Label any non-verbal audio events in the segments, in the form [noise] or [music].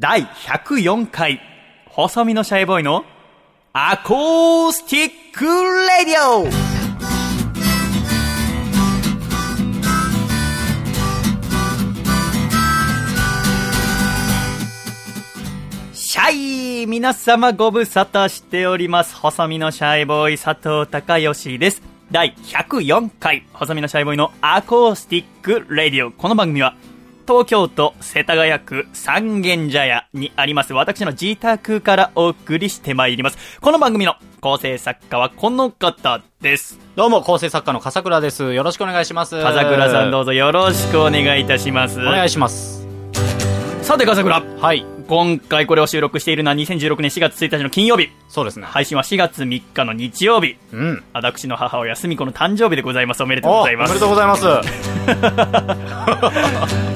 第104回、細身のシャイボーイのアコースティックレディオシャイ皆様ご無沙汰しております。細身のシャイボーイ佐藤孝義です。第104回、細身のシャイボーイのアコースティックレディオ。この番組は、東京都世田谷区三軒茶屋にあります私の自宅からお送りしてまいります。この番組の構成作家はこの方です。どうも、構成作家の笠倉です。よろしくお願いします。笠倉さんどううぞよろしくお願いいたします。お願いします。さて笠倉、はい。今回これを収録しているのは2016年4月1日の金曜日。そうですね。配信は4月3日の日曜日。うん。私の母親、すみこの誕生日でございます。おめでとうおございますおめで。とうございます。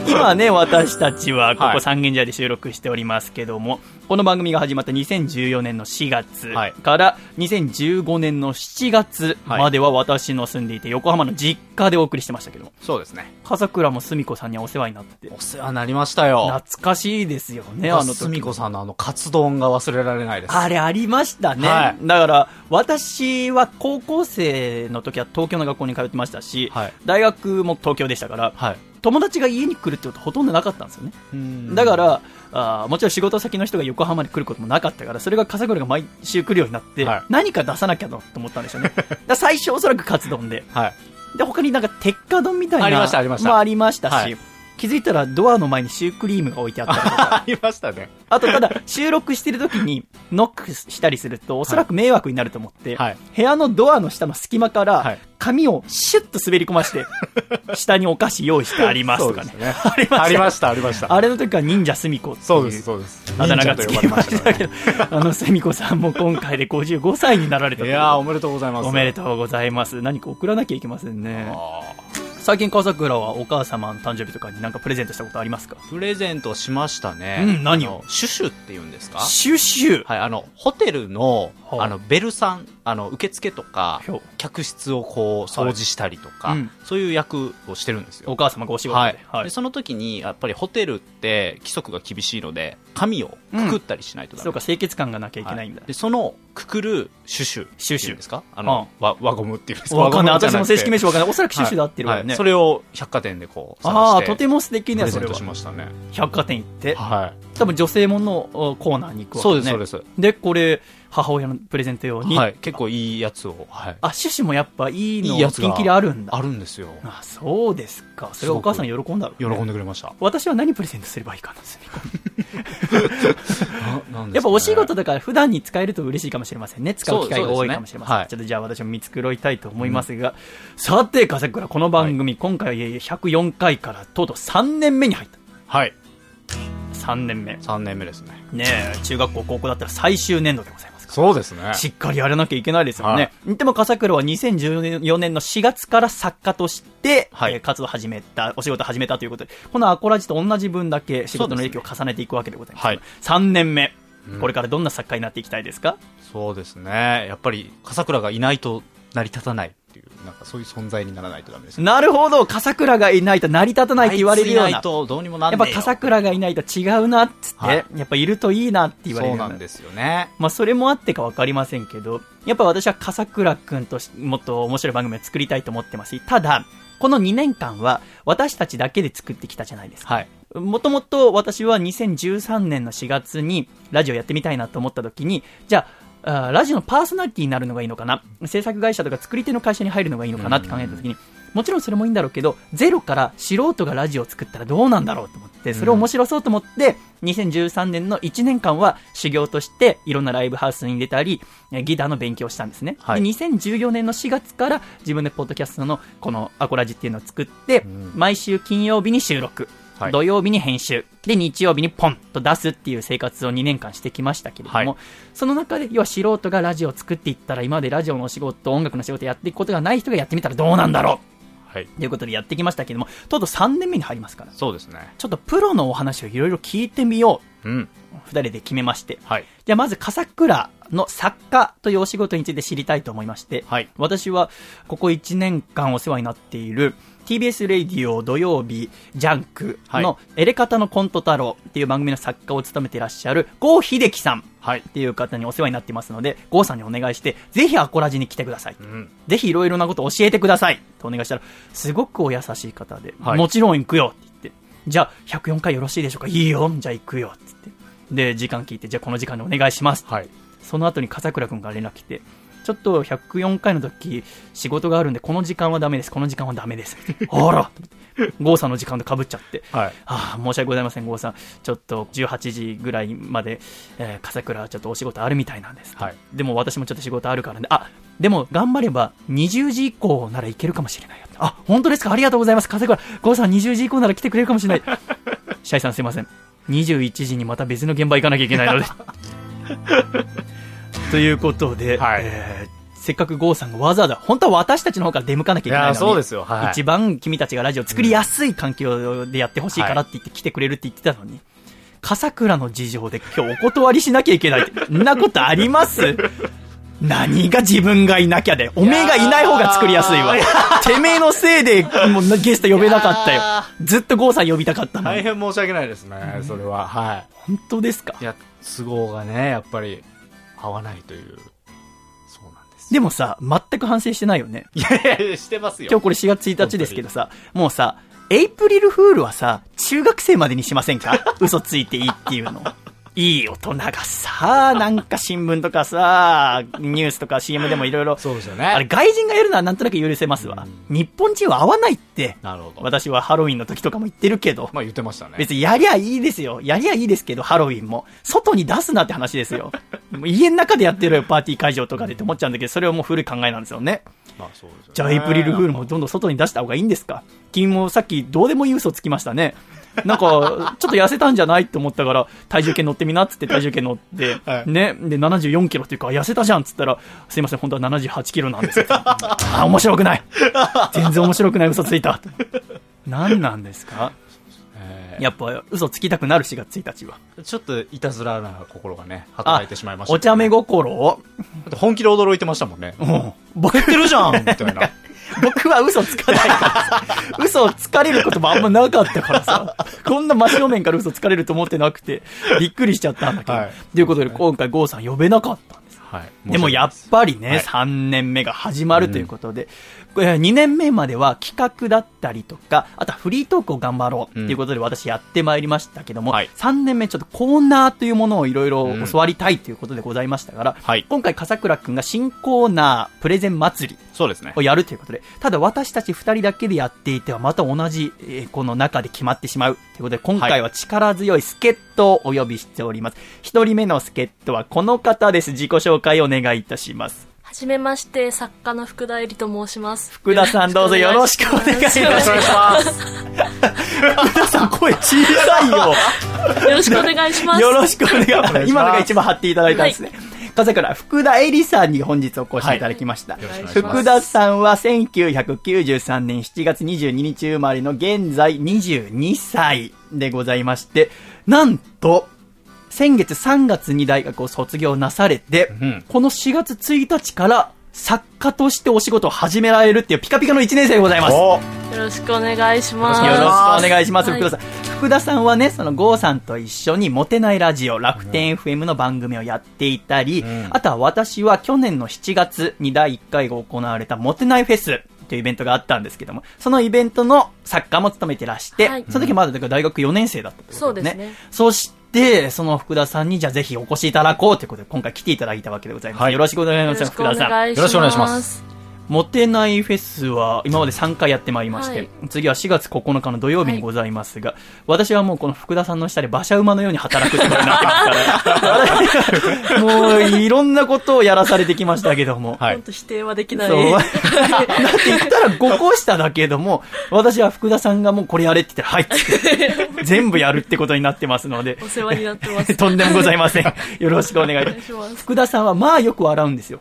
[laughs] 今ね、私たちはここはい三軒茶屋で収録しておりますけども、この番組が始まった2014年の4月はいから2015年の7月までは私の住んでいて横浜の実家でお送りしてましたけども、そうですね。笠倉もすみこさんにはお世話になって、お世話になりましたよ。懐かしいですよね、あの時。すみこさんのあの、カツ丼が忘れられないです。あれありましたね、はいだから私は高校生の時は東京の学校に通ってましたし、はい大学も東京でしたからはい。友達が家に来るってことほとんどなかったんですよねうんだから、あーもちろん仕事先の人が横浜に来ることもなかったから、それが笠倉が毎週来るようになって、はい何か出さなきゃなと思ったんでしょうね。[laughs] だ最初おそらくカツ丼で。はい。で、他になんか鉄火丼みたいな。ありましたありましたもありましたし、はい気づいたらドアの前にシュークリームが置いてあったりとか。[laughs] ありましたね。あと、ただ、収録してる時にノックしたりすると、おそらく迷惑になると思って、はい部屋のドアの下の隙間かはらい、紙をシュッと滑り込まして、[laughs] 下にお菓子用意してありますとかね。ありましたありました、ありました。あれの時は忍者すみこっていう。そうです、そうです。あだ名がつきましたたけね。ど、あの、セミコさんも今回で55歳になられたといやー、おめでとうございます。おめでととうございます。何か送らなきゃいけませんね。あ最近、川桜はお母様の誕生日とかになんかプレゼントしたことありますか？ープレゼントしましたね。うん何を？シュシュって言うんですか？シュシュはい、あの、ホテルの、はああの、ベルさん、あの、受付とか客室をこう、掃除したりとか、はいうんそういう役をしてるんですよ。お母様ごお仕事はいで。はいで。その時に、やっぱりホテルって規則が厳しいので、紙をくくったりしないとダメ。そうか、清潔感がなきゃいけないんだは。で、その、くくるシュシュ。シュシュですか？あの、わ輪ゴムっていうんですか？わかんない。私も正式名称わかんない。おそらくシュシュで合ってるわよねはいはい。それを百貨店でこう、ああ、とても素敵ね、それし。ましたね。百貨店行って。はい。多分女性もののコーナーに行くわけね。そうです、そうです。で、これ、母親のプレゼント用に。はい。結構いいやつを、はい。あ、シュシュもやっぱいいのいいやつンキリあるんだ。あるんですよ。あ、そうですか。それはお母さん喜んだろうね喜んでくれました。私は何プレゼントすればいいかな、すね [laughs] [laughs] やっぱお仕事だから普段に使えると嬉しいかもしれませんね。使う機会が多いかもしれません。ねはいちょっとじゃあ私も見繕いたいと思いますが、さて、笠倉、この番組、今回は104回からとうとう3年目に入った。はい。3年目。3年目ですね。ねえ、中学校、高校だったら最終年度でございます。そうですね。しっかりやらなきゃいけないですよね。でも、笠倉は2014年の4月から作家として、はいえー活動を始めた、お仕事を始めたということで、このアコラジと同じ分だけ仕事の歴を重ねていくわけでございます。はい3年目、うんこれからどんな作家になっていきたいですか？そうですね。やっぱり、笠倉がいないと成り立たないなんかそういう存在にならないとダメですね。なるほど、笠倉がいないと成り立たないって言われるようなやっぱ笠倉がいないと違うなっつって、はいやっぱいるといいなって言われる。そうなんですよね。まあそれもあってかわかりませんけど、やっぱ私は笠倉くんとしもっと面白い番組を作りたいと思ってますし、ただ、この2年間は私たちだけで作ってきたじゃないですか。はい。もともと私は2013年の4月にラジオやってみたいなと思った時に、じゃあ、あーラジオのパーソナリティになるのがいいのかな？制作会社とか作り手の会社に入るのがいいのかなって考えた時に、もちろんそれもいいんだろうけど、ゼロから素人がラジオを作ったらどうなんだろうと思って、それを面白そうと思って、2013年の1年間は修行としていろんなライブハウスに出たり、えギターの勉強をしたんですね。はいで2014年の4月から自分でポッドキャストのこのアコラジっていうのを作って、ん毎週金曜日に収録。はい土曜日に編集。で、日曜日にポンと出すっていう生活を2年間してきましたけれども、はいその中で、要は素人がラジオを作っていったら、今までラジオの仕事、音楽の仕事やっていくことがない人がやってみたらどうなんだろはい。うということでやってきましたけれども、とうとう3年目に入りますから、そうですね。ちょっとプロのお話をいろいろ聞いてみよう。うん。二人で決めまして。はい。じゃあまず、笠倉の作家というお仕事について知りたいと思いまして、はい私はここ1年間お世話になっている TBS レディオ土曜日ジャンクのエレカタのコント太郎っていう番組の作家を務めていらっしゃる郷秀樹さんはい。っていう方にお世話になってますので、郷さんにお願いして、ぜひアコラジに来てください。うん。ぜひいろいろなことを教えてください。とお願いしたら、すごくお優しい方で、はい。もちろん行くよって言って、じゃあ104回よろしいでしょうか？いいよ、じゃあ行くよって言って。で、時間聞いて、じゃあこの時間でお願いします。はい。その後に笠倉くんから連絡来て、ちょっと104回の時、仕事があるんで、この時間はダメです、この時間はダメです。[laughs] あら郷さんの時間と被っちゃって、はいああ、申し訳ございません、郷さん。ちょっと18時ぐらいまで、えー、笠倉ちょっとお仕事あるみたいなんです。はいでも私もちょっと仕事あるからね。あ、でも頑張れば20時以降ならいけるかもしれないよ。あ、本当ですか？ありがとうございます。笠倉、郷さん20時以降なら来てくれるかもしれない。[laughs] シャイさんすいません。21時にまた別の現場行かなきゃいけないので。[laughs] ということで、はい。えーせっかく郷さんがわざわざ、本当は私たちの方から出向かなきゃいけないのに。いやそうですよ。はい。一番君たちがラジオ作りやすい環境でやってほしいからって言って来てくれるって言ってたのに、笠倉の事情で今日お断りしなきゃいけないって、そんなことあります？[laughs] 何が自分がいなきゃで、おめえがいない方が作りやすいわ。てめえのせいで、もうゲスト呼べなかったよ。ずっと郷さん呼びたかったのに。大変申し訳ないですね、それは。は本当ですか？いいや都合がねやっぱり合わないというそうなんですでもさ、全く反省してないよね。いやいやしてますよ今日これ4月1日ですけどさ、もうさ、エイプリルフールはさ、中学生までにしませんか？嘘ついていいっていうの。いい大人がさ、なんか新聞とかさ、ニュースとか CM でもいろいろ。そうですよねあれ外人がやるのはなんとなく許せますわ。日本人は合わないって。なるほど私はハロウィンの時とかも言ってるけど。まあ言ってましたね別にやりゃいいですよ。やりゃいいですけど、ハロウィンも。外に出すなって話ですよ。[laughs] 家の中でやってるよ、パーティー会場とかでって思っちゃうんだけど、それはもう古い考えなんですよね。まあそうですよねじゃあ、エイプリルフールもどんどん外に出した方がいいんですか？君もさっきどうでもいい嘘つきましたね。[laughs] なんか、ちょっと痩せたんじゃないって思ったから、体重計乗ってみなっつって体重計乗って、はいね。で、74キロっていうか、痩せたじゃんっつったら、すいません、本当は78キロなんですよ。[laughs] あ、面白くない。全然面白くない嘘ついた。何なんですか？えーやっぱ、嘘つきたくなる4月1日は。ちょっといたずらな心がね働いてしまいました、お茶目心本気で驚いてましたもんねうん僕言ってるじゃんみたいな [laughs] 僕は嘘つかないからさ。嘘をつかれることもあんまなかったからさ。[laughs] こんな真正面から嘘つかれると思ってなくて、びっくりしちゃったんだけど。はいということで、今回、郷さん呼べなかったんです。はいでもやっぱりね、はい3年目が始まるということで、これ2年目までは企画だったりとか、あとはフリートークを頑張ろうっていうことで私やってまいりましたけども、はい3年目ちょっとコーナーというものをいろいろ教わりたいということでございましたから、はい今回笠倉くんが新コーナープレゼン祭りそうですねをやるということで、ただ私たち二人だけでやっていてはまた同じ、えーこの中で決まってしまうということで、今回は力強い助っ人をお呼びしております。一、人目の助っ人はこの方です。自己紹介お願いいたします。はじめまして、作家の福田絵里と申します。福田さんどうぞよろしくお願いいたします。よろしくお願いし福田さん声小さいよ。ます。よろしくお願いします。よろしくお願いしま。すす今のが一番貼っていただいたんですね。笠倉福田絵里さんに本日お越しいただきました。よろしくお願い福田さんは1993年7月22日生まれの現在22歳でございまして、なんと、先月3月に大学を卒業なされて、うん。この4月1日から作家としてお仕事を始められるっていうピカピカの1年生でございます。お。よろしくお願いします。よろしくお願いします、はい。福田さん。福田さんはね、その、郷さんと一緒に、モテないラジオ、楽天 FM の番組をやっていたり、ん。あとは私は去年の7月に第1回が行われた、モテないフェスというイベントがあったんですけども、そのイベントの作家も務めてらして、はい。その時まだ大学4年生だったってことそうですね。そして、その福田さんに、じゃあぜひお越しいただこうということで、今回来ていただいたわけでございます。はいよろしくお願いします、福田さん。よろしくお願いしますモテないフェスは今まで3回やってまいりまして、はい次は4月9日の土曜日にございますが、私はもうこの福田さんの下で馬車馬のように働くつもりになってますから、[laughs] もういろんなことをやらされてきましたけども、[laughs] はい本当否定はできない。そう。[laughs] だって言ったら5個下だけども、私は福田さんがもうこれやれって言ったら、はいって、全部やるってことになってますので、お世話になってます。とんでもございません。よろしく。お願いします。福田さんはまあよく笑うんですよ。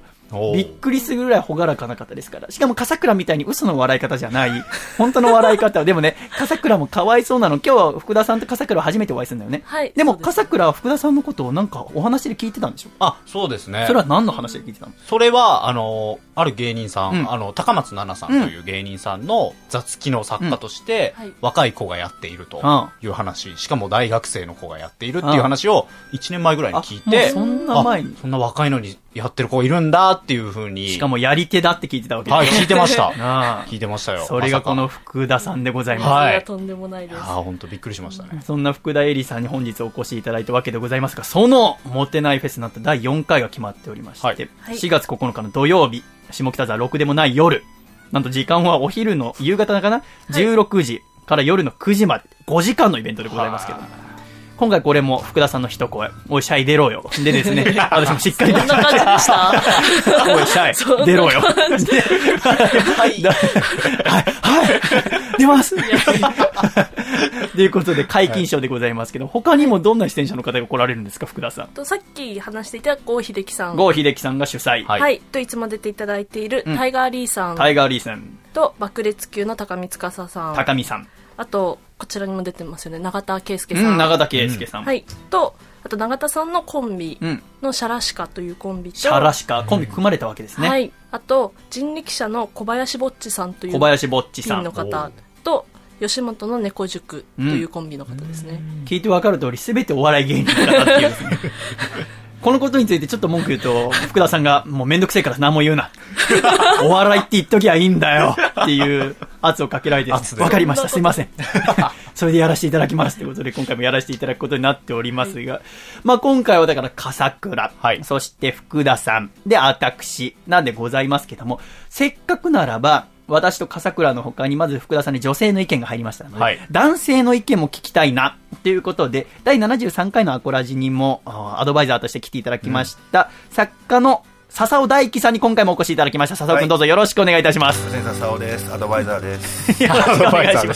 びっくりするぐらい朗らかな方ですから。しかも笠倉みたいに嘘の笑い方じゃない。[laughs] 本当の笑い方。でもね、笠倉もかわいそうなの。今日は福田さんと笠倉は初めてお会いするんだよね。はいでも、笠倉は福田さんのことをなんかお話で聞いてたんでしょ？あ、そうですね。それは何の話で聞いてたの？それは、あの、ある芸人さん、うんあの、高松菜奈さんという芸人さんの雑記の作家として、うんはい若い子がやっているとうんいう話、しかも大学生の子がやっているっていう話を1年前ぐらいに聞いて、そんな前にあそんな若いのにやってる子いるんだっていうふうに、しかもやり手だって聞いてたわけはい、聞いてました。あ [laughs] あ聞いてましたよ。それがこの福田さんでございます。はい。とんでもないです。ああ、本当びっくりしましたね。そんな福田絵里さんに本日お越しいただいたわけでございますが、そのモテないフェスになった第4回が決まっておりまして、はい。はい。4月9日の土曜日、下北沢ろくでもない夜、なんと時間はお昼の夕方かな、16時から夜の9時まで、5時間のイベントでございますけど、今回これも福田さんの一声、おいシャイ出ろよ。でですね、私もしっかりとこんな感じでした？おい、シャイ、出ろよ。[laughs] はい。はい。はい。出ます。ということで、解禁賞でございますけど、他にもどんな出演者の方が来られるんですか、福田さん。とさっき話していた郷秀樹さん。郷秀樹さんが主催。はいはい。といつも出ていただいているうんタイガーリーさんタイガーリーさん、と爆裂級の高見司さん。高見さん、あと、こちらにも出てますよね。永田圭介うさん。ん、永田圭介さん。はい。と、あと永田さんのコンビうん。のシャラシカというコンビと、シャラシカ、コンビ組まれたわけですね。はい。あと、人力車の小林ぼっちさんという小林ぼっちさんの。方と、吉本の猫塾というコンビの方ですね。聞いてわかる通り、すべてお笑い芸人の方っていうですね。[laughs] このことについてちょっと文句言うと、福田さんが、もうめんどくせえから何も言うな。[laughs] お笑いって言っときゃいいんだよっていう圧をかけられて、わかりました、すいません。[laughs] それでやらせていただきますということで、今回もやらせていただくことになっておりますが、まあ今回はだから、笠倉、はい。そして福田さん、で、私、なんでございますけども、せっかくならば、私と笠倉の他にまず福田さんに女性の意見が入りましたので、はい。男性の意見も聞きたいな、ということで、第73回のアコラジにも、あアドバイザーとして来ていただきました、作家の笹尾大樹さんに今回もお越しいただきました。笹尾くんはいどうぞよろしくお願いいたします。千笹尾です。アドバイザーです。よろしくお願いしま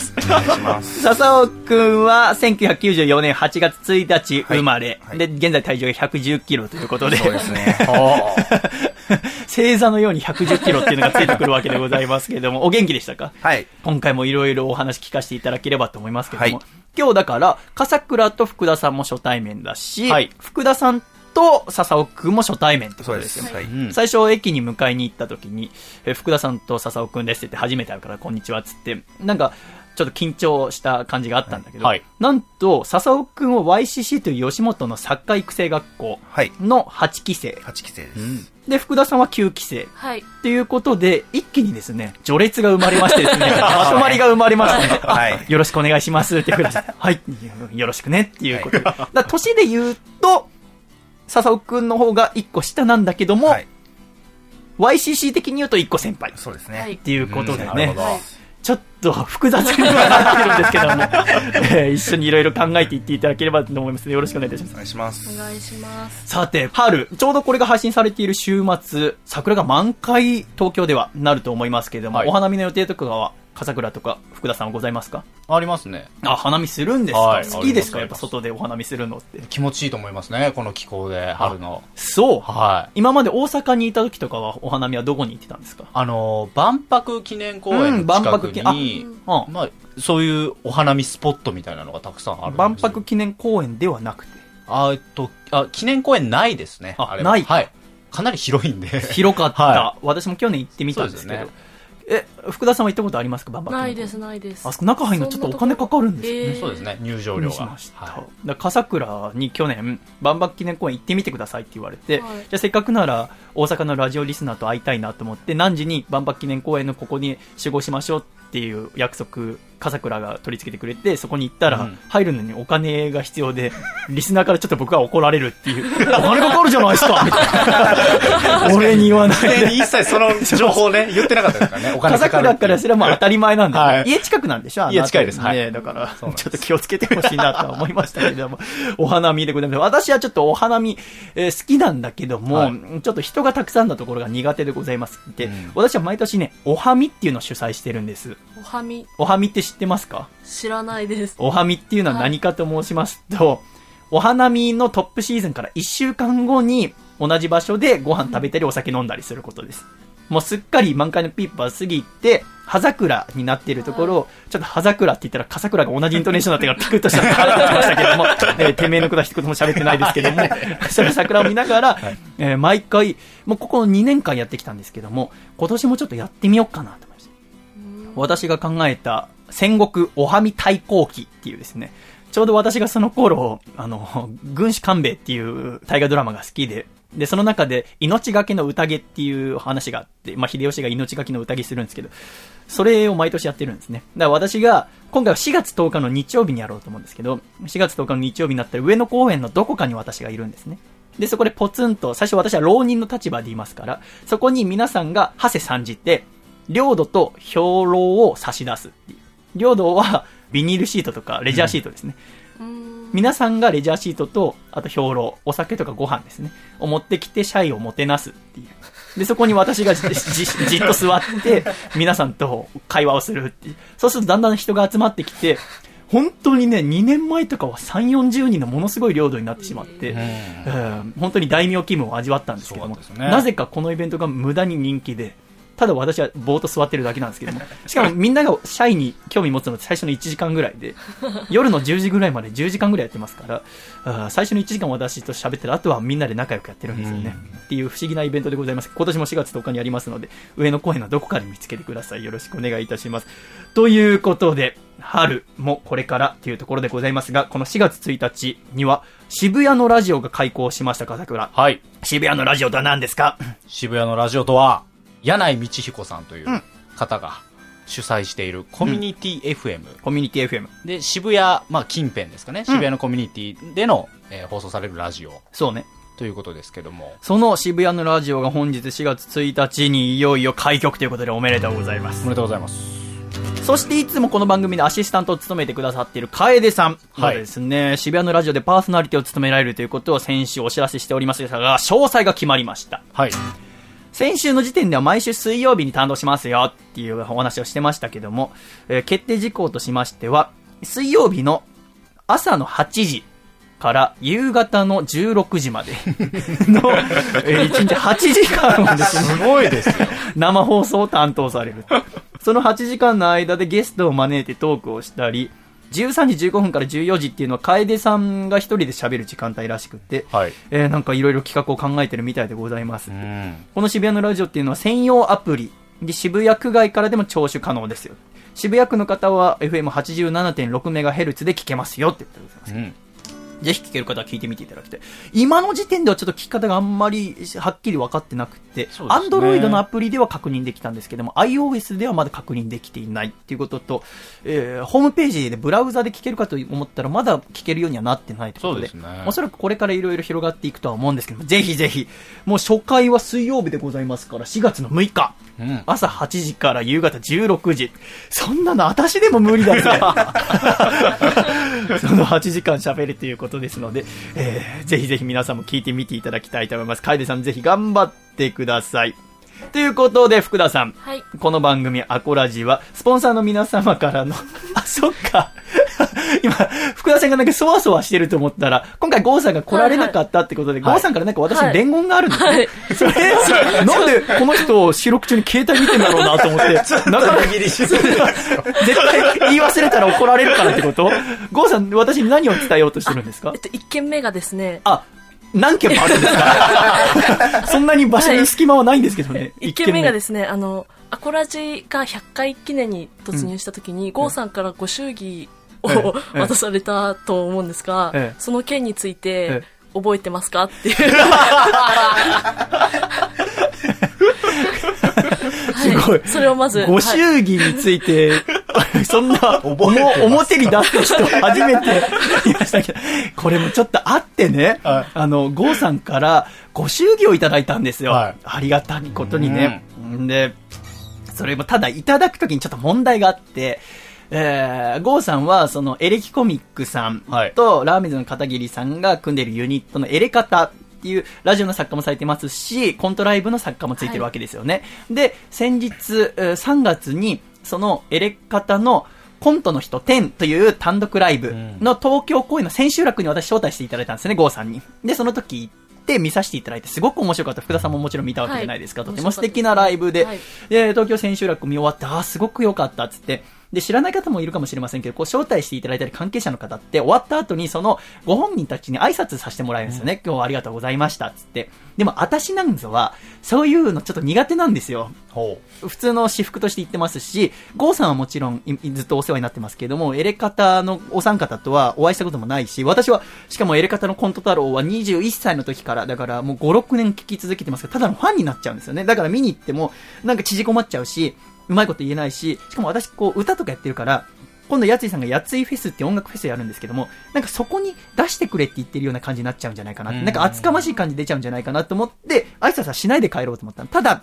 す。す。笹尾くんは1994年8月1日生まれ、はいで、現在体重が110キロということで、そうですね。[laughs] 星座のように110キロっていうのがついてくるわけでございますけれども、お元気でしたか？はい。今回もいろいろお話聞かせていただければと思いますけれども、はい今日だから、笠倉と福田さんも初対面だし、はい福田さんと笹尾くんも初対面ってこそうでとですよ。。すはい。うん最初駅に迎えに行った時に、え福田さんと笹尾くんですって言って初めて会うからこんにちはっつって、なんか、ちょっと緊張した感じがあったんだけど、はいなんと、笹尾くんを YCC という吉本の作家育成学校はい。の8期生。8期生です。うんで、福田さんは9期生。はい。っていうことで、一気にですね、序列が生まれましてですね、[laughs] まとまりが生まれましたね。はいよろしくお願いしますって福田さん。はい。よろしくねっていうことで。だ年で言うと、笹尾くんの方が1個下なんだけども、はい。YCC 的に言うと1個先輩。そうですはいね。っていうことでねちょっと複雑にはなってるんですけども、[laughs] えー一緒にいろいろ考えていっていただければと思いますので、よろしくお願いいたしますお。願いします。お願いします。さて、春、ちょうどこれが配信されている週末、桜が満開、東京ではなると思いますけれども、はいお花見の予定とかは、笠倉とか福田さんはございますか？ありますね。あ、花見するんですか、はい好きですか？やっぱ外でお花見するのって。気持ちいいと思いますね、この気候で、春の。そう？はい。今まで大阪にいた時とかはお花見はどこに行ってたんですか？あの、万博記念公園うん万の近く博記あに、うん。まあ、そういうお花見スポットみたいなのがたくさんある万博記念公園ではなくて、あえっと、あ、記念公園ないですね。れはあないはい。かなり広いんで。広かった、は私も去年行ってみたんですけど。そうですえ、福田さんは行ったことありますか？万博記念公園ないです、ないです。あそこ中入るのちょっとお金かかるんですよね。えーそうですね、入場料が。りしました。はだから笠倉に去年、万博記念公園行ってみてくださいって言われて、はいじゃあせっかくなら大阪のラジオリスナーと会いたいなと思って、何時に万博記念公園のここに集合しましょうっていう約束、笠倉が取り付けてくれて、そこに行ったら、うん入るのにお金が必要で、[laughs] リスナーからちょっと僕は怒られるっていう、お金かかるじゃないですかみたいな。[laughs] 俺に言わないい。で。一切その情報ね、言ってなかったですからね、お金笠かかるっていう。倉からすれば当たり前なんで、はい家近くなんでしょ家近いですはいね、だから、ちょっと気をつけてほしいなとは思いましたけれども、[laughs] お花見でございます。私はちょっとお花見、えー好きなんだけども、はいちょっと人がたくさんなところが苦手でございますって、うん私は毎年ね、おはみっていうのを主催してるんです。おはみ、おはみって知ってますか？知らないです。おはみっていうのは何かと申しますと、お花見のトップシーズンから1週間後に、同じ場所でご飯食べたりお酒飲んだりすることです。もうすっかり満開のピープは過ぎて、葉桜になっているところを、ちょっと葉桜って言ったら、笠倉が同じイントネーションだったからピクッとしたってましたけども、[laughs] えー、てめえのことは一言も喋ってないですけども、それ桜を見ながら、えー毎回、もうここ2年間やってきたんですけども、今年もちょっとやってみようかなと。私が考えた戦国おはみ対抗期っていうですね、ちょうど私がその頃、あの、[laughs] 軍師官兵衛っていう大河ドラマが好きで、で、その中で、命がけの宴っていう話があって、まあ、秀吉が命がけの宴するんですけど、それを毎年やってるんですね。だから私が、今回は4月10日の日曜日にやろうと思うんですけど、4月10日の日曜日になったら上野公園のどこかに私がいるんですね。で、そこでポツンと、最初私は浪人の立場でいますから、そこに皆さんが、ハセ参じて、領土と兵糧を差し出すっていう。領土は、[laughs] ビニールシートとか、レジャーシートですね。皆さんがレジャーシートと、あと兵糧、お酒とかご飯ですね、を持ってきて、社員をもてなすっていう。で、そこに私がじじじっと座って、皆さんと会話をするっていう。そうするとだんだん人が集まってきて、本当にね、2年前とかは3、40人のものすごい領土になってしまって、うん本当に大名気分を味わったんですけども、ねなぜかこのイベントが無駄に人気で、ただ私はぼーっと座ってるだけなんですけども、しかもみんながシャイに興味持つのって最初の1時間ぐらいで、夜の10時ぐらいまで10時間ぐらいやってますから、あー最初の1時間私と喋ってる、あとはみんなで仲良くやってるんですよね。っていう不思議なイベントでございます。今年も4月10日にありますので、上野公園のどこかで見つけてください。よろしくお願いいたします。ということで、春もこれからというところでございますが、この4月1日には渋谷のラジオが開校しました、笠倉。はい。渋谷のラジオとは何ですか？渋谷のラジオとは、柳井道彦さんという方が主催しているコミュニティ FM。コミュニティ FM。で、渋谷、まあ近辺ですかね。渋谷のコミュニティでの、えー放送されるラジオそうね。ということですけども。その渋谷のラジオが本日4月1日にいよいよ開局ということでおめでとうございますおめ。でとうございます。そしていつもこの番組でアシスタントを務めてくださっている楓さんがはいですね、渋谷のラジオでパーソナリティを務められるということを先週お知らせしておりましたが、詳細が決まりました。はい。先週の時点では毎週水曜日に担当しますよっていうお話をしてましたけども、えー決定事項としましては、水曜日の朝の8時から夕方の16時までの、[laughs] えー1日8時間をですね、すごいですよ。生放送を担当される。その8時間の間でゲストを招いてトークをしたり、13時15分から14時っていうのは楓さんが一人で喋る時間帯らしくて、はい。えーなんかいろいろ企画を考えてるみたいでございます。うん。この渋谷のラジオっていうのは専用アプリで渋谷区外からでも聴取可能ですよ。渋谷区の方は FM87.6MHz で聞けますよって言ってございます。うん。ぜひ聞ける方は聞いてみていただきたい。今の時点ではちょっと聞き方があんまりはっきり分かってなくて、そうですね Android のアプリでは確認できたんですけども、iOS ではまだ確認できていないっていうことと、えーホームページでブラウザで聞けるかと思ったらまだ聞けるようにはなってないということで、ですねおそらくこれからいろいろ広がっていくとは思うんですけども、ぜひぜひ、もう初回は水曜日でございますから、4月の6日。うん。朝8時から夕方16時。そんなの私でも無理だぜ。[laughs] その8時間喋るということですので、えーぜひぜひ皆さんも聞いてみていただきたいと思います。楓さんぜひ頑張ってください。ということで、福田さん。はい。この番組、アコラジは、スポンサーの皆様からの、[laughs] あ、そっか。[laughs] 今、福田さんがなんかそわそわしてると思ったら、今回ゴーさんが来られなかったってことで、はいゴーさんからなんか私に伝言があるんですね。はい。それ、[laughs] なんでこの人、収録中に携帯見てんだろうなと思って、なかなか、絶対言い忘れたら怒られるからってこと？ゴーさん、私に何を伝えようとしてるんですか？えっと、1件目がですね、あ、何件もあるんですか？[laughs] そんなに場所に隙間はないんですけどね。1件目。がですね、あの、アコラジが100回記念に突入した時に、ゴーさんからご祝儀をええ。渡されたと思うんですが、ええ。その件についてえ、覚えてますか？っていう。[laughs] すごい。それをまず、ごはい祝儀について、[laughs] そんな、おも表に出す人初めて [laughs] 見ましたけど、これもちょっとあってね、はい。あの、ゴーさんからご祝儀をいただいたんですよ。はい。ありがたいことにね。ん。で、それもただいただくときにちょっと問題があって、えー、ゴーさんは、その、エレキコミックさんはいと、ラーメンズの片桐さんが組んでいるユニットのエレカタっていうラジオの作家もされてますし、コントライブの作家もついてるわけですよね。で、先日、えー3月に、そのエレカタのコントの人10という単独ライブの東京公演の千秋楽に私招待していただいたんですね、ゴーさんに。で、その時行っって見させていただいて、すごく面白かった。福田さんももちろん見たわけじゃないですか。はいとても素敵なライブで、はいで、東京千秋楽見終わって、ああ、すごく良かったっつって、で、知らない方もいるかもしれませんけど、こう、招待していただいたり関係者の方って、終わった後に、その、ご本人たちに挨拶させてもらえるんですよね。今日はありがとうございました、つって。でも、私なんぞは、そういうのちょっと苦手なんですよ。ほ普通の私服として言ってますし、ゴーさんはもちろんいずっとお世話になってますけれども、エレカタのお三方とはお会いしたこともないし、私は、しかもエレカタのコント太郎は21歳の時から、だからもう5、6年聞き続けてますけど、ただのファンになっちゃうんですよね。だから見に行っても、なんか縮こまっちゃうし、うまいこと言えないし、しかも私こう歌とかやってるから、今度、やついさんがやついフェスって音楽フェスやるんですけども、なんかそこに出してくれって言ってるような感じになっちゃうんじゃないかなって、うんなんか厚かましい感じ出ちゃうんじゃないかなと思って、挨拶はしないで帰ろうと思ったの。ただ、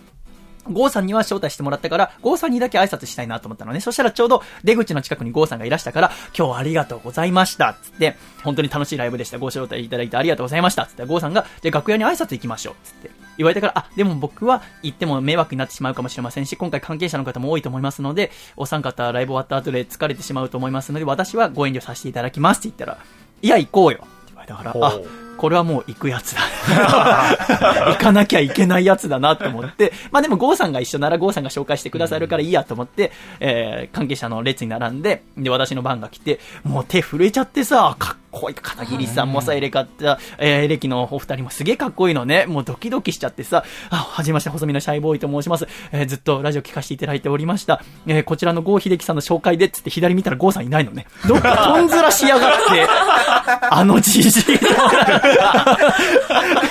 ゴーさんには招待してもらったから、ゴーさんにだけ挨拶したいなと思ったのね。そしたらちょうど出口の近くにゴーさんがいらしたから、今日はありがとうございました。つって、本当に楽しいライブでした。ご招待いただいてありがとうございました。つって、ゴーさんが、じゃあ楽屋に挨拶行きましょう。つって。言われたから、あ、でも僕は行っても迷惑になってしまうかもしれませんし、今回関係者の方も多いと思いますので、お三方ライブ終わった後で疲れてしまうと思いますので、私はご遠慮させていただきますって言ったら、いや、行こうよ。って言われたから、あこれはもう行くやつだ。[laughs] 行かなきゃいけないやつだなと思って、まあでも郷さんが一緒なら郷さんが紹介してくださるからいいやと思って、えー、関係者の列に並んで、で、私の番が来て、もう手震えちゃってさ、かっこいい。片桐さんもさ、エレカった、えー、エレキのお二人もすげえかっこいいのね。もうドキドキしちゃってさ、あ、はじめまして、細身のシャイボーイと申します。えー、ずっとラジオ聞かせていただいておりました。えー、こちらのゴー秀樹さんの紹介で、つって左見たらゴーさんいないのね。どっかとんずらしやがって、[laughs] あのじじいの。[laughs]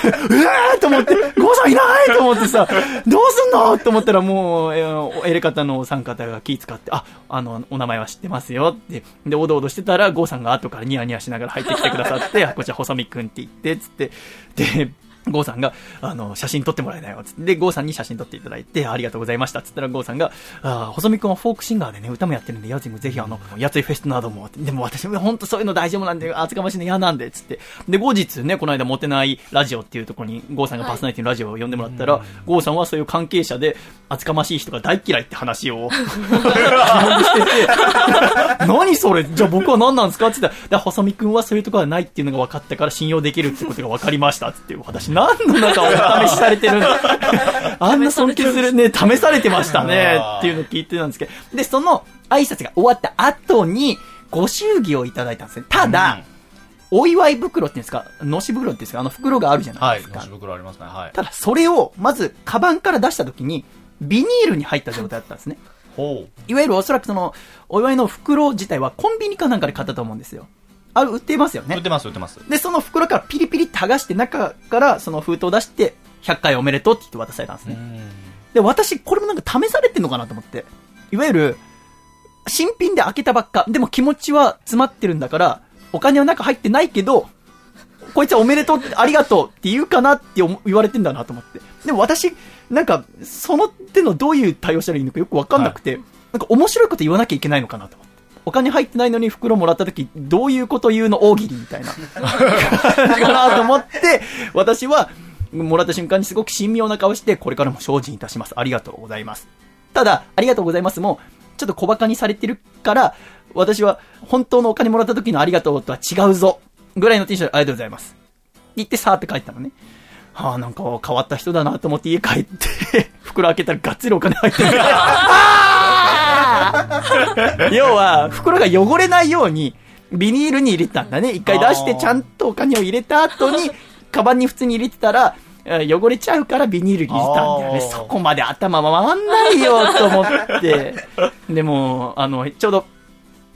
うわーと思って、ゴーさんいないと思ってさ、どうすんのと思ったらもう、えーエレカタのお三方が気使って、あ、あの、お名前は知ってますよって。で、おどおどしてたら、ゴーさんが後からニヤニヤしながら入ってきてくださって、こちら細見くんって言って、つって、で、ゴーさんが、あの、写真撮ってもらえないよ、つって。で、ゴーさんに写真撮っていただいて、ありがとうございました、つったら、ゴーさんが、あ細見くんはフォークシンガーでね、歌もやってるんで、やつにもぜひ、あの、やついフェスなども、でも私も本当そういうの大丈夫なんで、厚かましいの嫌なんで、つって。で、後日ね、この間、モテないラジオっていうところに、ゴーさんがパーソナリティのラジオを呼んでもらったら、ゴーさんはそういう関係者で、厚かましい人が大嫌いって話を、してて、何それ？じゃあ僕は何なんですか？って。言ったら、だから細見くんはそういうところはないっていうのが分かったから信用できるってことが分かりましたっつって、私何の中をお試しされてるの？[laughs] あんな尊敬するね、試されてましたねっていうのを聞いてたんですけど、で、その挨拶が終わった後に、ご祝儀をいただいたんですね。ただ、お祝い袋っていうんですか、のし袋っていうんですか、あの袋があるじゃないはい。ですか。のし袋ありますね。はい。ただ、それを、まず、カバンから出した時に、ビニールに入った状態だったんですね。ほいわゆるおそらくその、お祝いの袋自体はコンビニかなんかで買ったと思うんですよ。あ、売ってますよう。売っね。てます、売ってます。で、その袋からピリピリって剥がして、中からその封筒を出して、100回おめでとうって言って渡されたんですね。で、私、これもなんか試されてんのかなと思って。いわゆる、新品で開けたばっか、でも気持ちは詰まってるんだから、お金は中入ってないけど、こいつはおめでとうって、ありがとうって言うかなって思言われてんだなと思って。でも私、なんか、その手のどういう対応したらいいのかよくわかんなくて、なんか面白いこと言わなきゃいけないのかなと思って。お金入ってないのに袋もらった時、どういうこと言うの大喜利みたいな。[laughs] かなと思って、私は、もらった瞬間にすごく神妙な顔して、これからも精進いたします。ありがとうございます。ただ、ありがとうございますも、ちょっと小馬鹿にされてるから、私は本当のお金もらった時のありがとうとは違うぞ。ぐらいのテンションでありがとうございます。言ってさーって帰ったのね。はあ、なんか変わった人だなと思って家帰って、[laughs] 袋開けたらがっつりお金入ってる。[laughs] [laughs] 要は、袋が汚れないように、ビニールに入れてたんだね。一回出してちゃんとお金を入れた後に、[laughs] カバンに普通に入れてたら、えー汚れちゃうからビニールに入れたんだよね。そこまで頭回んないよと思って。[laughs] でも、あの、ちょうど、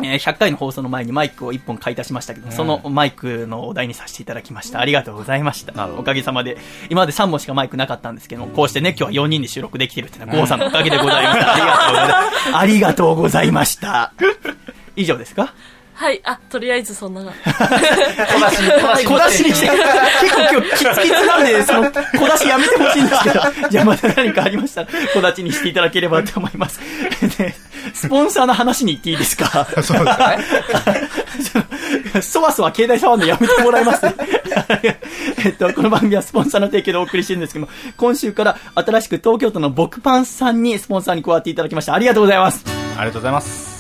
えー100回の放送の前にマイクを1本買い足しましたけど、そのマイクのお題にさせていただきました。ありがとうございました。おかげさまで。今まで3本しかマイクなかったんですけど、こうしてね、今日は4人で収録できてるっていうのは、ゴーさんのおかげでございました。[laughs] ありがとうございました。以上ですか？はい、あ、とりあえずそんな。[laughs] 小出しにして、結構今日キツキツなんで、その、[laughs] 小出しやめてほしいんですけど、じゃあまた何かありましたら、[laughs] 小出しにしていただければと思います。で、スポンサーの話に行っていいですか？そうですね。そわそわ携帯触るのやめてもらいます、えっと、この番組はスポンサーの提供でお送りしてるんですけども、今週から新しく東京都の僕パンさんにスポンサーに加わっていただきました。ありがとうございます。ありがとうございます。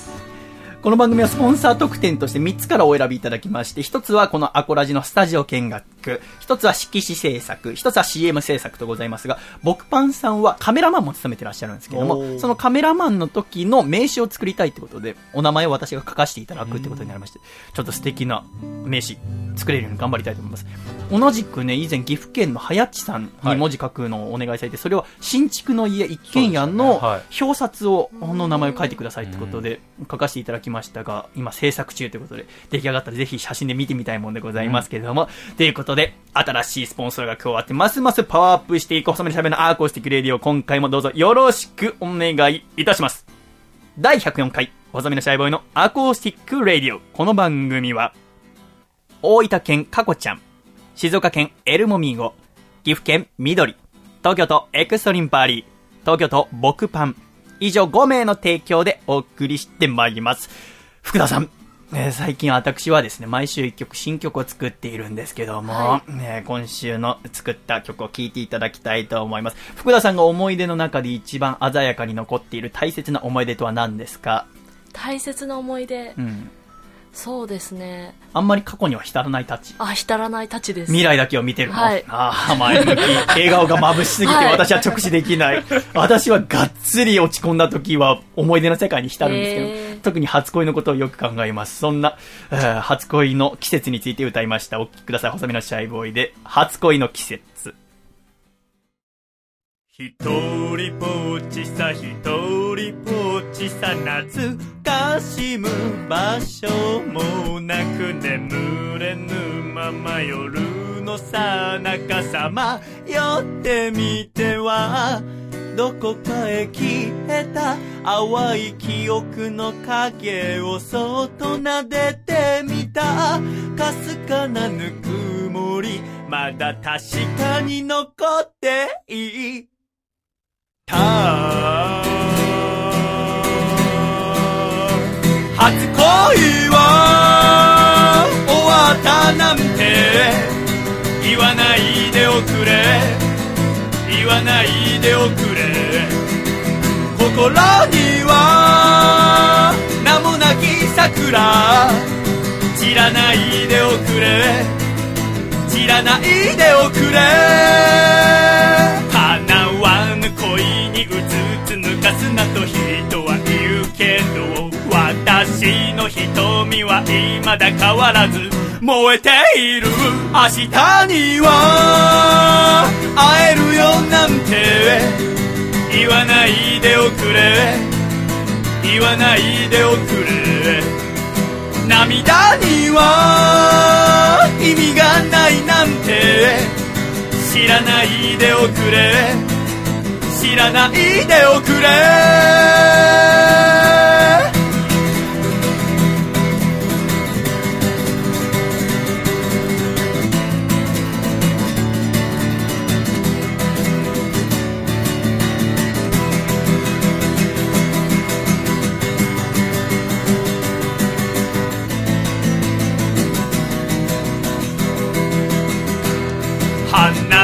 この番組はスポンサー特典として3つからお選びいただきまして、1つはこのアコラジのスタジオ見学。作、一つは色紙制作、一つは CM 制作とございますが、僕パンさんはカメラマンも務めてらっしゃるんですけどおも、ーそのカメラマンの時の名刺を作りたいってことで、お名前を私が書かせていただくってことになりまして、ちょっと素敵な名刺作れるように頑張りたいと思います。同じくね、以前岐阜県の早地さんに文字書くのをお願いされて、それは新築の家一軒家の表札を、の名前を書いてくださいってことで書かせていただきまましたが、今制作中ということで、出来上がったらぜひ写真で見てみたいもんでございますけれども、ということで、新しいスポンサーが加わって、ますますパワーアップしていく細身のシャイボーイのアコースティックレディオ、今回もどうぞよろしくお願いいたします。第104回、細身のシャイボーイのアコースティックレディオ。この番組は、大分県かこちゃん、静岡県エルモミーゴ、岐阜県緑、東京都エクストリンパーリー、東京都僕パン、以上5名の提供でお送りしてまいります。福田さん、えー最近私はですね、毎週一曲新曲を作っているんですけども、はね今週の作った曲を聴いていただきたいと思います。福田さんが思い出の中で一番鮮やかに残っている大切な思い出とは何ですか？大切な思い出、うん。そうですね。あんまり過去には浸らないたち。あ、浸らないたちです。未来だけを見てるの。はいああ、前向き。笑顔が眩しすぎてはい私は直視できない。私はがっつり落ち込んだ時は思い出の世界に浸るんですけど、特に初恋のことをよく考えます。そんな、えー初恋の季節について歌いました。お聴きください。細身のシャイボーイで、初恋の季節。一人ぽっちさ一人ぽっちさ懐かしむ場所もなく眠れぬまま夜のさなかさまよってみてはどこかへ消えた淡い記憶の影をそっと撫でてみたかすかなぬくもり。まだ確かに残っていいた初恋は終わったなんて言わないでおくれ。言わないでおくれ。心には名もなき桜。散らないでおくれ。散らないでおくれ。は未だ変わらず燃えている。明日には会えるよなんて。言わないでおくれ。言わないでおくれ。涙には意味がないなんて。知らないでおくれ。知らないでおくれ。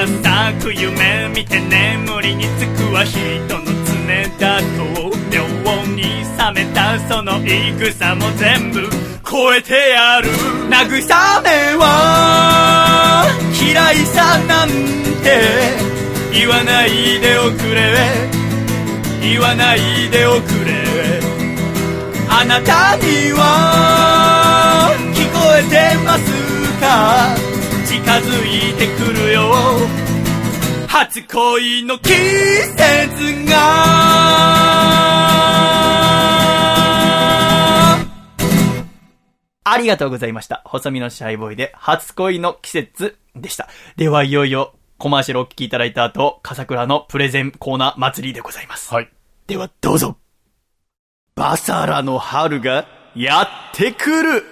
花咲く夢見て眠りにつくは人の常だと妙に冷めたその戦も全部超えてやる慰めは嫌いさなんて言わないでおくれ言わないでおくれ。あなたには聞こえてますか？づいてくるよ初恋の季節がありがとうございました。細身のシャイボーイで初恋の季節でした。では、いよいよコマーシャルをお聞きいただいた後、笠倉のプレゼンコーナー祭りでございます。はい。では、どうぞ。バサラの春がやってくる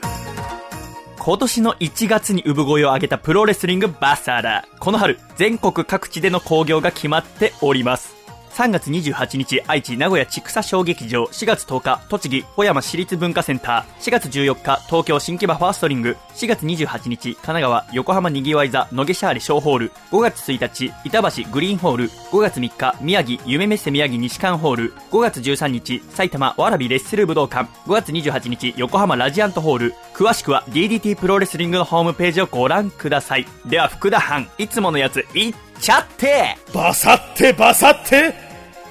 今年の1月に産声を上げたプロレスリングバサラ。この春、全国各地での興行が決まっております。3月28日、愛知、名古屋、千草小劇場。4月10日、栃木、小山市立文化センター。4月14日、東京、新木場ファーストリング。4月28日、神奈川、横浜にぎわい座、野毛シャーレ小ホール。5月1日、板橋グリーンホール。5月3日、宮城、夢メッセ宮城西館ホール。5月13日、埼玉、わらびレッスル武道館。5月28日、横浜ラジアントホール。9詳しくは DDT プロレスリングのホームページをご覧ください。では福田藩、いつものやつ、いっちゃって！バサってバサって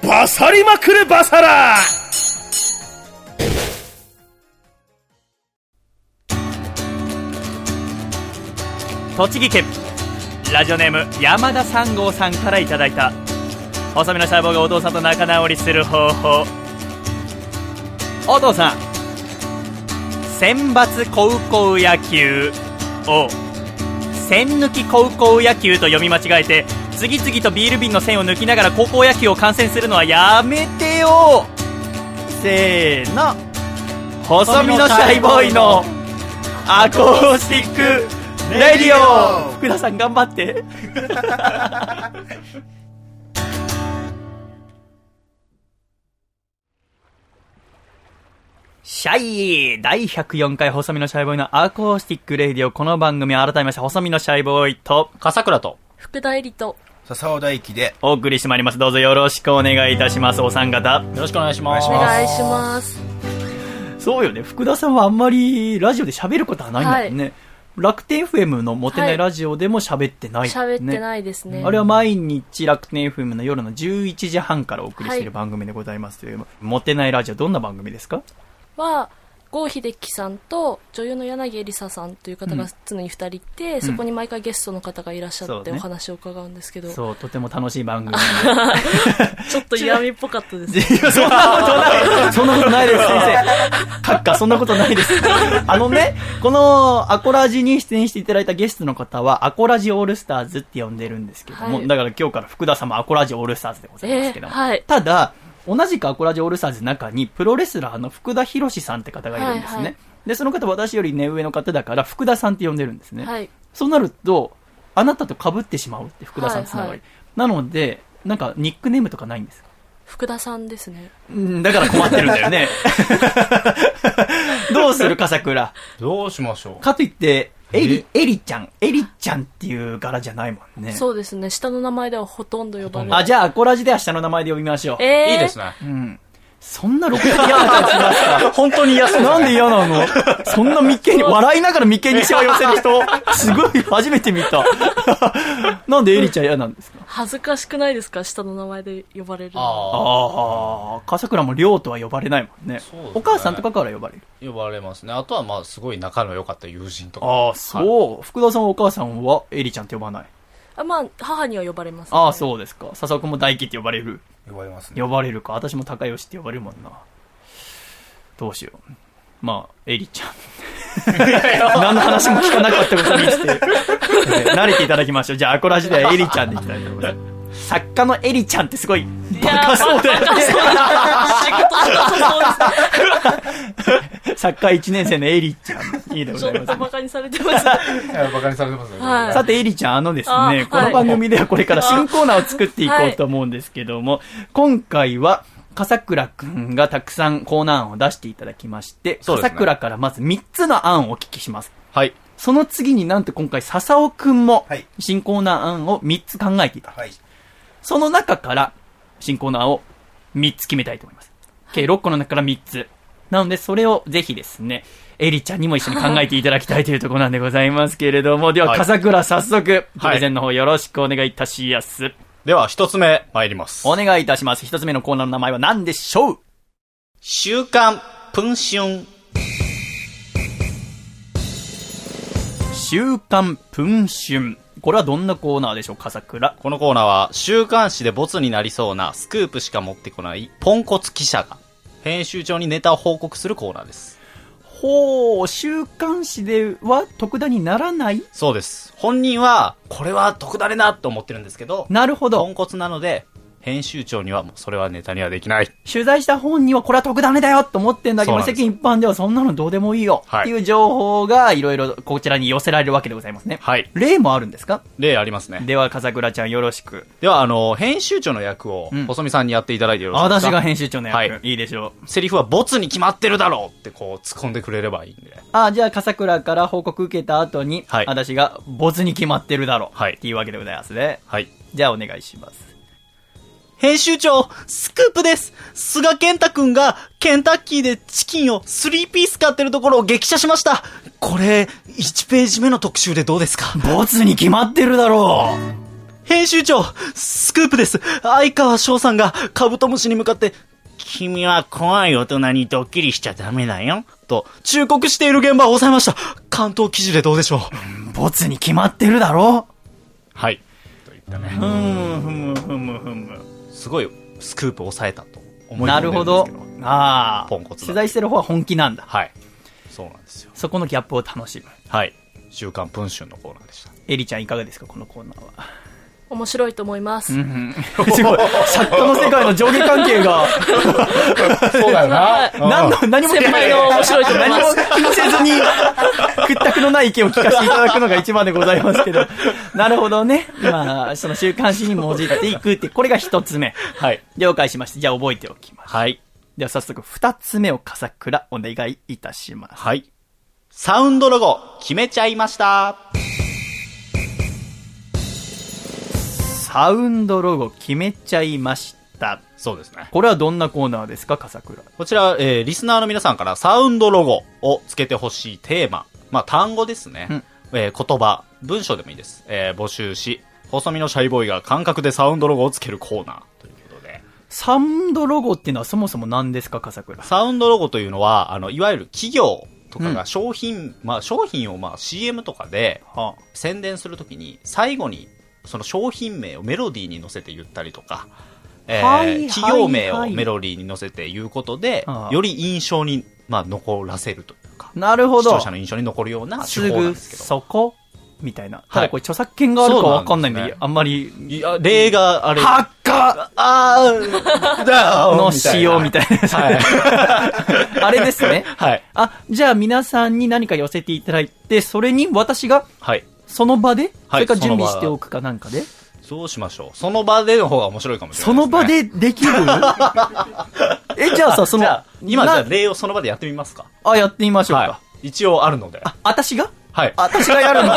バサりまくるバサラ！栃木県ラジオネーム山田三号さんからいただいた細身の細胞がお父さんと仲直りする方法。お父さん選抜高校野球を栓抜き高校野球と読み間違えて次々とビール瓶の栓を抜きながら高校野球を観戦するのはやめてよ。せーの。細身のシャイボーイのアコースティックレディオ。福田さん頑張ってシャイ第104回細身のシャイボーイのアコースティックレディオこの番組は改めまして細身のシャイボーイと笠倉と。福田絵里と笹尾大輝で、お送りしてまいります。どうぞよろしくお願いいたします。お三方。よろしくお願いします。お願いします。そうよね。福田さんはあんまりラジオで喋ることはないんだよね、楽天 FM のモテないラジオでも喋ってない、ね。喋ってないですね。あれは毎日楽天 FM の夜の11時半からお送りしてい。る番組でございますけれども、モテないラジオどんな番組ですか？は郷秀樹さんと女優の柳絵里沙さんという方が常に2人いて、そこに毎回ゲストの方がいらっしゃってそうねお話を伺うんですけど、そう、とても楽しい番組で。[laughs] ちょっと嫌味っぽかったです [laughs] そんなことない。そんなことないです、先生。閣下、そんなことないです。あのね、このアコラジに出演していただいたゲストの方は、アコラジオールスターズって呼んでるんですけども、はいだから今日から福田様アコラジオールスターズでございますけども。えーはいただ、同じくアコラジオールスターズの中に、プロレスラーの福田博さんって方がいるんですね。はいはいで、その方私よりね上の方だから、福田さんって呼んでるんですね。はいそうなると、あなたと被ってしまうって福田さんつながり。はいはいなので、なんかニックネームとかないんですか？福田さんですねうんだから困ってるんだよね。[laughs] どうする笠倉？どうしましょう。かといって、エリ、エリちゃん、エリちゃんっていう柄じゃないもんね。そうですね下の名前ではほとんど呼ばれるあ、じゃあ、アコラジでは下の名前で呼びましょう。えー、いいですね。うん。そんなろくな嫌な感じしますか？本当に嫌そうなんで嫌なの？そんな眉間に、笑いながら眉間にしわ寄せる人、すごい初めて見た。なんでエリちゃん嫌なんですか？恥ずかしくないですか？下の名前で呼ばれるのあああ、笠倉も亮とは呼ばれないもんね。ねお母さんとかから呼ばれる？あ、呼ばれますね。あとはまあ、すごい仲の良かった友人とか。ああ、そう。福田さんお母さんはエリちゃんって呼ばない？あまあ母には呼ばれます、ね、ああ、そうですか。笹尾君も大輝って呼ばれる。呼ばれますね。呼ばれるか。私も高吉って呼ばれるもんな。どうしよう。まあ、エリちゃん。何の話も聞かなかったことにして、えー慣れていただきましょう。じゃあ、アコラジではエリちゃんでいきたいと思います。作家のエリちゃんってすごい、バカそうだよね。仕事そうです作家1年生のエリちゃん。いいでございます。バカにされてますバカにされてますよはいさて、エリちゃん、あのですあね、この番組ではこれから新コーナーを作っていこうと思うんですけども、今回は、笠倉くんがたくさんコーナー案を出していただきまして、ね笠倉からまず3つの案をお聞きします。はい。その次になんと今回、笹尾くんもはい、新コーナー案を3つ考えていた。はい。その中から、新コーナーを3つ決めたいと思います。計6個の中から3つ。なので、それをぜひですね、エリちゃんにも一緒に考えていただきたいというところなんでございますけれども、では、はい笠倉早速、はいプレゼンの方よろしくお願いいたします。では、一つ目、参ります。お願いいたします。一つ目のコーナーの名前は何でしょう？週刊文春。週刊文春。これはどんなコーナーでしょう、笠倉。このコーナーは、週刊誌でボツになりそうなスクープしか持ってこないポンコツ記者が、編集長にネタを報告するコーナーです。ほう、週刊誌では特ダにならない？そうです。本人は、これは特ダネだと思ってるんですけど、なるほど。ポンコツなので、編集長にはもうそれはネタにはできない。取材した本人はこれは特ダネだよと思ってんだけど、世間一般ではそんなのどうでもいいよはいっていう情報がいろいろこちらに寄せられるわけでございますね。はい。例もあるんですか？例ありますね。では、笠倉ちゃんよろしく。では、あの、編集長の役をうん、細見さんにやっていただいてよろしいですか？私が編集長の役、はいい、いでしょう。セリフはボツに決まってるだろうってこう突っ込んでくれればいいんで。あ、じゃあ、笠倉から報告受けた後に、はい私が、ボツに決まってるだろう。はいっていうわけでございますね。はい。じゃあ、お願いします。編集長、スクープです菅健太くんがケンタッキーでチキンを3ピース買ってるところを激写しましたこれ、1ページ目の特集でどうですか？ボツに決まってるだろ編集長、スクープです。相川翔さんがカブトムシに向かって、君は怖い大人にドッキリしちゃダメだよ。と、忠告している現場を抑えました。関東記事でどうでしょう？う。ボツに決まってるだろはい。といったね。ふむふむふむふむ。すごい、スクープを抑えたと思いな込んでるほどんですけど。。ああ。ポンコツだ取材してる方は本気なんだ。はい。そうなんですよ。そこのギャップを楽しむ。はい。週刊文春のコーナーでした。エリちゃんいかがですかこのコーナーは。面白いと思います。うん [laughs] すごい。作家の世界の上下関係が、そうだよな。何の、何も先輩の面白いと思い何もます。気にせずに、屈託のない意見を聞かせていただくのが一番でございますけど。なるほどね。まあ、その週刊誌にもじっていくって、これが一つ目。はい。了解しました。じゃあ覚えておきます。はい。では早速、二つ目を笠倉お願いいたします。はい。サウンドロゴ、決めちゃいました。サウンドロゴ決めちゃいました。そうですね。これはどんなコーナーですか、笠倉？こちら、えー、リスナーの皆さんからサウンドロゴをつけてほしいテーマ、まあ、単語ですね。うんえー言葉、文章でもいいです。えー募集し、細身のシャイボーイが感覚でサウンドロゴをつけるコーナーということで。サウンドロゴっていうのはそもそも何ですか、笠倉？サウンドロゴというのは、あの、いわゆる企業とかうんが商品、まあ、商品をまあ CM とかでは宣伝するときに、最後にその商品名をメロディーに乗せて言ったりとか、えーはいはい企業名はいをメロディーに乗せて言うことで、ああより印象に、まあ、残らせるというか、あなるほど視聴者。の印象に残るような手法なんですけど。そこみたいな。ただこれ著作権があるかわかんないんで、そうなんねあんまり、いや、例があれ、はっかあの仕様みたいな。[laughs] はい。あれですね。[laughs] はい。あ、じゃあ皆さんに何か寄せていただいて、それに私がはい。その場で、そはいれから準備しておくかなんかで、そうしましょう。その場での方が面白いかもしれそないね。の場でできる？[laughs] え、じゃあさ、その、じゃあ、今じゃあな例をその場でやってみますか。あ、やってみましょうか。はい。一応あるので。あ、私が？はい。あ私がやるん [laughs]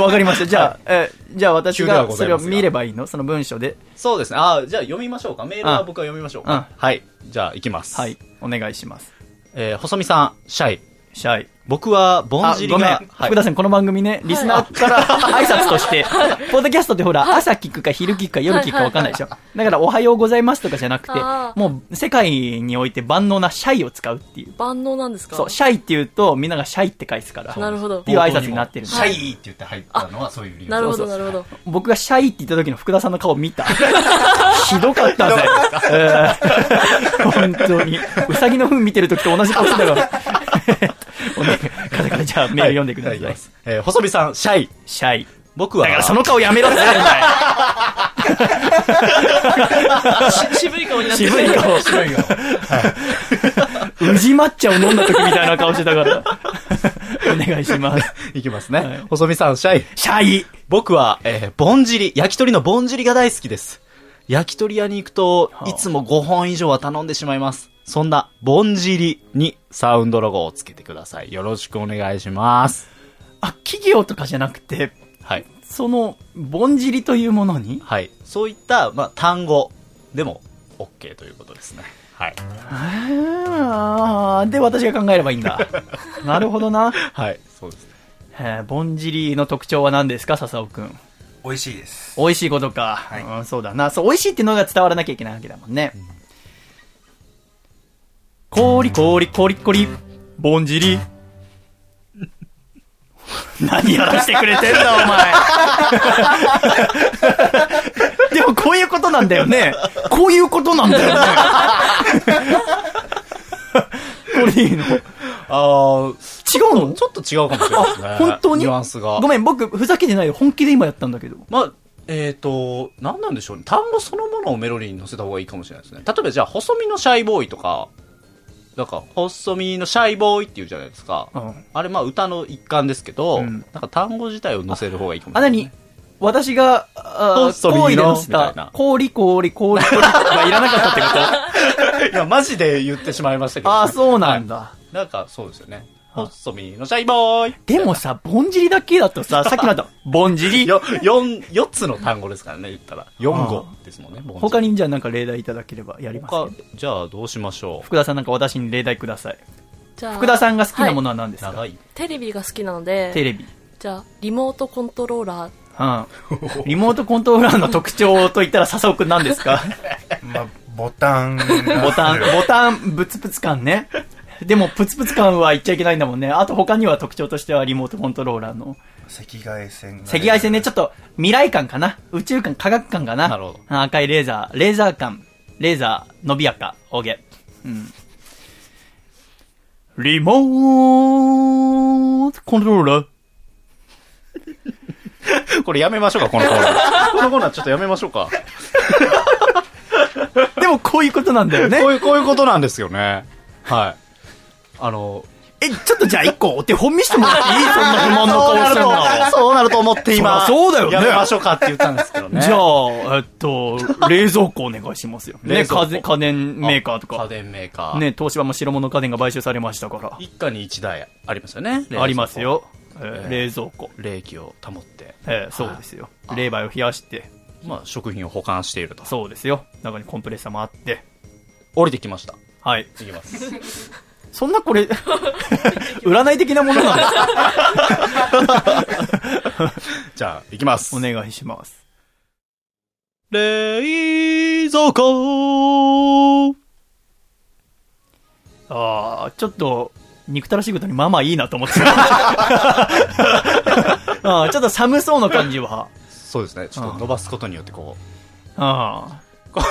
わかりました。じゃあ、えじゃあ私がそれを見ればいいの？その文章で？そうですね。あじゃあ読みましょうか。メールはあ僕は読みましょううんか。はい。じゃあ行きます。はい。お願いします。えー、細見さん、シャイ。シャイ。僕は、ぼんあ、ごめん。じりが、はい福田さん、この番組ね、リスナーから [laughs] 挨拶として、ポッドキャストってほら、朝聞くか昼聞くか夜聞くか分かんないでしょ。だから、おはようございますとかじゃなくてもう、世界において万能なシャイを使うっていう。万能なんですか？そう、シャイって言うと、みんながシャイって返すから。なるほどっていう挨拶になってるんでシャイって言って入ったのはそういう理由なるほど、なるほど。僕がシャイって言った時の福田さんの顔見た。ひどかったぜ。う [laughs] ん本当に。うさぎの糞見てる時と同じ顔してたから。[laughs] おね、からからじゃあメール読んでください。はいはいえー、細見さん、シャイ。シャイ。僕は、だからその顔やめろって、[laughs] し渋い顔になってる渋い顔。白いよ。宇治抹茶を飲んだ時みたいな顔してたから。お願いします。[laughs] いきますね。はい細見さん、シャイ。シャイ。僕は、えー、ぼんじり、焼き鳥のぼんじりが大好きです。焼き鳥屋に行くと、はあいつも5本以上は頼んでしまいます。そんな、ぼんじりにサウンドロゴをつけてください。よろしくお願いします。あ、企業とかじゃなくて、はい。その、ぼんじりというものに？はい。そういった、まあ、単語でも OK ということですね。はい。あーで、私が考えればいいんだ。[laughs] なるほどな。はい。そうですね。えーぼんじりの特徴は何ですか、笹尾くん。美味しいです。美味しいことか。はいうん、そうだな。そう、美味しいっていうのが伝わらなきゃいけないわけだもんね。こーりこーりこりこり、ぼんじり。[laughs] 何やらしてくれてんだ、[laughs] お前。[laughs] でもこういうことなんだよね。こういうことなんだよね。の違あー、うの？ちょっと違うかもしれないですね。あ本当に？ニュアンスが。ごめん、僕、ふざけてないよ。本気で今やったんだけど。まあ、えっ、と、何なんでしょうね。単語そのものをメロディーに乗せた方がいいかもしれないですね。例えばじゃあ、細身のシャイボーイとか、なんか、細身のシャイボーイっていうじゃないですか。うんあれ、まあ、歌の一環ですけど、うんなんか単語自体を乗せる方がいいかもしあ、れない、なに私が、あ細身の？行為で乗せた氷氷氷氷はいらなかったってこと？[laughs] いや、マジで言ってしまいましたけど。ああ、そうなんだ。だ。なんか、そうですよね。細身のシャイボーイ。でもさ、ぼんじりだけだとさ、[laughs] さっきの後、ぼんじり。よ、四、四つの単語ですからね、言ったら。四語ですもんね。他にじゃあなんか例題いただければやります他けど。じゃあどうしましょう？福田さんなんか私に例題ください。じゃあ福田さんが好きなものは何ですか、長い。テレビが好きなのでテレビ。じゃあリモートコントローラーうん。リモートコントローラーの特徴といったら笹尾くん何ですか？[laughs] まあ、ボタンがボタン、ボタン、ブツブツ感ね。でも、プツプツ感は言っちゃいけないんだもんね。あと他には特徴としてはリモートコントローラーの。赤外線が赤外線ね、ちょっと未来感かな。宇宙感、科学感かな。なるほどあ赤いレーザー、レーザー感、レーザー、伸びやか、大げ。うん。リモートコントローラー。[laughs] これやめましょうか、このコーナー。このコーナーちょっとやめましょうか。[laughs] でもこういうことなんだよねこ。ういう、こういうことなんですよね。はい。あの、え、ちょっとじゃあ一個お手本見せてもらっていい？[laughs] そんな不満の顔そうなるしてんの。と、そうなると思って今。そうだよねやめましょうかって言ったんですけどね。じゃあ、えっと、冷蔵庫お願いしますよ。ね、家電家電メーカーと家か。電メーカー。ね、東芝も白物家電が買収されましたから。一家に一台ありますよね。ありますよ。えーえー冷蔵庫。冷気を保って。えーそうですよ。冷媒を冷やして。まあ、食品を保管していると。そうですよ。中にコンプレッサーもあって。降りてきました。はい。いきます。[laughs] そんなこれ、[laughs] 占い的なものなんですかじゃあ、いきます。お願いします。冷蔵庫ああ、ちょっと、憎たらしいことにまあまあいいなと思ってた。[laughs] ああちょっと寒そうな感じは。そうですね。ちょっと伸ばすことによってこああ。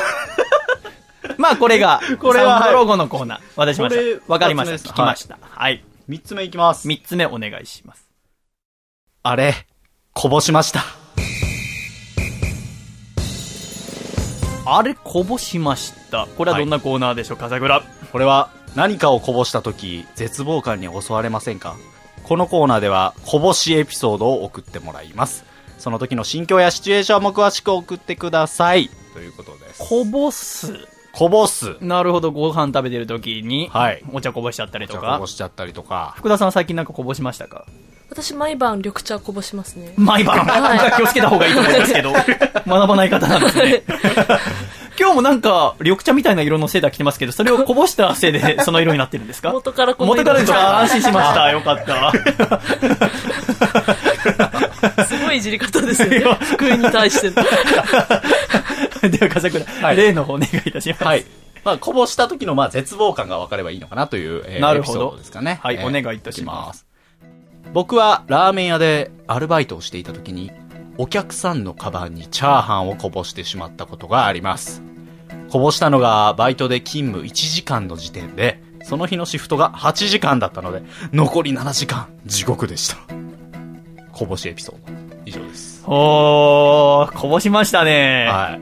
[laughs] まあこれが、これはロゴのコーナー。渡しました。わかりました。聞きました。はい。う、三つ目いきます。三つ目お願いします。あれ、こぼしました。あれ、こぼしました。これはどんなコーナーでしょう、笠倉。これは何かをこぼした時絶望感に襲われませんか？このコーナーではこぼしエピソードを送ってもらいますその時の心境やシチュエーションも詳しく送ってくださいということですこぼす。こぼすなるほど、ご飯食べてる時に、はいお茶こぼしちゃったりとじゃあこかぼ。しちゃったりとか福田さんは最近なんかこぼしましたか？私毎晩緑茶こぼしますね毎晩。はい気をつけた方がいいと思いますけど。[laughs] 学ばない方なんですね。今日もなんか、緑茶みたいな色のセーター着てますけど、それをこぼしたせいで [laughs] その色になってるんですか？元からこの元からですか安心しましあた。よかった。[laughs] [laughs] すごいいじり方ですよね福井に対しての [laughs] では、笠倉、はい例の方お願いいたします。はい。まあ、こぼした時のまあ絶望感が分かればいいのかなという、えーなるほどエピソードですかね。はいえーお願いいたします僕はラーメン屋でアルバイトをしていた時に、お客さんのカバンにチャーハンをこぼしてしまったことがあります。こぼしたのがバイトで勤務1時間の時点で、その日のシフトが8時間だったので、残り7時間、地獄でした。こぼしエピソード。以上です。おー、こぼしましたね。はい。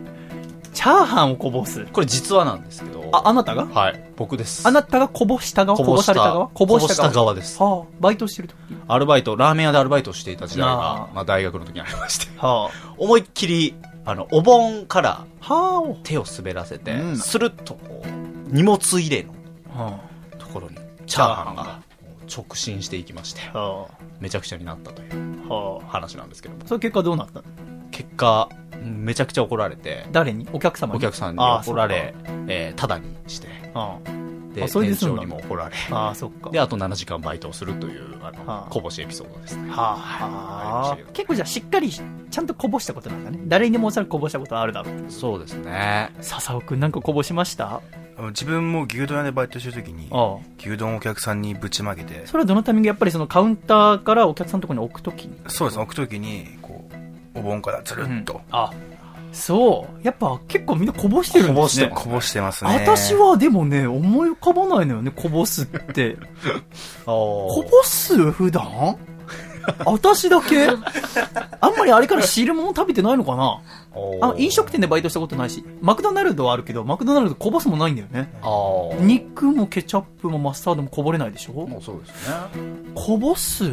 チャーハンをこぼす。これ実話なんですけど。あ、あなたが？はい。僕です。あなたがこぼした側？こぼされた側？こぼした側？ですはあ、バイトしてる時？アルバイト、ラーメン屋でアルバイトをしていた時代ながあ、まあ大学の時にありまして。は思いっきり、あの、お盆からあ。は手を滑らせて、うんスルッとこう、荷物入れのあ。はところに、チャーハンが直進していきまして、あ。はめちゃくちゃになったというあ。はあ。話なんですけども、その結果どうなったの？結果、めちゃくちゃ怒られて、誰に？お客様に？お客さんにああ怒られ、えー、ただにして、あで、あで店長にも怒られ、あ。ああ、そっか。で、あと7時間バイトをするという、あの、はあこぼしエピソードですね。はあ、はあ。結構じゃあしっかり、ちゃんとこぼしたことなんだね。誰にでもおそらくこぼしたことあるだろう。そうですね。笹尾くんなんかこぼしました？自分も牛丼屋でバイトしてる時に。牛丼をお客さんにぶちまけてそれはどのタイミングやっぱりそのカウンターからお客さんのところに置くときに？そうです置く時にこうお盆からつるっと。あ、そう。やっぱ結構みんなこぼしてるんですね。こぼしてますね。私はでもね、思い浮かばないのよね、こぼすって。[laughs] ここぼす？普段？[laughs] 私だけ？あんまりあれから汁物食べてないのかな？あ飲食店でバイトしたことないし、マクドナルドはあるけど、マクドナルドこぼすもないんだよね。あー肉もケチャップもマスタードもこぼれないでしょ？もうそうですね。こぼす？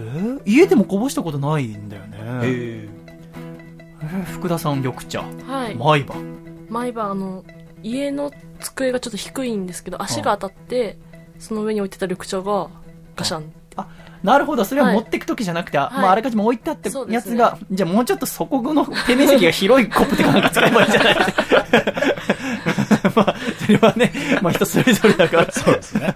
家でもこぼしたことないんだよね。へえー福田さん緑茶。はい毎晩？毎晩あの家の机がちょっと低いんですけど足が当たってその上に置いてた緑茶がガシャンなるほど、それははい持ってくときじゃなくて、あはいまあ、あらかじめ置いてあってやつが、じゃあもうちょっとそこの手面積が広いコップとかなんか使えばいいんじゃない？まあ、それはね、まあ人それぞれだから。そうですね。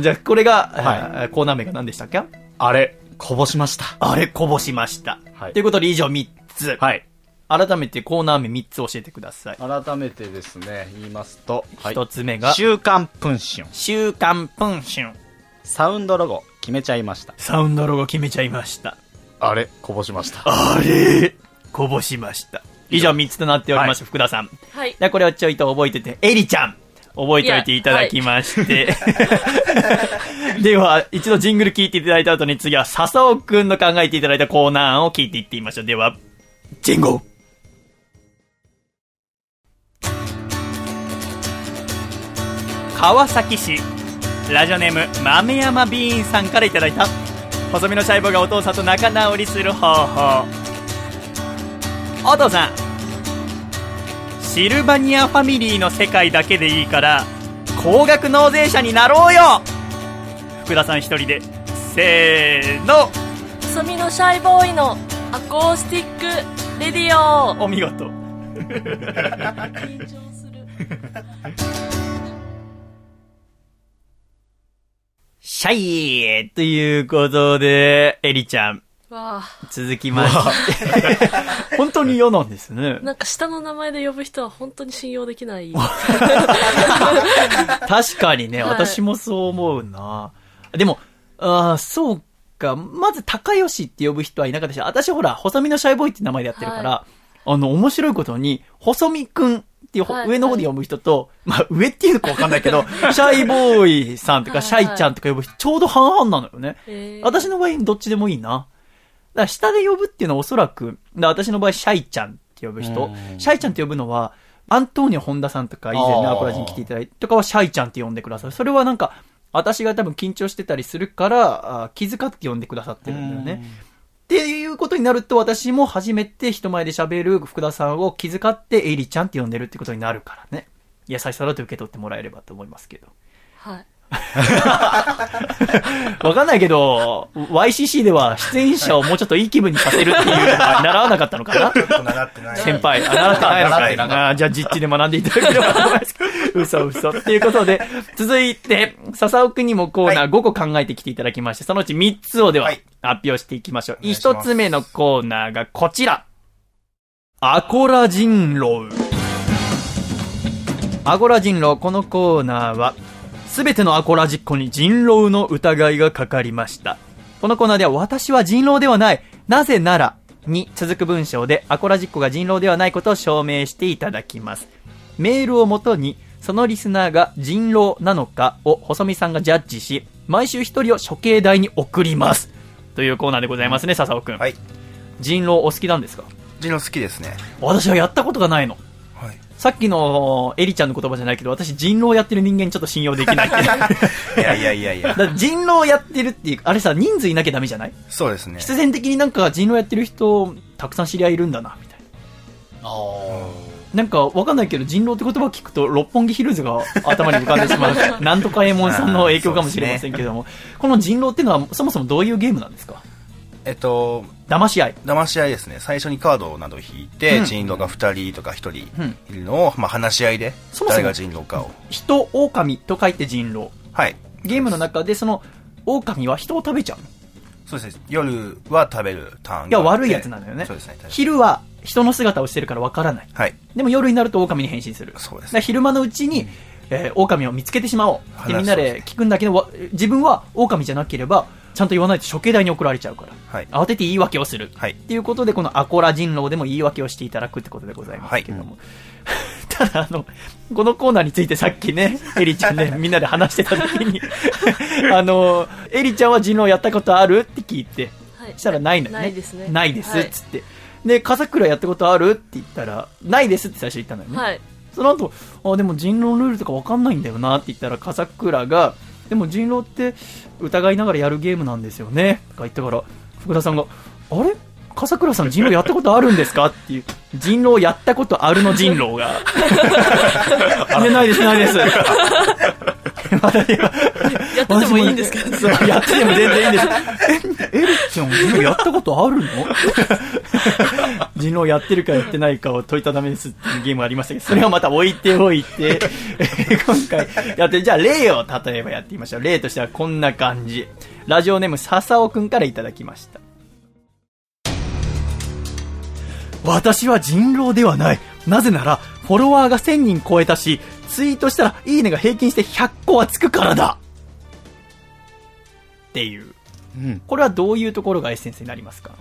じゃあ、これが、はあコーナー名が何でしたっけ？あれ、こぼしました。あれ、こぼしました。はいということで以上3つ。はい。改めてコーナー名3つ教えてください。改めてですね、言いますと、はい1つ目が、週刊文春。週刊文春。サウンドロゴ、決めちゃいました。サウンドロゴ決めちゃいました。あれ、こぼしました。あれ？こぼしました。以上3つとなっております、福田さん。はいじゃあこれをちょいと覚えてて、エリちゃん覚えておいていただきまして。[laughs] では、一度ジングル聞いていただいた後に次は笹尾くんの考えていただいたコーナー案を聞いていってみましょう。では、ジンゴ川崎市ラジオネーム豆山ビーンさんからいただいた。細身の細胞がお父さんと仲直りする方法。お父さんシルバニアファミリーの世界だけでいいから高額納税者になろうよ。福田さん一人でせーの。細身のシャイボーイのアコースティックレディオ。お見事。[laughs] 緊張する [laughs] シャイということで、エリちゃん、わあ続きまして。[laughs] 本当に嫌なんですね。なんか下の名前で呼ぶ人は本当に信用できない [laughs] 確かにね、はい私もそう思うな。でも、ああ、そうか。まず、高吉って呼ぶ人はいなかったし、私ほら、細身のシャイボーイって名前でやってるから、あの、面白いことに、細身くんっていうほ、はい上の方で呼ぶ人と、まあ、上っていうのかわかんないけど、[laughs] シャイボーイさんとか、はいシャイちゃんとか呼ぶ人、ちょうど半々なのよね。私の場合、どっちでもいいな。だから下で呼ぶっていうのはおそらく、ら私の場合、シャイちゃんって呼ぶ人。シャイちゃんって呼ぶのは、アントーニオ本田さんとか、以前ね、アコラジに来ていただいて、とかはシャイちゃんって呼んでくださる。それはなんか、私が多分緊張してたりするから、気遣って呼んでくださってるんだよね。っていうことになると、私も初めて人前で喋る福田さんを気遣ってエイリちゃんって呼んでるってことになるからね。優しさだと受け取ってもらえればと思いますけど。はい [laughs] わかんないけど、YCC では出演者をもうちょっといい気分にさせるっていうのは習わなかったのかな？ちょっと習ってない。先輩。あ、習ってないのか習ってなじゃあ実地で学んでいただければと思います。嘘嘘。っていうことで、続いて、笹尾くんにもコーナー5個考えてきていただきまして、そのうち3つをでははい発表していきましょう。願いします1つ目のコーナーがこちら。アコラ人狼。アコラ人狼、このコーナーは、すべてのアコラ実行に人狼の疑いがかかりました。このコーナーでは私は人狼ではない。なぜなら、に続く文章でアコラ実行が人狼ではないことを証明していただきます。メールをもとに、そのリスナーが人狼なのかを細見さんがジャッジし、毎週一人を処刑台に送ります。というコーナーでございますね、笹尾くん。はい。人狼お好きなんですか？人狼好きですね。私はやったことがないの。はい。さっきのエリちゃんの言葉じゃないけど、私人狼やってる人間ちょっと信用できないって。[laughs] いやいやいやいや人狼やってるっていう、あれさ、人数いなきゃダメじゃない？そうですね。必然的になんか人狼やってる人、たくさん知り合いいるんだな、みたいな。なんかわかんないけど、人狼って言葉聞くと、六本木ヒルズが頭に浮かんでしまう。[laughs] なんとかエモンさんの影響かもしれませんけども、この人狼っていうのはそもそもどういうゲームなんですか？えっと、騙し合い。騙し合いですね。最初にカードなどを引いて、うん人狼が2人とか1人うんいるのを、まあ、話し合いで、誰が人狼かを。人、狼と書いて人狼。はい。ゲームの中でその、狼は人を食べちゃうのそうですね。夜は食べるターンいや、悪いやつなのよね。そうですね。昼は人の姿をしてるからわからない。はい。でも夜になると狼に変身する。そうですだから昼間のうちに、えー狼を見つけてしまおう。で、話みんなで聞くんだけど、わ自分は狼じゃなければ、ちゃんと言わないと処刑台に送られちゃうから。はい。慌てて言い訳をする。はいっていうことで、このアコラ人狼でも言い訳をしていただくってことでございますけども。[laughs] ただ、あの、このコーナーについてさっきね、[laughs] エリちゃんね、みんなで話してた時に、[laughs] あの、エリちゃんは人狼やったことあるって聞いて、はいしたらないのよね。ないですねないです、はいつって。で、笠倉やったことあるって言ったら、ないですって最初言ったのよね。はいその後、あ、でも人狼ルールとかわかんないんだよなって言ったら、笠倉が、でも人狼って疑いながらやるゲームなんですよね。とか言ったから、福田さんが、あれ？笠倉さん人狼やったことあるんですか？っていう、人狼やったことあるの人狼が。いや、ないです、ないです。私 [laughs] はやっててもいいんですけどねそう、やってても全然いいんです。え、エリちゃん、人狼やったことあるの？[laughs] 人狼やってるかやってないかを問いただめですっていうゲームがありましたけど、それはまた置いておいて、え [laughs] ー今回やって、じゃあ例を例えばやってみましょう。例としてはこんな感じ。ラジオネーム笹尾くんからいただきました。私は人狼ではない。なぜなら、フォロワーが1000人超えたし、ツイートしたら、いいねが平均して100個はつくからだっていう。うん。これはどういうところがエッセンスになりますか？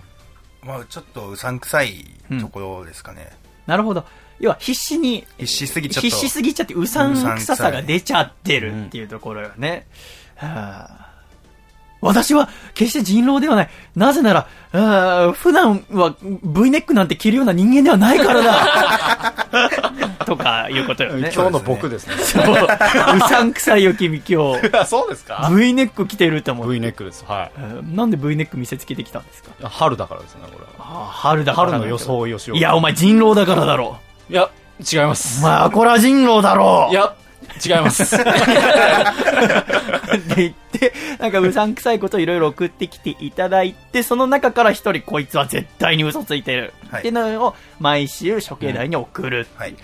まあちょっとうさんくさいところですかね。なるほど。要は必死に、必死すぎちゃっと。必死すぎちゃってうさんくささが出ちゃってるっていうところよね。はあ私は決して人狼ではない。なぜなら、あー普段は V ネックなんて着るような人間ではないからだ。[laughs] とかいうことよね。今日の僕ですね。そう。うさんくさいよ、君今日。[laughs] そうですか？V ネック着てると思う。?V ネックです。はえーなんで V ネック見せつけてきたんですか？い。春だからですね、これは。春だから。春の装いをしよう。いや、お前人狼だからだろ。いや、違います。まあ、これは人狼だろう。いや、違います。[laughs] って言って、なんかうさんくさいことをいろいろ送ってきていただいて、その中から一人こいつは絶対に嘘ついてる。はいっていうのを毎週処刑台に送る。はい。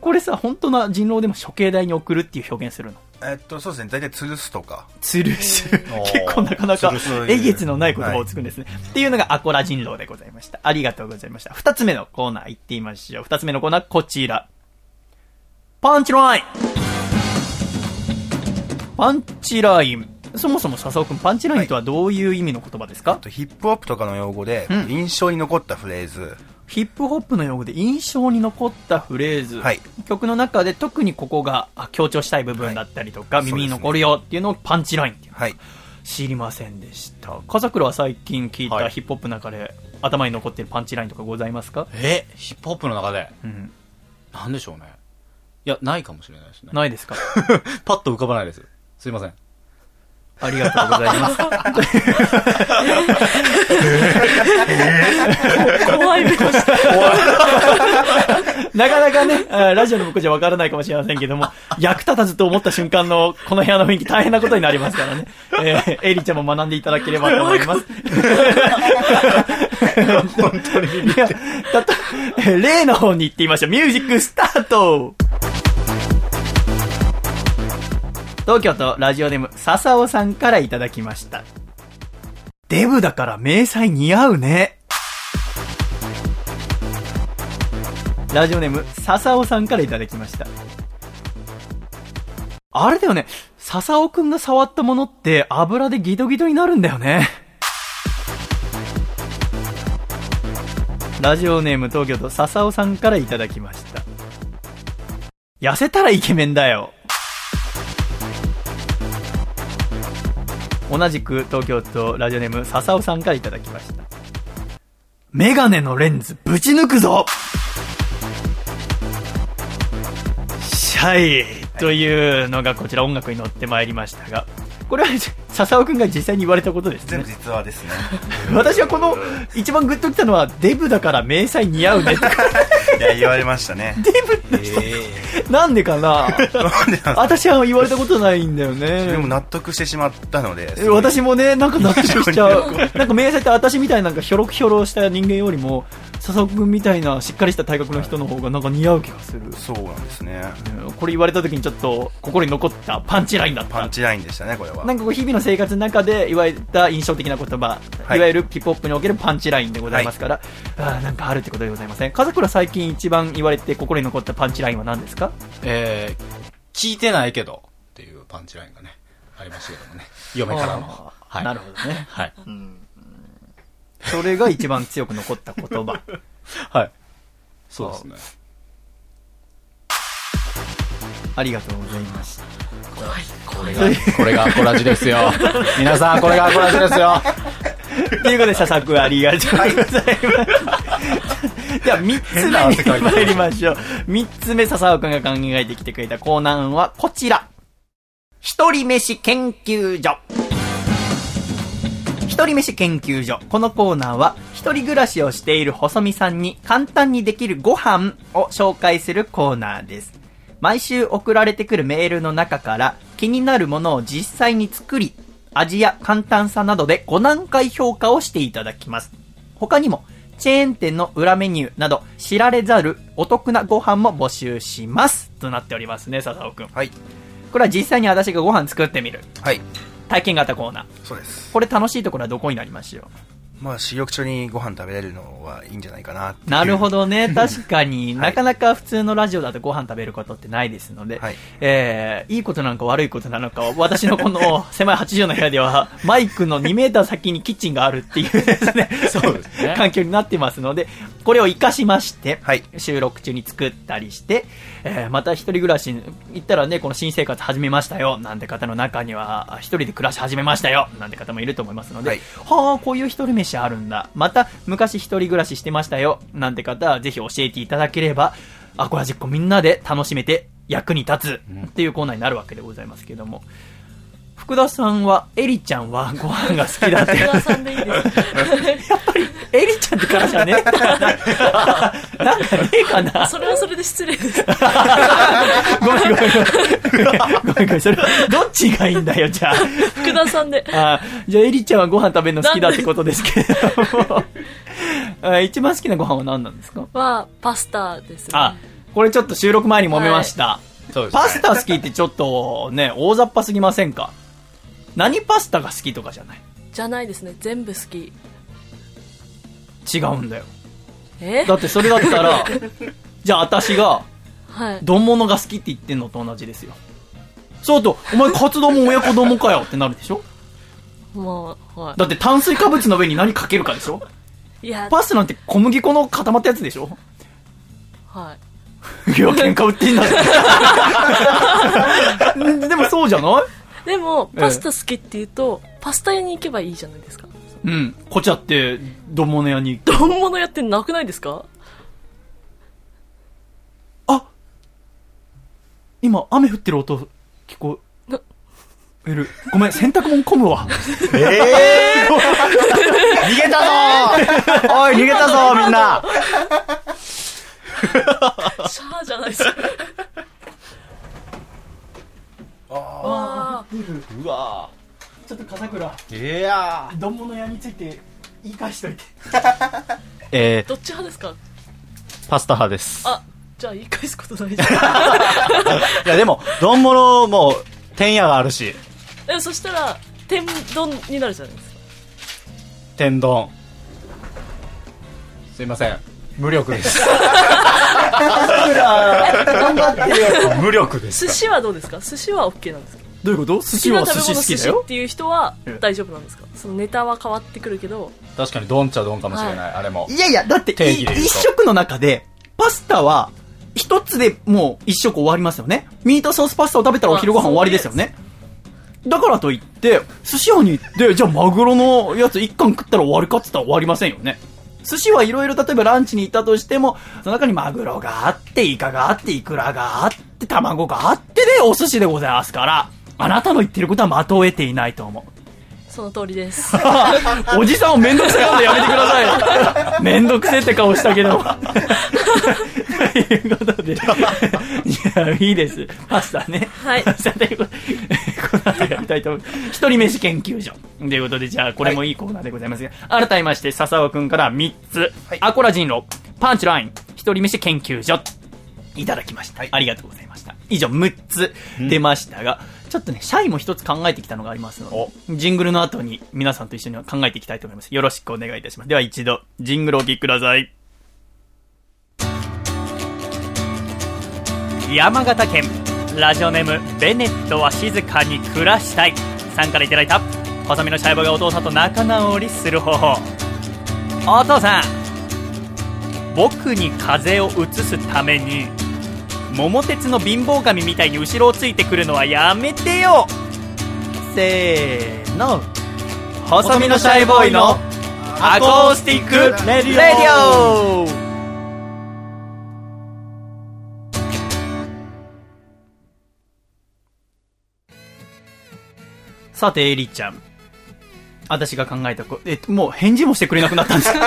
これさ、本当な人狼でも処刑台に送るっていう表現するの？えっと、そうですね。大体吊るすとか。つるす。[laughs] 結構なかなかえげつのない言葉をつくんですね。っていうのがアコラ人狼でございました。ありがとうございました。二つ目のコーナー行ってみましょう。二つ目のコーナーこちら。パンチラインパンチライン。そもそも笹尾くん、パンチラインとはどういう意味の言葉ですか、あとヒップホップとかの用語でうん、印象に残ったフレーズ。ヒップホップの用語で印象に残ったフレーズ、はい曲の中で特にここがあ強調したい部分だったりとか、はい耳に残るよっていうのをパンチラインっていう。はい。知りませんでした。笠倉は最近聞いはいたヒップホップの中で頭に残ってるパンチラインとかございますか？え、ヒップホップの中で、うん。なんでしょうね。いや、ないかもしれないですね。ないですか？[laughs] パッと浮かばないです。すいません。ありがとうございます。怖い。目をして。なかなかね、ラジオの僕じゃわからない。かもしれませんけども、役立たずと思った瞬間のこの部屋の雰囲気大変なことになりますからね。えー、エリちゃんも学んでい。ただければと思い。ます。本当に、例の方に行ってみましょう。ミュージックスタート東京都ラジオネーム、笹尾さんからいただきました。デブだから迷彩似合うね。ラジオネーム、笹尾さんからいただきました。あれだよね、笹尾くんが触ったものって油でギトギトになるんだよね。ラジオネーム東京都笹尾さんからいただきました。痩せたらイケメンだよ。同じく東京都ラジオネーム笹尾さんからいただきました。メガネのレンズぶち抜くぞシャイというのがこちら音楽に乗ってまいりましたが、これは笹尾くんが実際に言われたことですね全部。実話ですね。[laughs] 私はこの一番グッときたのはデブだから迷彩似合うね [laughs] いや、言われましたね。[laughs] なんでかな？なんでなん私は言われたことないんだよでもね。納得してしまったので。え私もね、なんか納得しちゃう。なんか迷彩って私みたいななんかひょろひょろした人間よりも、笹尾くんみたいなしっかりした体格の人の方がなんか似合う気がする。そうなんですね。うんこれ言われた時にちょっと心に残ったパンチラインだった。パンチラインでしたね、これはな。んかこう日々の生活の中で言われた印象的な言葉、はいい、わゆるヒップホップにおけるパンチラインでございますから、あーなんかあるってことでございません。風倉最近一番言われて心に残ったパンチラインは何ですか？えー、聞いてないけど、っていうパンチラインがね、ありましたけどもね。嫁からの。あーなるほどね。はい。それが一番強く残った言葉。[laughs] はい。そうですね。ありがとうございました。これが、これがアコラジですよ。皆さん、これがアコラジですよ。ということで、笹くんありがとうございます。では、三つ目に参りましょう。三つ目、笹尾くんが考えてきてくれたコーナーはこちら。一人飯研究所。一人飯研究所。このコーナーは、一人暮らしをしている細見さんに簡単にできるご飯を紹介するコーナーです。毎週送られてくるメールの中から、気気になるものを実際に作り、味や簡単さなどで5段階評価をしていただきます。他にも、チェーン店の裏メニューなど、知られざるお得なご飯も募集します。となっておりますね、笹尾くん。はい。これは実際に私がご飯作ってみる。はい。体験型コーナー。そうです。これ楽しいところはどこになりましょうまあ、視力中にご飯食べれるのはいいんじゃないかななるほどね。[laughs] 確かに、はい。なかなか普通のラジオだとご飯食べることってないですので、はい。えー、いいことなのか悪いことなのかは、私のこの [laughs] 狭い80の部屋では、マイクの2メーター先にキッチンがあるっていうですね、そうですね。[laughs] 環境になってますので、これを活かしまして、はい。収録中に作ったりして、えー、また一人暮らしに行ったらね、この新生活始めましたよ、なんて方の中には、一人で暮らし始めましたよ、なんて方もいると思いますので、はいはあ、こういう一人飯あるんだ。また、昔一人暮らししてましたよ、なんて方は、ぜひ教えていただければ、アコラジッコみんなで楽しめて役に立つっていうコーナーになるわけでございますけども。福田さんは、エリちゃんはご飯が好きだって。福田さんでいいです。エリちゃんってからじゃねえかな。なんかねえかな。それはそれで失礼です。ごめんごめんごめん。ごめんごめん。それ、どっちがいいんだよ、じゃあ。福田さんで。あじゃあ、エリちゃんはご飯食べるの好きだってことですけれども。あ [laughs] 一番好きなご飯は何なんですか？は、パスタですね。あ、これちょっと収録前に揉めました。そうですねパスタ好きってちょっとね、大雑把すぎませんか？何パスタが好きとかじゃない？じゃないですね。全部好き。違うんだよ。え？だってそれだったら、[laughs] じゃあ私が、はい。丼物が好きって言ってんのと同じですよ。そうと、お前カツ丼も親子丼もかよってなるでしょ？まあ、はだって炭水化物の上に何かけるかでしょ？い。いや、パスタなんて小麦粉の固まったやつでしょ？はいや、[laughs] 喧嘩売ってんだ。[laughs] でもそうじゃないい？でも、ええパスタ好きって言うと、パスタ屋に行けばいいじゃないですか。うん。こちゃって、丼物屋に。丼物屋ってなくないですか？あ今、雨降ってる音、聞こえる。ごめん、洗濯物込むわ。ええ [laughs] 逃げたぞーおい、逃げたぞーみんなシャーじゃないですか。あうわちょっと笠倉、ーいやー丼物屋について言い返しといて。[laughs] えどっち派ですか？ー、パスタ派です。あ、じゃあ言い返すことないじゃん。[laughs] いや、でも、丼物も、天屋があるし、えそしたら、天丼になるじゃないですか。天丼。すいません。無力です。頑張ってよ。無力です寿。司はどうですか？寿司は OK なんですか？どういうこと？寿司は寿司好きだよ寿司っ。ていう人はうん大丈夫なんですか？そのネタは変わってくるけど、確かに丼っちゃ丼かもしれない、あれも。いやいや、だって、一食の中で、パスタは、一つでもう一食終わりますよね。ミートソースパスタを食べたらお昼ご飯終わりですよね。だからといって、寿司屋に行って、じゃあマグロのやつ一貫食ったら終わりかって言ったら終わりませんよね。寿司はいろいろ例えばランチに行ったとしても、その中にマグロがあって、イカがあって、イクラがあって、卵があってで、お寿司でございますから、あなたの言ってることは的を得ていないと思う。その通りです。[laughs] おじさんをめんどくさいのでやめてください。[laughs] めんどくせえって顔したけど。ということで、いや、いいです。パスタね。はいパスタということで、この後やりたいと思う。一人飯研究所。ということで、じゃあ、これもいいコーナーでございますが、改めまして、笹尾くんから3つ、はいアコラ人狼、パンチライン、一人飯研究所、いただきました。はいありがとうございました。以上、6つ出ましたが、ちょっとね、社員も一つ考えてきたのがありますので、ジングルの後に皆さんと一緒に考えていきたいと思います。よろしくお願いいたします。では一度、ジングルをお聴きください。山形県、ラジオネーム、ベネットは静かに暮らしたい。さんからいただいた、細身のシャイボーイがお父さんと仲直りする方法。お父さん、僕に風邪をうつすために、桃鉄の貧乏神みたいに後ろをついてくるのはやめてよ。せーの。細身のシャイボーイのアコースティックレディオ。さて、エリちゃん。私が考えたこ、え、もう返事もしてくれなくなったんです [laughs]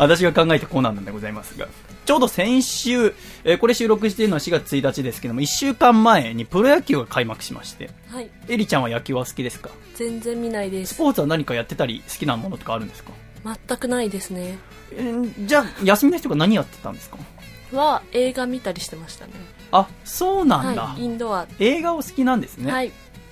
私が考えたコーナーなんでございますが、ちょうど先週、えーこれ収録しているのは4月1日ですけども、1週間前にプロ野球が開幕しまして、はい。エリちゃんは野球は好きですか？全然見ないです。スポーツは何かやってたり好きなものとかあるんですか？全くないですね。えーじゃあ、休みの人が何やってたんですか？は映画見たりしてましたね。あ、そうなんだ。はいインドア。映画を好きなんですね。はい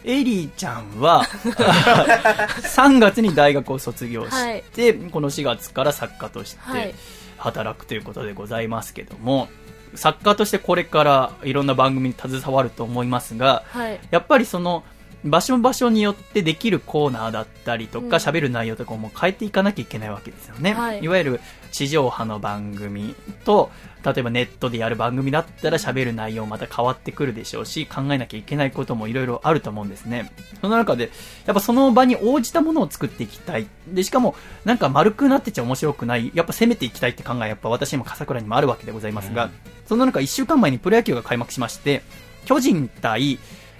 エリーちゃんは [laughs] 3月に大学を卒業して、この4月から作家としてはい。働くということでございますけども、作家としてこれからいろんな番組に携わると思いますが、はい。やっぱりその場所場所によってできるコーナーだったりとうん。か喋、る内容とかも変えていかなきゃいけないわけですよね、はい。いわゆる地上波の番組と例えばネットでやる番組だったら喋る内容また変わってくるでしょうし考えなきゃいけないこともいろいろあると思うんですね。その中でやっぱその場に応じたものを作っていきたい。でしかもなんか丸くなってちゃ面白くない。やっぱ攻めていきたいって考えやっぱ私にも笠倉にもあるわけでございますが、そん。な中1週間前にプロ野球が開幕しまして巨人対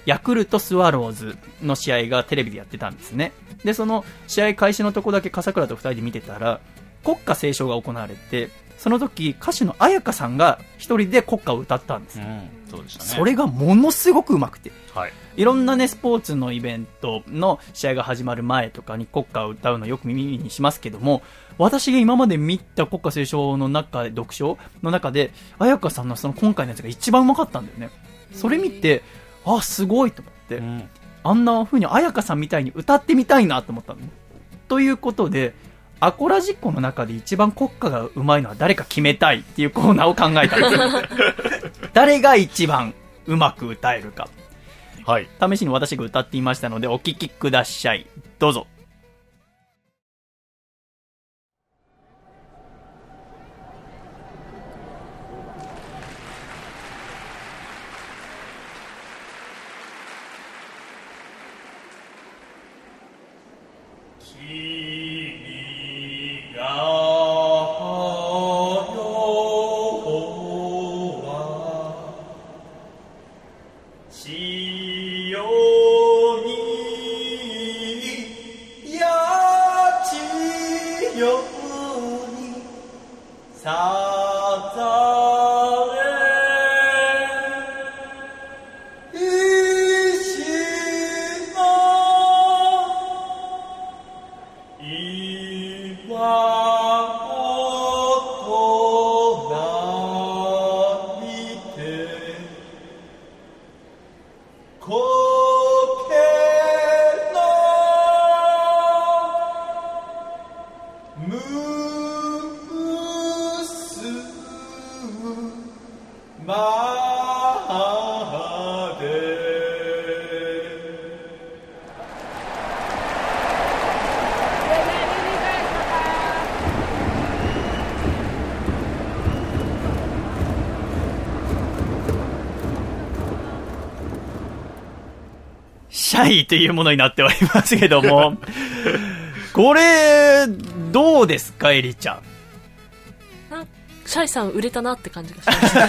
ヤクルトスワローズの試合がテレビでやってたんですね。で、その試合開始のとこだけ笠倉と二人で見てたら、国歌斉唱が行われて、その時歌手の彩香さんが一人で国歌を歌ったんです。うん、そうでしたね。それがものすごく上手くて。はい。いろんなね、スポーツのイベントの試合が始まる前とかに国歌を歌うのよく耳にしますけども、私が今まで見た国歌斉唱の中で、読書の中で、彩香さんのその今回のやつが一番上手かったんだよね。それ見て、あ、すごいと思って、うん。あんな風に彩香さんみたいに歌ってみたいなと思ったの。ということで、アコラジッコの中で一番国歌が上手いのは誰か決めたいっていうコーナーを考えたんです。[laughs] 誰が一番上手く歌えるか。はい。試しに私が歌っていましたので、お聴きください。どうぞ。シャイというものになっておりますけども、[laughs] これ、どうですか、エリちゃん？シャイさん売れたなって感じがしました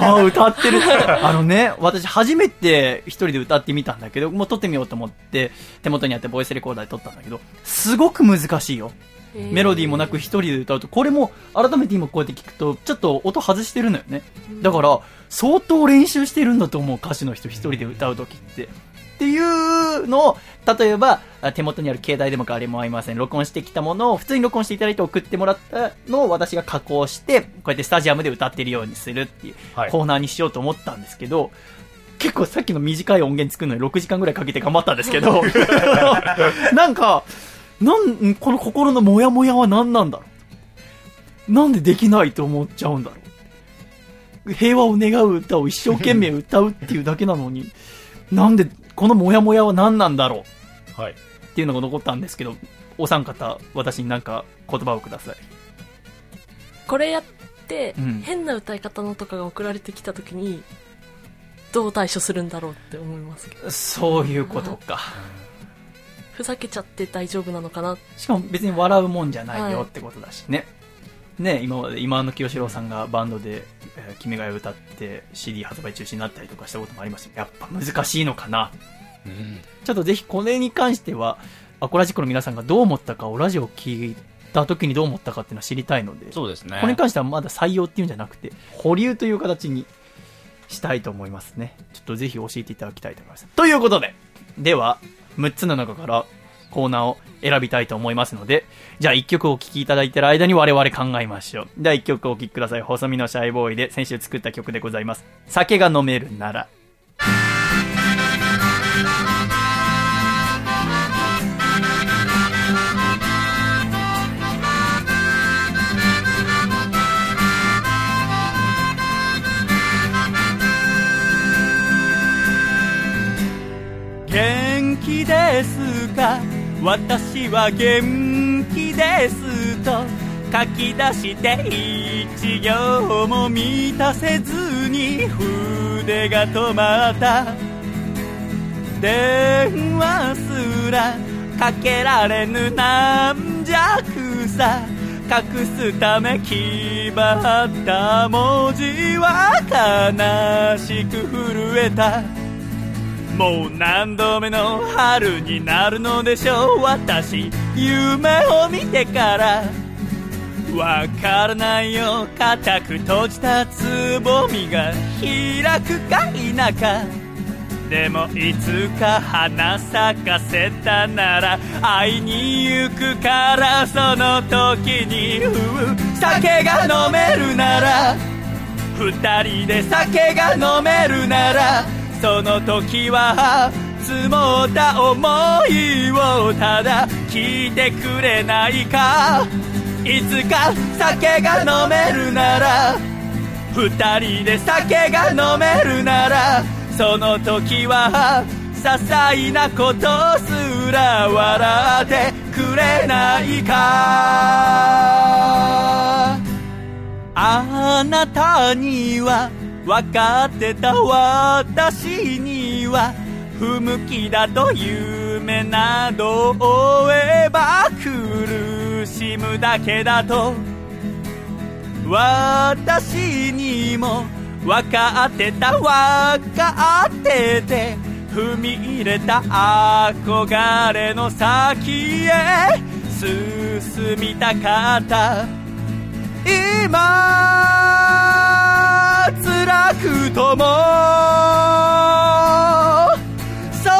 [laughs] あ、歌ってる。あのね、私初めて一人で歌ってみたんだけど、もう撮ってみようと思って、手元にあってボイスレコーダーで撮ったんだけど、すごく難しいよ。メロディーもなく一人で歌うと、これも改めて今こうやって聞くと、ちょっと音外してるのよね。だから、相当練習してるんだと思う、歌手の人一人で歌うときって。っていうのを、例えば、あ手元にある携帯でも変わりもありません。録音してきたものを、普通に録音していただいて送ってもらったのを私が加工して、こうやってスタジアムで歌ってるようにするっていうはい。コーナーにしようと思ったんですけど、結構さっきの短い音源作るのに6時間ぐらいかけて頑張ったんですけど、[laughs] なんか、なん、この心のモヤモヤは何なんだろう。なんでできないと思っちゃうんだろう。平和を願う歌を一生懸命歌うっていうだけなのに、なんで、このモヤモヤは何なんだろう？はい。っていうのが残ったんですけど、お三方、私になんか言葉をください。これやって、うん変な歌い方のとかが送られてきた時にどう対処するんだろうって思いますけどそういうことか。ふざけちゃって大丈夫なのかなしかも別に笑うもんじゃないよはいってことだしね。ね、今まで今の清志郎さんがバンドで、えー君が代を歌って CD 発売中止になったりとかしたこともありましたやっぱ難しいのかな。ちょっとぜひこれに関しては、アコラジックの皆さんがどう思ったかをラジオを聞いた時にどう思ったかっていうのは知りたいので、そうですね。これに関してはまだ採用っていうんじゃなくて、保留という形にしたいと思いますね。ちょっとぜひ教えていただきたいと思います。ということで、では、6つの中からコーナーを選びたいと思いますので、じゃあ1曲お聴きいただいてる間に我々考えましょう。では1曲お聴きください。細身のシャイボーイで先週作った曲でございます。酒が飲めるなら。元気ですか？私は元気ですと書き出して一行も満たせずに筆が止まった。電話すらかけられぬなんじゃくさ。隠すため決まった文字は悲しく震えた。もう何度目の春になるのでしょう。私夢を見てから。わからないよ固く閉じたつぼみが開くか否か。でもいつか花咲かせたなら会いに行くからその時にうう。酒が飲めるなら。二人で酒が飲めるなら。その時は積もった思いをただ聞いてくれないか。いつか酒が飲めるなら二人で酒が飲めるならその時は些細なことすら笑ってくれないか。あなたには分かってた私には不向きだと夢など追えば苦しむだけだと。私にも分かってた分かってて踏み入れた憧れの先へ進みたかった。今辛くとも空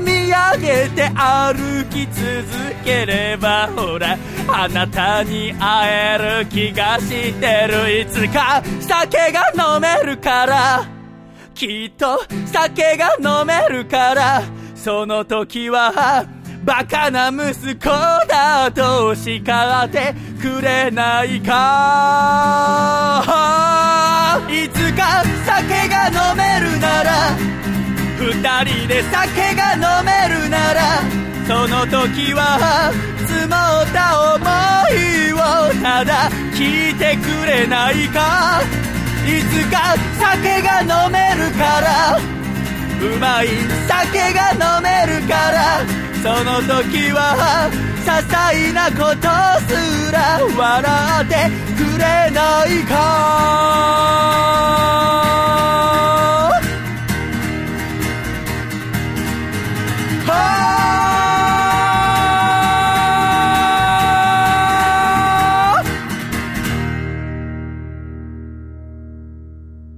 見上げて歩き続ければほらあなたに会える気がしてる。いつか酒が飲めるから。きっと酒が飲めるから。その時はバカな息子だと叱ってくれないか。いつか酒が飲めるなら二人で酒が飲めるならその時は積もった思いをただ聞いてくれないか。いつか酒が飲めるからうまい酒が飲めるからその時は些細なことすら笑ってくれないか？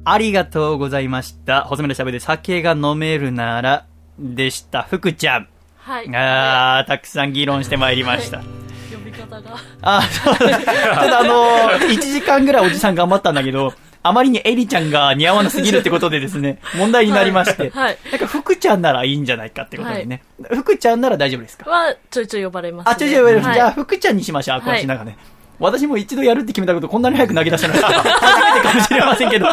あ？りがとうございました。細めのしゃべで酒が飲めるならでした。福ちゃん。はい。あー、たくさん議論してまいりました。呼び方が。あー、そうね。ちょっとあのー、1時間ぐらいおじさん頑張ったんだけど、あまりにエリちゃんが似合わなすぎるってことでですね、問題になりまして。はい。なんか福ちゃんならいいんじゃないかってことでね。福ちゃんなら大丈夫ですか？は、ちょいちょい呼ばれます、ね。あ、ちょいちょい呼ばれます。はいじゃあ、福ちゃんにしましょう、アクアシナがね。私も一度やるって決めたことこんなに早く投げ出したのは初めてかもしれませんけど、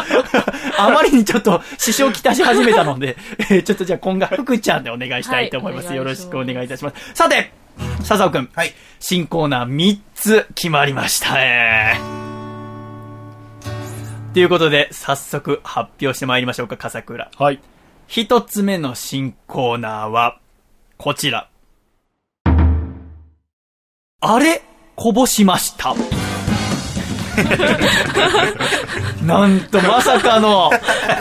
あまりにちょっと支障をきたし始めたので、[laughs] えーちょっとじゃあ今後は福ちゃんでお願いしたいと思います。はいよろしくお願いいたします。さて、笹尾くん。はい。新コーナー3つ決まりましたね。ということで、早速発表してまいりましょうか、笠倉。はい。一つ目の新コーナーは、こちら。あれ？こぼしました。[laughs] なんとまさかの、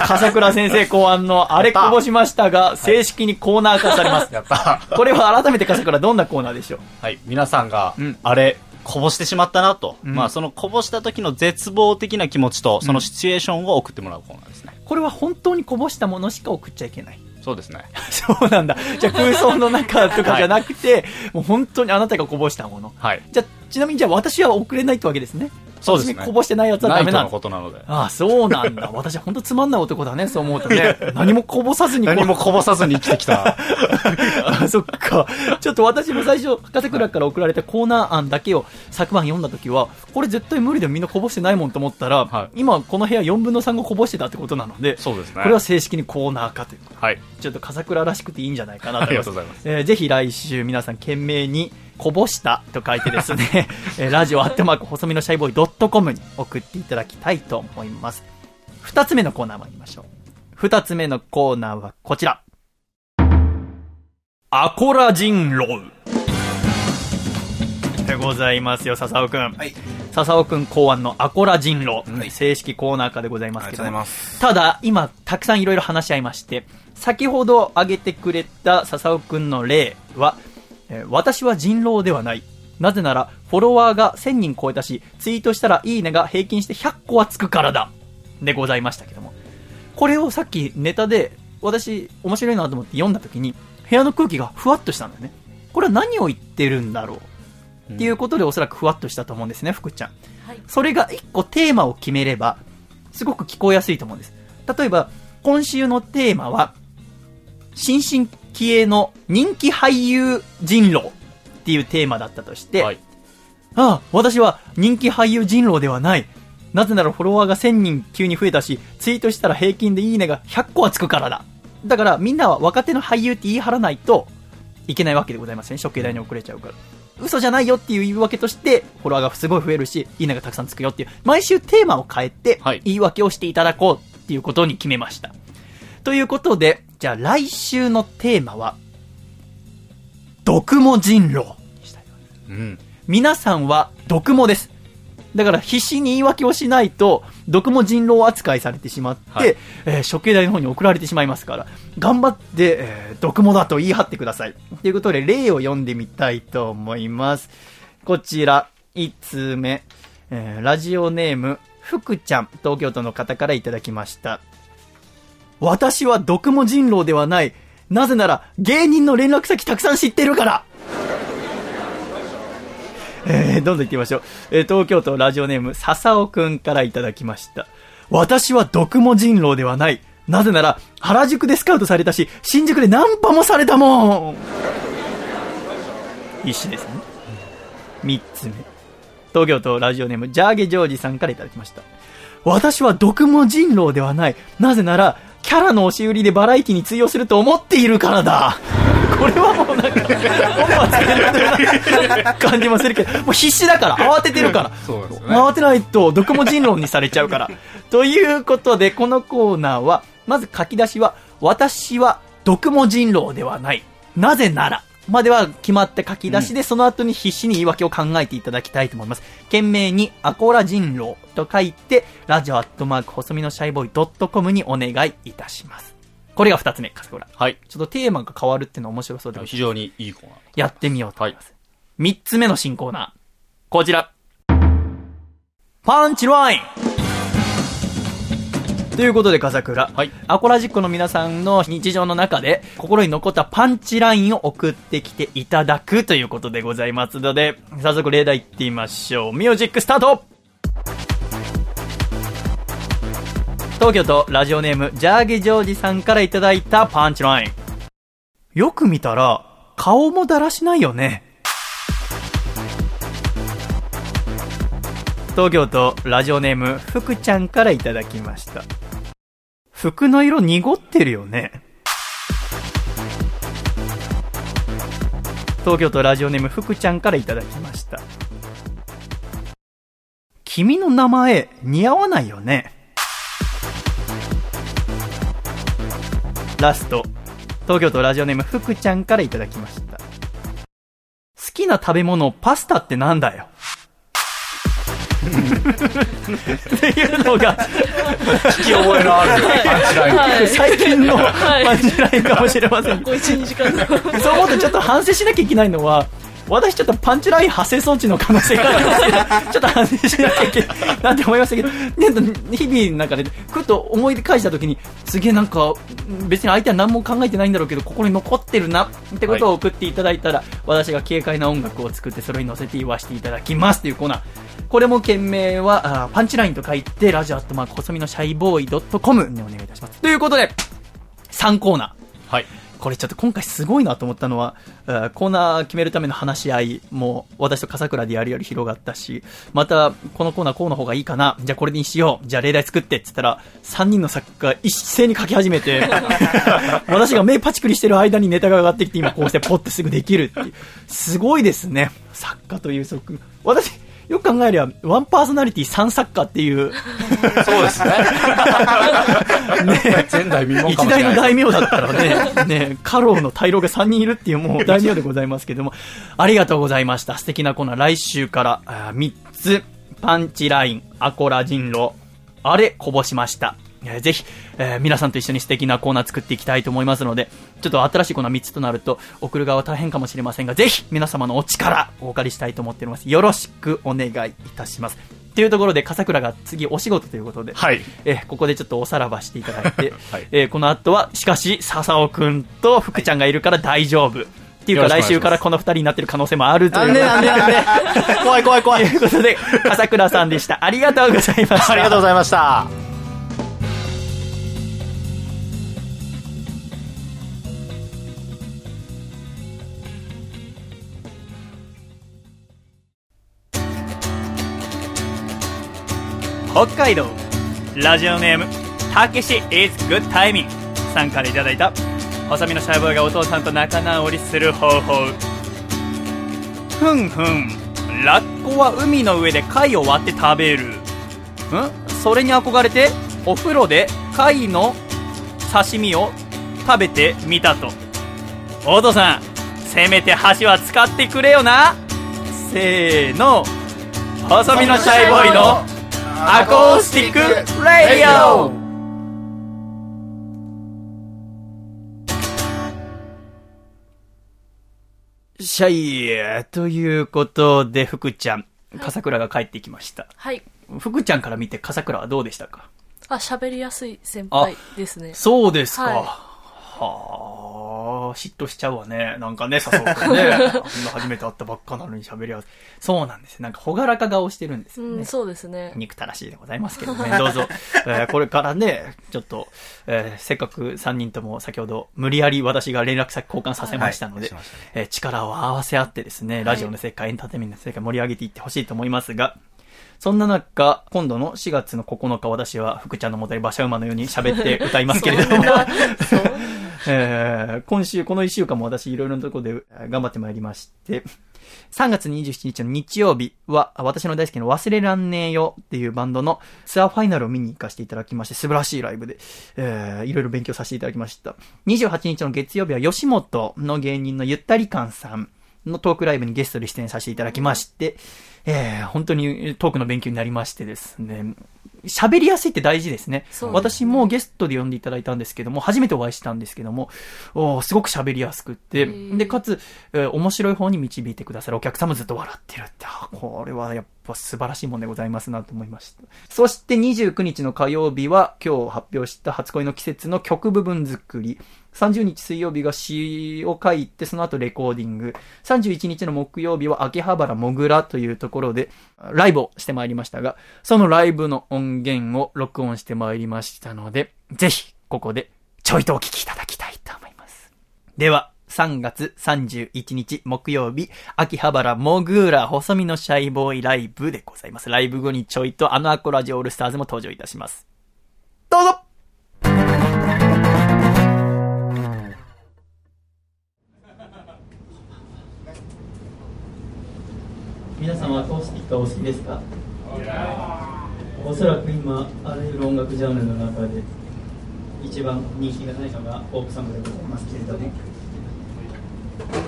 笠倉先生考案のあれこぼしましたが、正式にコーナー化されます。やったこれは改めて笠倉どんなコーナーでしょう？はい、皆さんがうん、あれ、こぼしてしまったなと。んまあ、そのこぼした時の絶望的な気持ちと、そのシチュエーションを送ってもらうコーナーですね。これは本当にこぼしたものしか送っちゃいけない。そうですね。[laughs] そうなんだ。じゃあ空想の中とかじゃなくて、もう本当にあなたがこぼしたもの。はい。じゃあ、ちなみにじゃあ私は送れないってわけですね。そうですねこぼしてないやつはダメなの。ことなので。ああ、そうなんだ。[laughs] 私は本当つまんない男だね、そう思うとね。[laughs] 何もこぼさずに何もこぼさずに生きてきた。[laughs] あ、そっか。ちょっと私も最初、笠倉から送られたコーナー案だけを昨晩読んだ時は、これ絶対無理でみんなこぼしてないもんと思ったら、はい今この部屋4分の3がこぼしてたってことなので、そうですねこれは正式にコーナー化というはい。ちょっと笠倉らしくていいんじゃないかなと思います。ありがとうございますえーぜひ来週皆さん懸命にこぼしたと書いてですね、[laughs] えーラジオアットマーク細身のシャイボーイドットコムに送っていただきたいと思います。二つ目のコーナー参りましょう。二つ目のコーナーはこちら。アコラ人狼でございますよ、笹尾くん。はい。笹尾くん考案のアコラ人狼、はい正式コーナー化でございますけど。ただ、今、たくさんいろいろ話し合いまして、先ほど挙げてくれた笹尾くんの例は、えー私は人狼ではない。なぜなら、フォロワーが1000人超えたし、ツイートしたらいいねが平均して100個はつくからだ。でございましたけども。これをさっきネタで、私、面白いなと思って読んだ時に、部屋の空気がふわっとしたんだよね。これは何を言ってるんだろう。っていうことでおそらくふわっとしたと思うんですね、福ちゃん。はいそれが一個テーマを決めれば、すごく聞こえやすいと思うんです。例えば、今週のテーマは、新進気鋭の人気俳優人狼っていうテーマだったとして、はい。ああ、私は人気俳優人狼ではない。なぜならフォロワーが1000人急に増えたし、ツイートしたら平均でいいねが100個はつくからだ。だからみんなは若手の俳優って言い張らないといけないわけでございますね。処刑台に遅れちゃうから。嘘じゃないよっていう言い訳として、フォロワーがすごい増えるし、いいねがたくさんつくよっていう、毎週テーマを変えてはい、言い訳をしていただこうっていうことに決めました。ということで、じゃあ来週のテーマは、毒も人狼にしたいと思います。うん。皆さんは毒もです。だから必死に言い訳をしないと、毒も人狼扱いされてしまって、はいえー処刑台の方に送られてしまいますから、頑張って、えー毒もだと言い張ってください。ということで、例を読んでみたいと思います。こちら、1通目、えーラジオネーム、福ちゃん、東京都の方からいただきました。私は毒も人狼ではない。なぜなら、芸人の連絡先たくさん知ってるからえー、どんどん行ってみましょう。えー東京都ラジオネーム、笹尾くんからいただきました。私は毒も人狼ではない。なぜなら、原宿でスカウトされたし、新宿でナンパもされたもん必死ですね。三つ目。東京都ラジオネーム、ジャーゲジョージさんからいただきました。私は毒も人狼ではない。なぜなら、キャラの押し売りでバラエティに通用すると思っているからだ。[laughs] これはもうなんか、本はつけてる感じもするけど、もう必死だから、慌ててるから。[laughs] ね。慌てないと毒も人狼にされちゃうから。ということで、このコーナーは、まず書き出しは、私は毒も人狼ではない。なぜなら、までは決まって書き出しで、その後に必死に言い訳を考えていただきたいと思います。懸命に、アコラ人狼と書いて、ラジオアットマーク細身のシャイボーイドットコムにお願いいたします。これが二つ目、カスコラ。はい。ちょっとテーマが変わるっていうのは面白そうで、非常にいいコーナー。やってみようと思います。三、つ目の新コーナー。こちら。パンチラインということで、笠倉。はいアコラジックの皆さんの日常の中で、心に残ったパンチラインを送ってきていただくということでございますので、早速例題いってみましょう。ミュージックスタート東京都ラジオネーム、ジャーゲジョージさんからいただいたパンチライン。よく見たら、顔もだらしないよね。東京都ラジオネーム、福ちゃんからいただきました。服の色濁ってるよね。東京都ラジオネーム、福ちゃんからいただきました。君の名前似合わないよね。ラスト、東京都ラジオネーム福ちゃんからいただきました。好きな食べ物パスタってなんだよ。っていうのが聞き覚えのあるパンチライン。はい最近のはいパンチラインかもしれませんこう12時間のそう思うとちょっと反省しなきゃいけないのは、私ちょっとパンチライン発生装置の可能性がありますけど、[laughs] ちょっと反省しなきゃいけないなって思いましたけど、ね、日々の中で、ふっと思い返したときに、すげえなんか、別に相手は何も考えてないんだろうけど、ここに残ってるなってことを送っていただいたら、私が軽快な音楽を作って、それに乗せて言わせていただきますというコーナー。これも件名は、あーパンチラインと書いて、ラジオアットマーク細身のシャイボーイ .com にお願いいたします。ということで、3コーナー。はい。これちょっと今回すごいなと思ったのは、えーコーナー決めるための話し合いも私と笠倉でやるより広がったし、またこのコーナーこうの方がいいかな、じゃあこれにしよう、じゃあ例題作ってって言ったら、3人の作家が一斉に書き始めて、[laughs] 私が目パチクリしてる間にネタが上がってきて今こうしてポッてすぐできるっていう。すごいですね、作家という側私、よく考えりゃ、ワンパーソナリティ3作家っていう、そうですね。[laughs] ね、前代未聞か一。大の大名だったらね、ね、家老の大老が3人いるっていうもう大名でございますけども、ありがとうございました。素敵なコーナー、来週からあー3つ、パンチライン、アコラ人狼、あれ、こぼしました。えーぜひ、えー皆さんと一緒に素敵なコーナー作っていきたいと思いますので、ちょっと新しいコーナー3つとなると、送る側は大変かもしれませんが、ぜひ皆様のお力をお借りしたいと思っております。よろしくお願いいたします。というところで、笠倉が次お仕事ということで、はい。えーここでちょっとおさらばしていただいて、[laughs] はいえーこの後は、しかし、笹尾くんと福ちゃんがいるから大丈夫。っていうか、来週からこの二人になってる可能性もあるという。なんでなんでなんで怖い怖い怖い。[laughs] ということで、笠倉さんでした。ありがとうございました。ありがとうございました。北海道。ラジオネームたけし is good timing さんからいただいた細身のシャイボーイがお父さんと仲直りする方法。ふんふん。ラッコは海の上で貝を割って食べる。ん？それに憧れてお風呂で貝の刺身を食べてみたと。お父さんせめて箸は使ってくれよな。せーの。細身のシャイボーイのアコースティック・レディオ。シャイということで、福ちゃん、笠倉が帰ってきました。はい。福ちゃんから見て笠倉はどうでしたか？あ喋りやすい先輩ですね。そうですか。はいはあ、嫉妬しちゃうわね。なんかね、誘うとね。[laughs] あんな初めて会ったばっかなのに喋り合う。そうなんです。なんか、ほがらか顔してるんですよね。うんそうですね憎たらしいでございますけどね。[laughs] どうぞ、えーこれからね、ちょっと、えーせっかく3人とも先ほど無理やり私が連絡先交換させましたので、はいしましたねえー力を合わせ合ってですね、ラジオの世界、エンターテインメントの世界盛り上げていってほしいと思いますが、そんな中、今度の4月の9日、私は福ちゃんのもとに馬車馬のように喋って歌いますけれども、[laughs] えー今週、この1週間も私いろいろなところでえー頑張ってまいりまして、3月27日の日曜日は、私の大好きな忘れらんねえよっていうバンドのツアーファイナルを見に行かせていただきまして、素晴らしいライブで、えーいろいろ勉強させていただきました。28日の月曜日は吉本の芸人のゆったり感さんのトークライブにゲストで出演させていただきまして、えー本当にトークの勉強になりましてですね、喋りやすいって大事ですね。私もゲストで呼んでいただいたんですけども、初めてお会いしたんですけども、おーすごく喋りやすくって、ー。で、かつ、えー面白い方に導いてくださるお客様ずっと笑ってるって、これはやっぱ素晴らしいもんでございますなと思いました。そして29日の火曜日は、今日発表した初恋の季節の曲部分作り。30日水曜日が詩を書いて、その後レコーディング。31日の木曜日は秋葉原もぐらというところで、ライブをしてまいりましたが、そのライブの音源を録音してまいりましたので、ぜひ、ここで、ちょいとお聞きいただきたいと思います。では、3月31日木曜日、秋葉原モグーラ細身のシャイボーイライブでございます。ライブ後にちょいとあのアコラジオールスターズも登場いたします。どうぞ皆さんはアコースティックはお好きですか？おそらく今あらゆる音楽ジャンルの中で一番人気がないのがフォークソングでございますけれども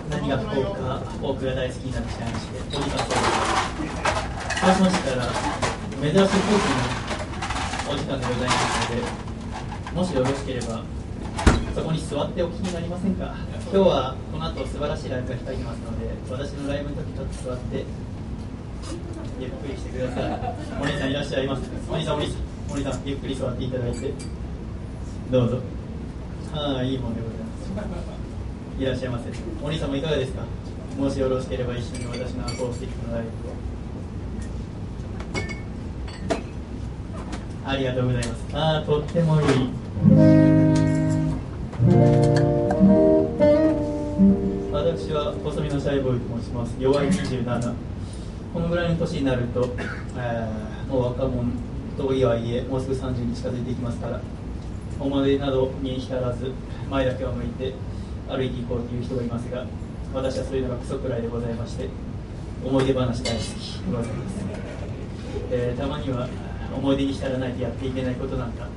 何がフォークかフォークが大好きになってしまいましてとにかくそうしましたら珍しいコーヒーのお時間でございますのでもしよろしければそこに座ってお聞きになりませんか？今日はこの後素晴らしいライブが控えてますので私のライブの時ちょっと座ってゆっくりしてください。お兄さんいらっしゃいますお兄さんお兄さんお兄さんゆっくり座っていただいて。どうぞ。ああいいもんでございます。いらっしゃいませ。お兄さんもいかがですか？もしよろしければ一緒に私のアコースティックのライブを。ありがとうございます。ああとってもいい。私は細身のシャイボーイと申します。弱い27このぐらいの年になると、えーもう若者とはいえもうすぐ30に近づいていきますから思い出などに浸らず前だけを向いて歩いていこうという人がいますが私はそういうのがクソくらいでございまして思い出話大好き。でございます、えーたまには思い出に浸らないとやっていけないことなんか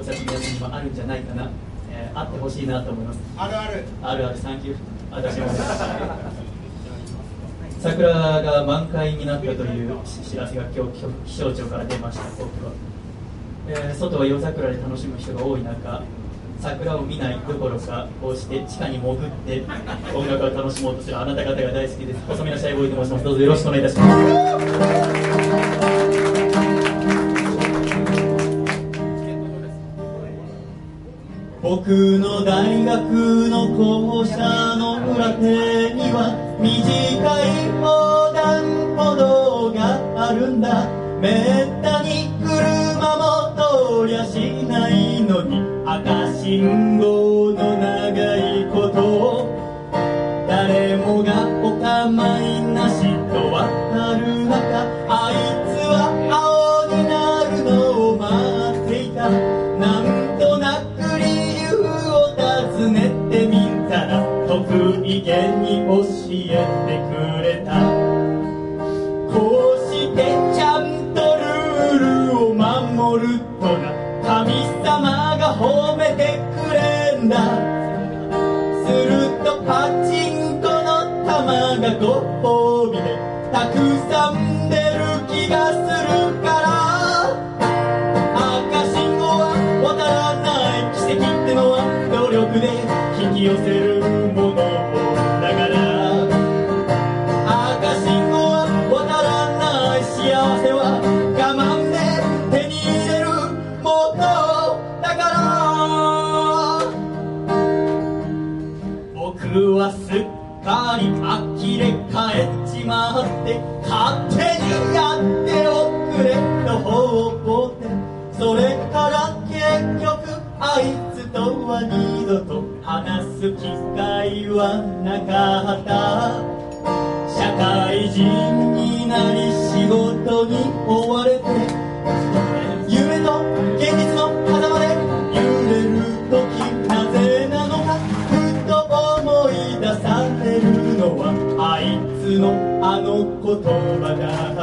お先のやつにもあるんじゃないかな、えーあってほしいなと思います。あるある。あるある。サンキュー私も桜が満開になったという知らせが今日気象庁から出ました。僕は、えー外は夜桜で楽しむ人が多い中桜を見ないどころかこうして地下に潜って音楽を楽しもうとするあなた方が大好きです。細身のシャイボーイと申します。どうぞよろしくお願いいたします。僕の大学の校舎の裏手には短い横断歩道があるんだ。めったに車も通りゃしないのに赤信号の長いこと誰もがお構いなしと渡る中あいつは青になるのを待っていた。なんとなく理由を尋ねてみたら得意げに教えてくれた。こうしてちゃんとルールを守るとな。神様が褒めだ。するとパチンコの玉がご褒美でたくさん出る気がする。は二度と話す機会はなかった社会人になり仕事に追われて夢と現実の狭間で揺れる時なぜなのかふと思い出されるのはあいつのあの言葉だ。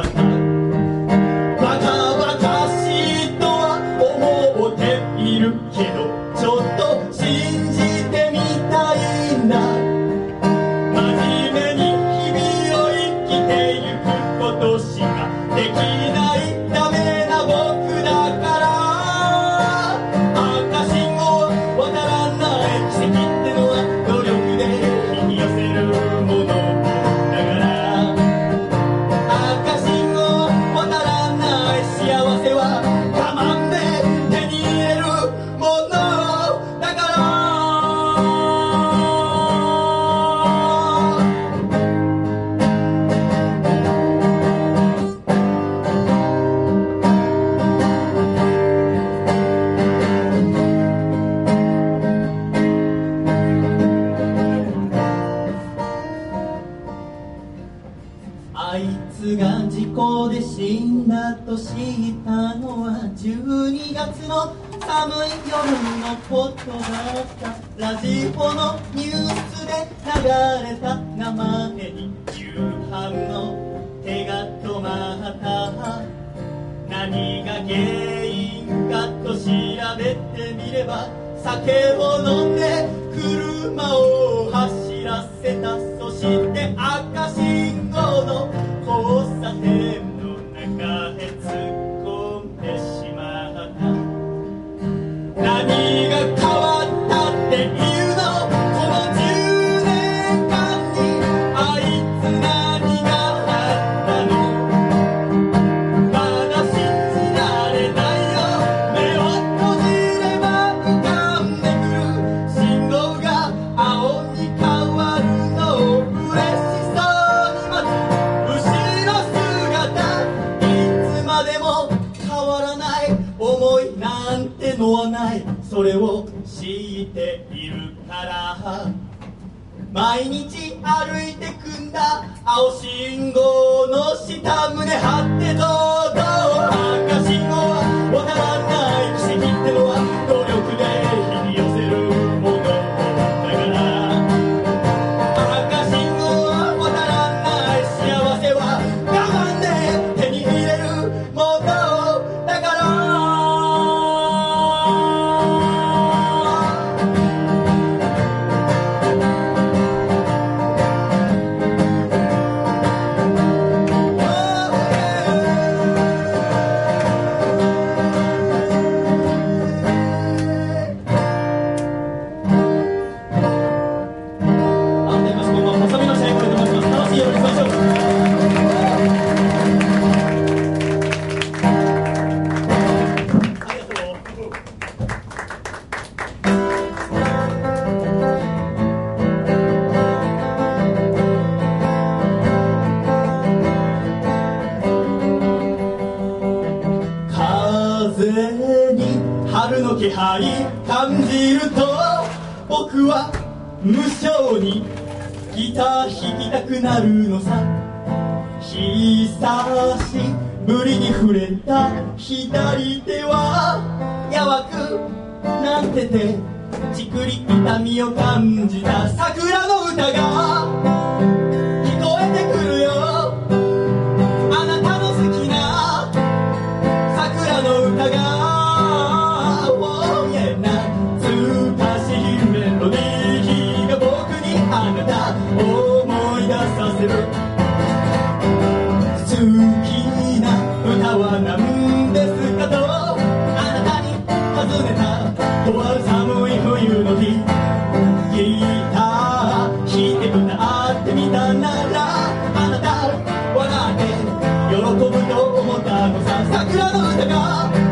と思ったのさ桜の歌が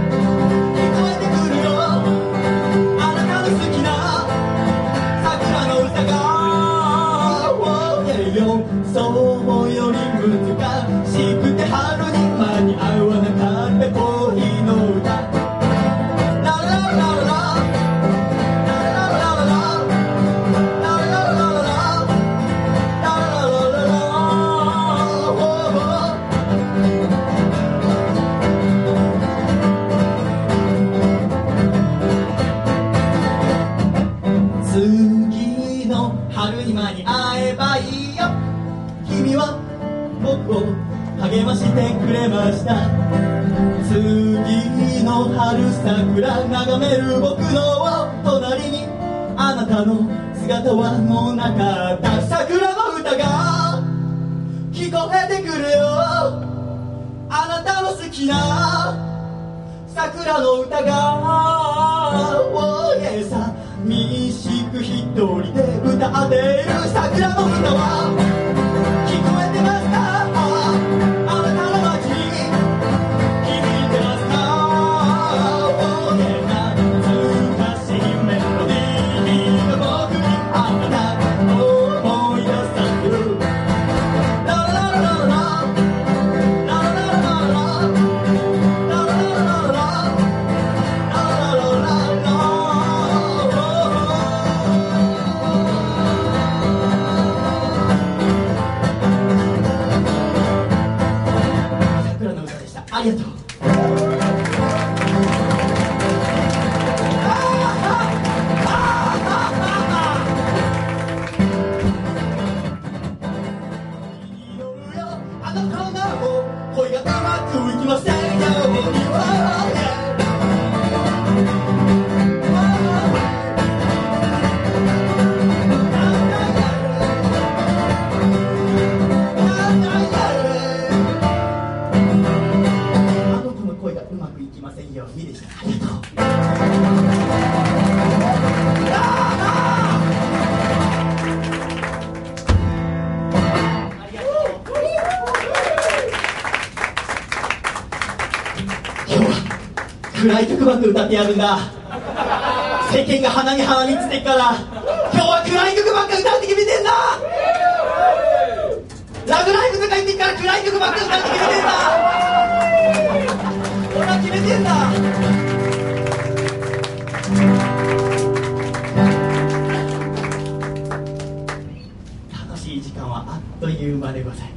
の姿はもうなかった。桜の歌が聞こえてくるよ。あなたの好きな桜の歌がおえさみしく一人で歌っている桜の歌は。ってやるんだ。世間が鼻に鼻につってっから今日は暗い曲ばっか歌うって決めてんだ。ラブライブとか言ってっから暗い曲ばっか歌うって決めてんだ。俺は決めてんだ。という間でございます。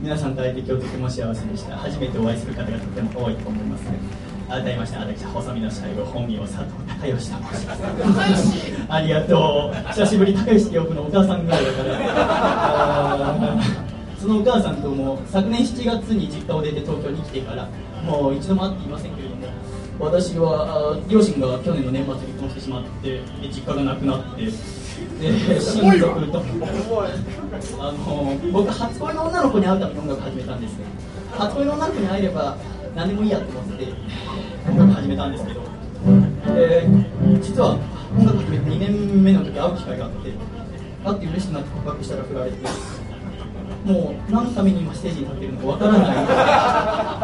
皆さん大抵今日とても幸せでした。初めてお会いする方がとても多いと思います、ね。改めまして私細身の最後本名佐藤孝義と申します。ありがとう久しぶり孝義って呼ぶのお母さんぐらいだからそのお母さんとも昨年7月に実家を出て東京に来てからもう一度も会っていませんけれども私は両親が去年の年末に離婚してしまってで実家がなくなってで親族とあの僕初恋の女の子に会うために音楽始めたんです。よ初恋の女の子に会えれば何でもいいやと思って音楽始めたんですけど、で実は音楽始めて2年目の時会う機会があって会って嬉しくなって告白したら振られてもう何のために今ステージに立ってるのかわからな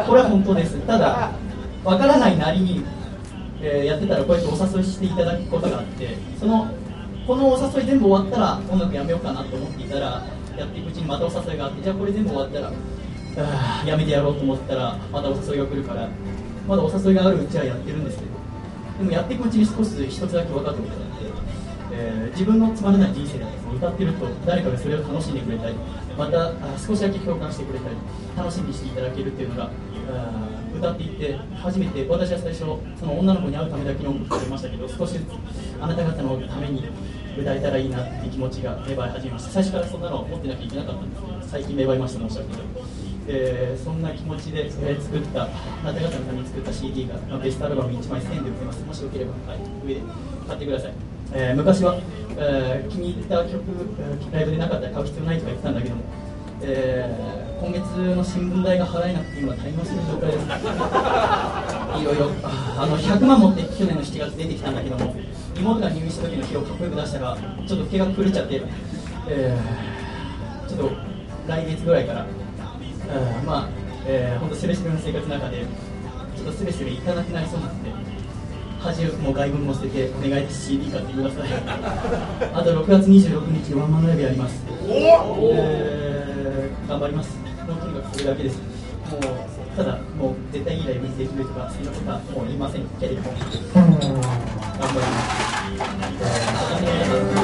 い。[laughs] これは本当です。ただわからないなりに、えーやってたらこうやってお誘いしていただくことがあってそのこのお誘い全部終わったら音楽やめようかなと思っていたらやっていくうちにまたお誘いがあってじゃあこれ全部終わったらあーやめてやろうと思ったらまたお誘いが来るからまだお誘いがあるうちはやってるんですけどでもやっていくうちに少し一つだけ分かったことがあって、えー自分のつまらない人生だと歌ってると誰かがそれを楽しんでくれたりまた少しだけ共感してくれたり楽しみにしていただけるっていうのが歌っていって初めて私は最初その女の子に会うためだけの音楽を作りましたけど少しずつあなた方のために歌えたらいいなっていう気持ちが芽生え始めました。最初からそんなのを持ってなきゃいけなかったんですけど最近芽生えました申し訳ない。えーそんな気持ちで、えー作ったあなた方のために作った CD が、まあベストアルバム1枚1000円で売ってます。もしよければ、はい、上で買ってください、えー昔は、えー気に入った曲えーライブでなかったら買う必要ないとか言ってたんだけども、えー今月の新聞代が払えなくて今大変してる状態ですいろいろあの100万持って去年の7月出てきたんだけども妹が入院した時の日をかっこよく出したらちょっと毛が狂っちゃって、えーちょっと来月ぐらいから、うんまあ、えー、本当スレスレの生活の中でちょっとスレスレいかなくなりそうなんで恥も外文も捨ててお願いです CD 買ってください [laughs] あと6月26日にワンマンライブやります。えー頑張ります。もうとにかくそれだけです。もうただもう絶対いいライブにできるとかそんなことはもう言いませんけれども。頑張りま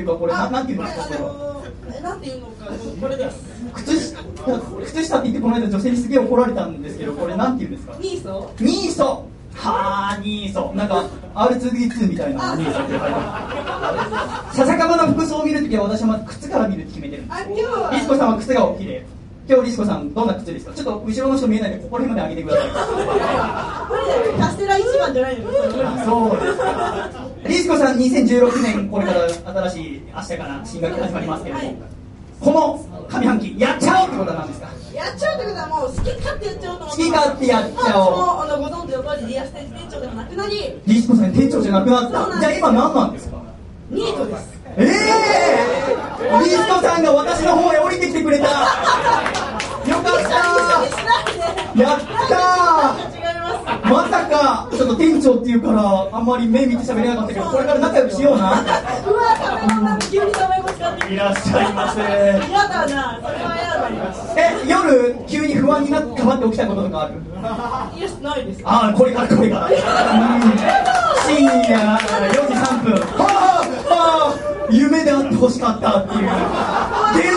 ていうかこれななんていうんですかあこれは。なんていうのかこれです靴下 [laughs] 靴下って言ってこの間女性にすげえ怒られたんですけどこれなんていうんですか？ニーソニーソはあニーソなんか R2D2 みたいなニーソって書いてある。笹かまの服装を見るときは私はまず靴から見るって決めてるんです。あ、今日は。リスコさんは靴がお綺麗。今日リスコさんどんな靴ですか？ちょっと後ろの人見えないんでここら辺まで上げてください。これカステラ一番じゃないの？かそうです。かリスコさん2016年これから日から新学期始まりますけれども、はい。この上半期やっちゃおうってことは何ですか？やっちゃうってことはもう好き勝手やっちゃおうと思って好き勝手やっちゃおう。もうあのご存知の通りリアステ店長でもなくなりリスコさん店長じゃなくなった。じゃあ今何なんですか？ニートです。ええー、リスコさんが私の方へ降りてきてくれた。よかった。やったまさかょっと店長っていうからあんまり目見て喋れなかったけどこれから仲良くしような。うわカメラマン急に名前も使っていらっしゃいませ。嫌だなそれは嫌だえ夜急に不安になって頑張って起きたこととかある？イエスないです。ああこれからこれから。うん。深夜4時3分。はあはあ夢であってほしかったっていう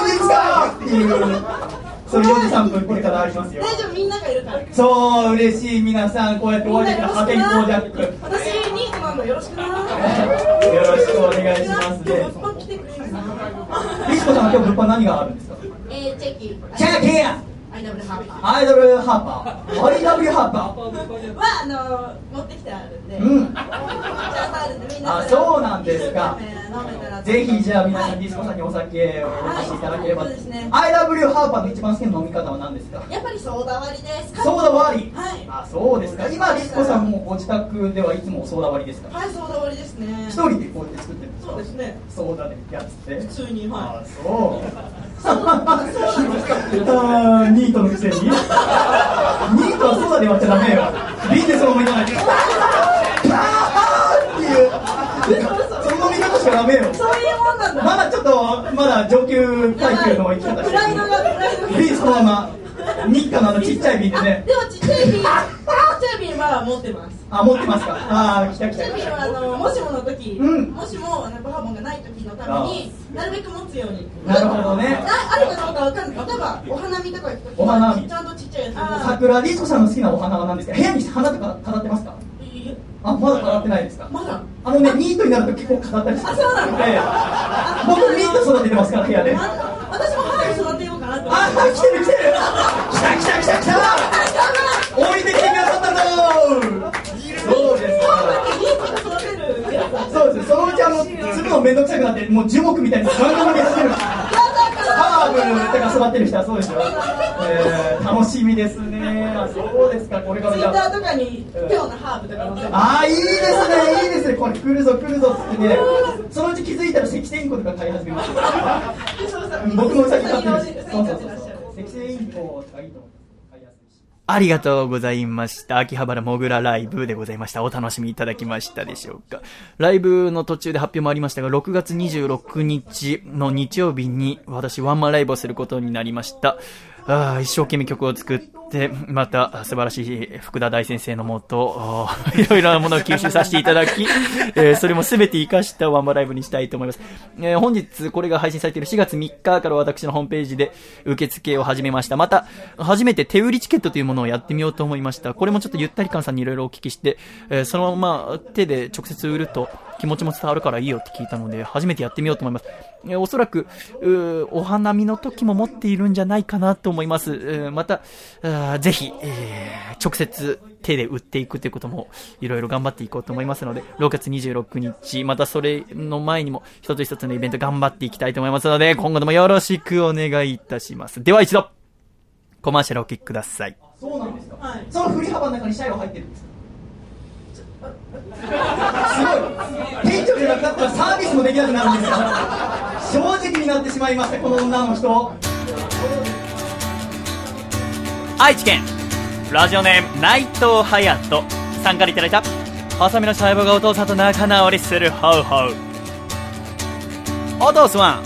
現実かっていうそれ4時3分これからありますよ。大丈夫みんながいるから。そう嬉しい皆さんこうやってお会いできた破天荒ジャック私ニートなんだよろしくな。よろしくお願いします。今日ね。物販来てくれる。んですリシコさんは今日物販何があるんですか？えー、チェキ。チェキや IW ハーパー。アイドルハー。パー IW ハー。パはあの持ってきてあるんで。ーうん。あそうなんですか。ぜひじゃあ皆さんディスコさんにお酒をお貸しいただければ、はい。そうですね。IW ハーパーの一番好きな飲み方は何ですか？やっぱりソーダ割りです。ソーダ割り、はい。あそうですか。今ディスコさんもご自宅ではいつもソーダ割りですか？はいソーダ割りですね。一人でこうやって作ってるんですか？そうですね。ソーダでやつって。普通にはあそうあーニートのくせに。ニートはソーダで割っちゃダメよ。瓶でそのままいかないと。パーっていう。その飲み方しかダメよ。いそういうもんなんだ。まだちょっとまだ上級階級の生き方プライドがプライドが。瓶そのまま。日課のあのちっちゃい瓶でね。でもちっちゃい瓶ちっちゃい瓶は持ってます。あ持ってますか。あー来た来たちゃい瓶はあのもしもの時、うん。もしもあのバーボンがない時のためになるべく持つように。なるほどね。なあるかどうかわかんない。例えばお花見とか行く時お花。見ちゃんとちっちゃいやつ。あ桜ディスコさんの好きなお花は何ですか？部屋に花とか飾ってますか？あまだ飾ってないですか？まだ。あのねニートになると結構飾ったりしてあそうなのええ。僕ミント育ててますから部屋で。ま私もハーブ育てようかなと思あ来てる来てる。来た来た来た来た降りてきてくださったぞそうです。そうです。そのうちあの粒のめんどくさくなってもう樹木みたいにガンガンに走るハーブとか育てる人はそうです。よ、えー、楽しみです。ねそうです。かこれからじゃあとかに今日のハーブとか載せてああいいです。ねいいです。ねこれ来るぞ来るぞっつってねそのうち気づいたら赤線香とか買い始めます。僕も先買ってるそうそうそう赤線香とかいいと思う買いやすありがとうございました。秋葉原もぐらライブでございました。お楽しみいただきましたでしょうか。ライブの途中で発表もありましたが、6月26日の日曜日に私ワンマンライブをすることになりました。あ一生懸命曲を作って、また素晴らしい福田大先生のもと、[laughs] いろいろなものを吸収させていただき、[laughs] えーそれも全て活かしたワンマライブにしたいと思います。えー本日これが配信されている4月3日から私のホームページで受付を始めました。また、初めて手売りチケットというものをやってみようと思いました。これもちょっとゆったり感さんにいろいろお聞きして、えーそのまま手で直接売ると気持ちも伝わるからいいよって聞いたので、初めてやってみようと思います。えおそらく、うーお花見の時も持っているんじゃないかなと思います。えーまた、ぜひ、えー直接手で売っていくということもいろいろ頑張っていこうと思いますので、6月26日、またそれの前にも一つ一つのイベント頑張っていきたいと思いますので、今後ともよろしくお願いいたします。では一度、コマーシャルお聞きください。そうなんですか、はいその振り幅の中にシャイは入ってるんですか？すごい。店長じゃなくなったらサービスもできなくなるんですから正直になってしまい。ましたこの女の人愛知県ラジオネーム内藤隼人さんからい。ただい。たハサミの細胞がお父さんと仲直りするホウホウお父さん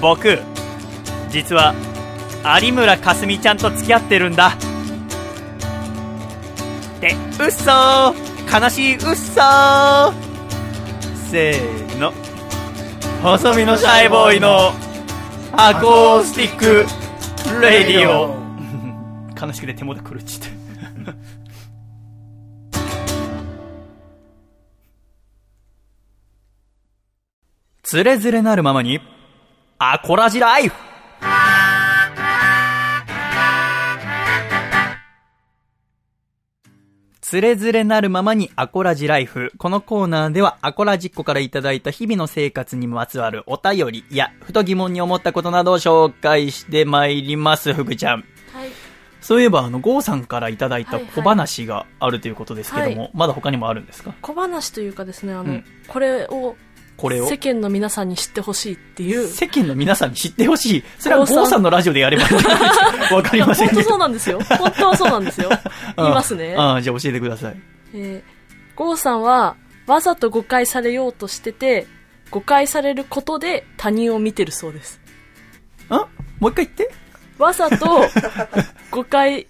僕実は有村架純ちゃんと付き合ってるんだってうっそー悲しいうっそーせーの。細身のシャイボーイのアコースティックレディオ。悲しくて手元狂っちゃった。[laughs] つれづれなるままにアコラジライフつれづれなるままにアコラジライフ。このコーナーではアコラジっ子からいただいた日々の生活にまつわるお便りや、ふと疑問に思ったことなどを紹介してまいります、福ちゃん。はい。そういえば、あの、ゴーさんからいただいたはいはい。小話があるということですけども、はまだ他にもあるんですか？小話というかですねあの、うん。これをこれを。世間の皆さんに知ってほしいっていう。世間の皆さんに知ってほしい。それは郷さん郷さんのラジオでやれば。[laughs] わかりませんけど。本当そうなんですよ。本当はそうなんですよ。[laughs] 言いますね。ああ、じゃあ教えてください。えー、ゴーさんは、わざと誤解されようとしてて、誤解されることで他人を見てるそうです。ん？もう一回言って。わざと [laughs] 誤解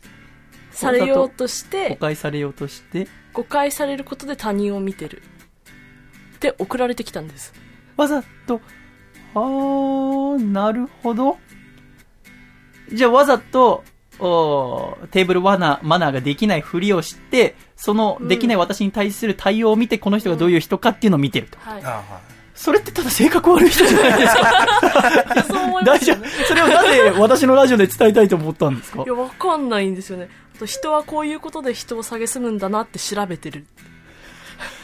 されようとし誤て、解されようとして、誤解されることで他人を見てる。って送られてきたんです。わざと、あー、なるほど。じゃあわざと、おーテーブルマナー、マナーができないふりをして、そのできない私に対する対応を見て、この人がどういう人かっていうのを見てると。はい。あはそれってただ性格悪い人じゃないですか。[laughs] そう思いま大丈夫すよね。それをなぜ私のラジオで伝えたいと思ったんですか？いや、わかんないんですよね。あと人はこういうことで人を蔑むんだなって調べてる。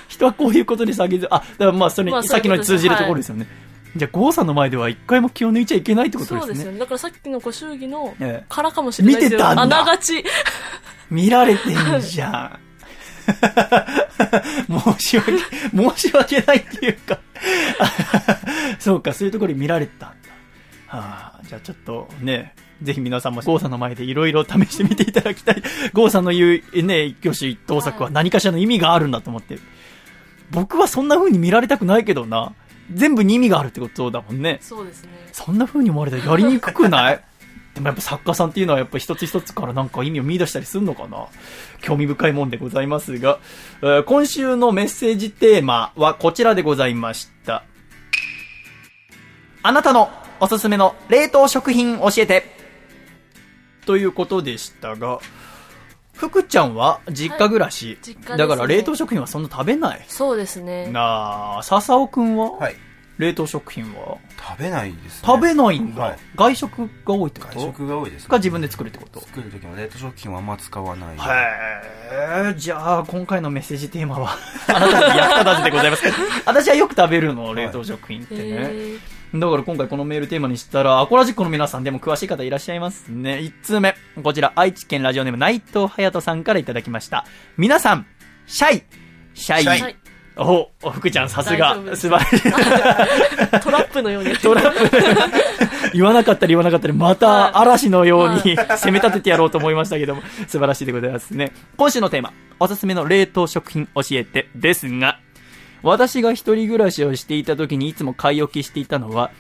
人はこういうことに下げず、あ、だからまあそれ、まあさっきのに通じるところですよね。じゃあ、郷さんの前では一回も気を抜いちゃいけないってことですね。そうですよね。だからさっきのご祝儀のええからかもしれないですよ。見てたんだあながち。見られてんじゃん。[laughs] 申し訳、申し訳ないっていうか [laughs] そうか、そういうところに見られたんだ。はあ、じゃあちょっとね、ぜひ皆さんも郷さんの前でいろいろ試してみていただきたい。郷さんの言うね、一挙手一投作は何かしらの意味があるんだと思って。僕はそんな風に見られたくないけどな。全部に意味があるってことだもんね。そうですね。そんな風に思われたらやりにくくない？[laughs] でもやっぱ作家さんっていうのはやっぱ一つ一つからなんか意味を見出したりするのかな？興味深いもんでございますが、えー今週のメッセージテーマはこちらでございました。あなたのおすすめの冷凍食品教えてということでしたが、福ちゃんは実家暮らし、実家ですねだから冷凍食品はそんな食べない。そうですね。なあ、笹尾くんは、はい。冷凍食品は？食べないですね。食べないんだ、はい外食が多いってこと？外食が多いです、が自分で作るってこと？作る時も冷凍食品はあんま使わない。へえ、じゃあ今回のメッセージテーマは？あなたに役立たずでございます。[laughs] 私はよく食べるの、冷凍食品ってね。えだから今回このメールテーマにしたら、アコラジックの皆さんでも詳しい方いらっしゃいますね。1通目。こちら、愛知県ラジオネーム内藤隼人さんからいただきました。皆さん、シャイシャイ。シャイはいお、お福ちゃんさすが素晴らしい。ートラップのように。トラップ。言わなかったり言わなかったり、また嵐のように攻め立ててやろうと思いましたけども、素晴らしいでございますね。今週のテーマ、おすすめの冷凍食品教えてですが、私が一人暮らしをしていた時にいつも買い置きしていたのは、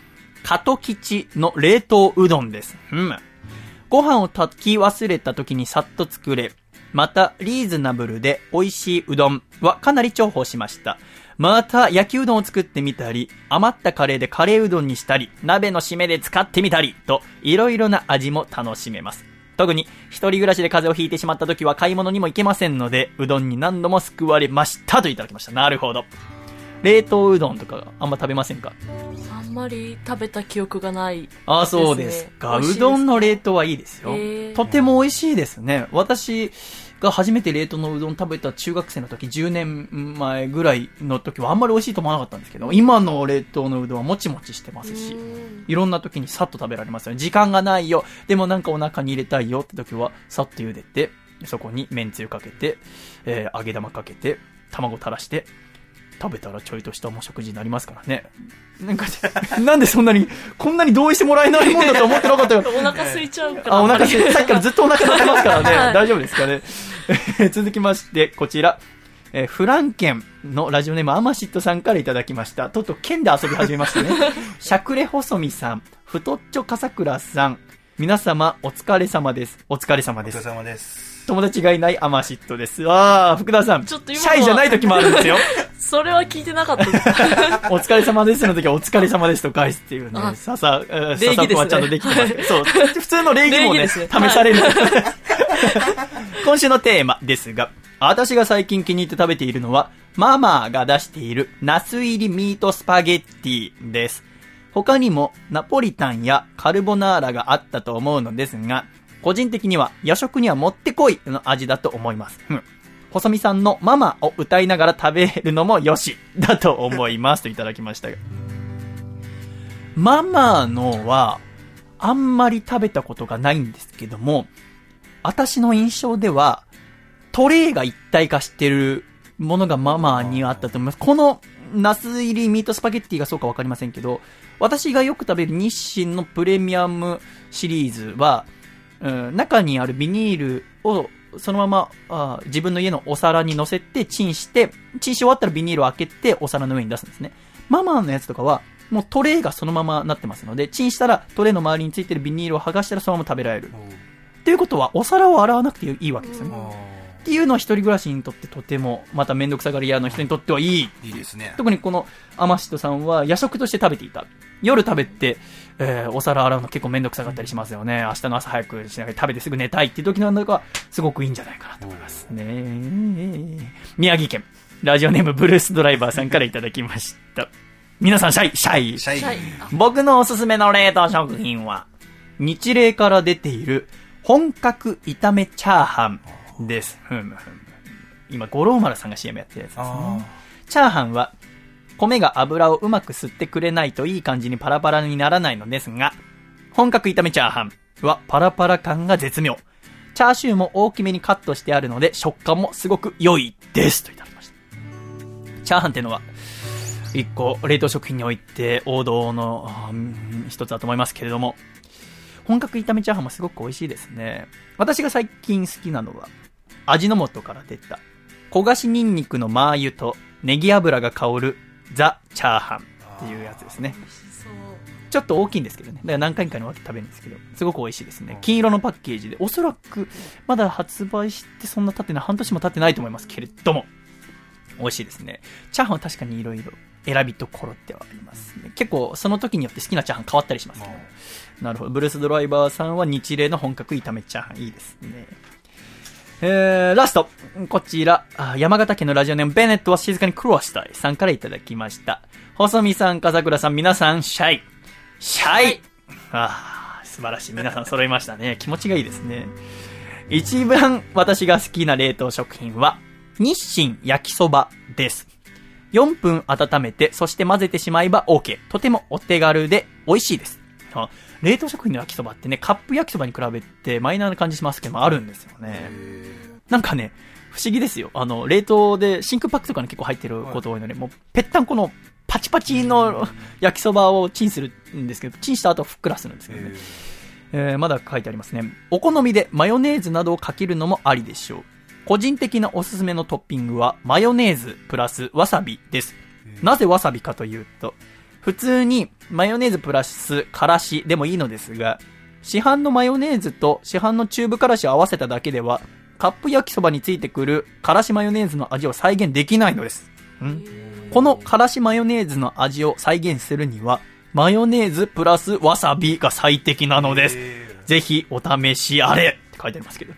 加藤吉の冷凍うどんです。うん。ご飯を炊き忘れた時にさっと作れ、また、リーズナブルで美味しいうどんはかなり重宝しました。また、焼きうどんを作ってみたり、余ったカレーでカレーうどんにしたり、鍋の締めで使ってみたり、と、いろいろな味も楽しめます。特に、一人暮らしで風邪をひいてしまった時は買い物にも行けませんので、うどんに何度も救われましたといただきました。なるほど。冷凍うどんとかあんま食べませんか？あんまり食べた記憶がない。ああ、そうですか。うどんの冷凍はいいですよ。とても美味しいですね。私が初めて冷凍のうどん食べた中学生の時、10年前ぐらいの時はあんまり美味しいと思わなかったんですけど、今の冷凍のうどんはもちもちしてますし、うんいろんな時にさっと食べられますよね。時間がないよ。でもなんかお腹に入れたいよって時は、さっと茹でて、そこに麺つゆかけて、えー揚げ玉かけて、卵垂らして、食べたらちょいとしたお食事になりますからね。なんか、[laughs] なんでそんなに、こんなに同意してもらえないもんだと思ってなかったよ。[laughs] お腹空いちゃうから。あ、お腹すいさっきからずっとお腹鳴ってますからね。はい大丈夫ですかね。え [laughs] ー続きまして、こちら。えーフランケンのラジオネームアマシットさんからいただきました。とうとう剣で遊び始めましたね。しゃくれ細見さん、太っちょ笠倉さん、皆様お疲れ様です。お疲れ様です。お疲れ様です。友達がいないアマシットです。ああ、福田さん。ちょっと今シャイじゃない時もあるんですよ。[laughs] それは聞いてなかったです。[laughs] お疲れ様ですの時はお疲れ様ですと返すっていうね。あささ、ささくはちゃんとできてますけど。そう。普通の礼儀もね試される。[laughs] 今週のテーマですが、私が最近気に入って食べているのは、ママが出しているナス入りミートスパゲッティです。他にもナポリタンやカルボナーラがあったと思うのですが、個人的には夜食にはもってこいの味だと思います。うん細見さんのママを歌いながら食べるのもよし、[laughs] だと思います。といただきましたが。ママのは、あんまり食べたことがないんですけども、私の印象では、トレイが一体化してるものがママにあったと思います。この、ナス入りミートスパゲッティがそうかわかりませんけど、私がよく食べる日清のプレミアムシリーズは、うん、中にあるビニールをそのままあ自分の家のお皿に乗せてチンして、チンし終わったらビニールを開けてお皿の上に出すんですね。ママのやつとかは、もうトレイがそのままなってますので、チンしたらトレイの周りについてるビニールを剥がしたらそのまま食べられる。っていうことは、お皿を洗わなくていいわけですよね。っていうのは一人暮らしにとってとても、まためんどくさがり屋の人にとってはいい。いいですね。特にこのアマシトさんは夜食として食べていた。夜食べて、えーお皿洗うの結構めんどくさかったりしますよね。明日の朝早くしながら食べてすぐ寝たいっていう時なんだが、すごくいいんじゃないかなと思いますね。宮城県、ラジオネームブルースドライバーさんからいただきました。皆さん、シャイ、シャイ。シャイ。僕のおすすめの冷凍食品は、日霊から出ている本格炒めチャーハンです。ふむふむ。今、五郎丸さんが CM やってるやつですあね。チャーハンは、米が油をうまく吸ってくれないといい感じにパラパラにならないのですが、本格炒めチャーハンはパラパラ感が絶妙。チャーシューも大きめにカットしてあるので食感もすごく良いです。といただきました。チャーハンってのは、一個、冷凍食品において王道の一つだと思いますけれども、本格炒めチャーハンもすごく美味しいですね。私が最近好きなのは、味の素から出た、焦がしニンニクのマー油とネギ油が香るザ・チャーハンっていうやつですね。ちょっと大きいんですけどね。だから何回かに分けて食べるんですけど、すごく美味しいですね。金色のパッケージで、おそらくまだ発売してそんな経ってない、半年も経ってないと思いますけれども、美味しいですね。チャーハンは確かに色々選びところってはありますね。結構その時によって好きなチャーハン変わったりしますけど。なるほど。ブルースドライバーさんは日例の本格炒めチャーハンいいですね。えー、ラスト。こちら、あ山形県のラジオネームベネットは静かにクロワしたいさんからいただきました。細見さん、笠倉さん、皆さん、シャイ。シャイああ、素晴らしい。皆さん揃いましたね。気持ちがいいですね。一番私が好きな冷凍食品は、日清焼きそばです。4分温めて、そして混ぜてしまえば OK。とてもお手軽で美味しいです。あ冷凍食品の焼きそばってね、カップ焼きそばに比べてマイナーな感じしますけども、あるんですよね。なんかね、不思議ですよ。あの、冷凍で真空パックとかに結構入ってること多いので、もう、ぺったんこのパチパチの焼きそばをチンするんですけど、チンした後ふっくらするんですけどね。えーまだ書いてありますね。お好みでマヨネーズなどをかけるのもありでしょう。個人的なおすすめのトッピングは、マヨネーズプラスわさびです。なぜわさびかというと、普通にマヨネーズプラスからしでもいいのですが、市販のマヨネーズと市販のチューブからしを合わせただけでは、カップ焼きそばについてくるからしマヨネーズの味を再現できないのです。ん？このからしマヨネーズの味を再現するには、マヨネーズプラスわさびが最適なのです。ぜひお試しあれって書いてありますけど。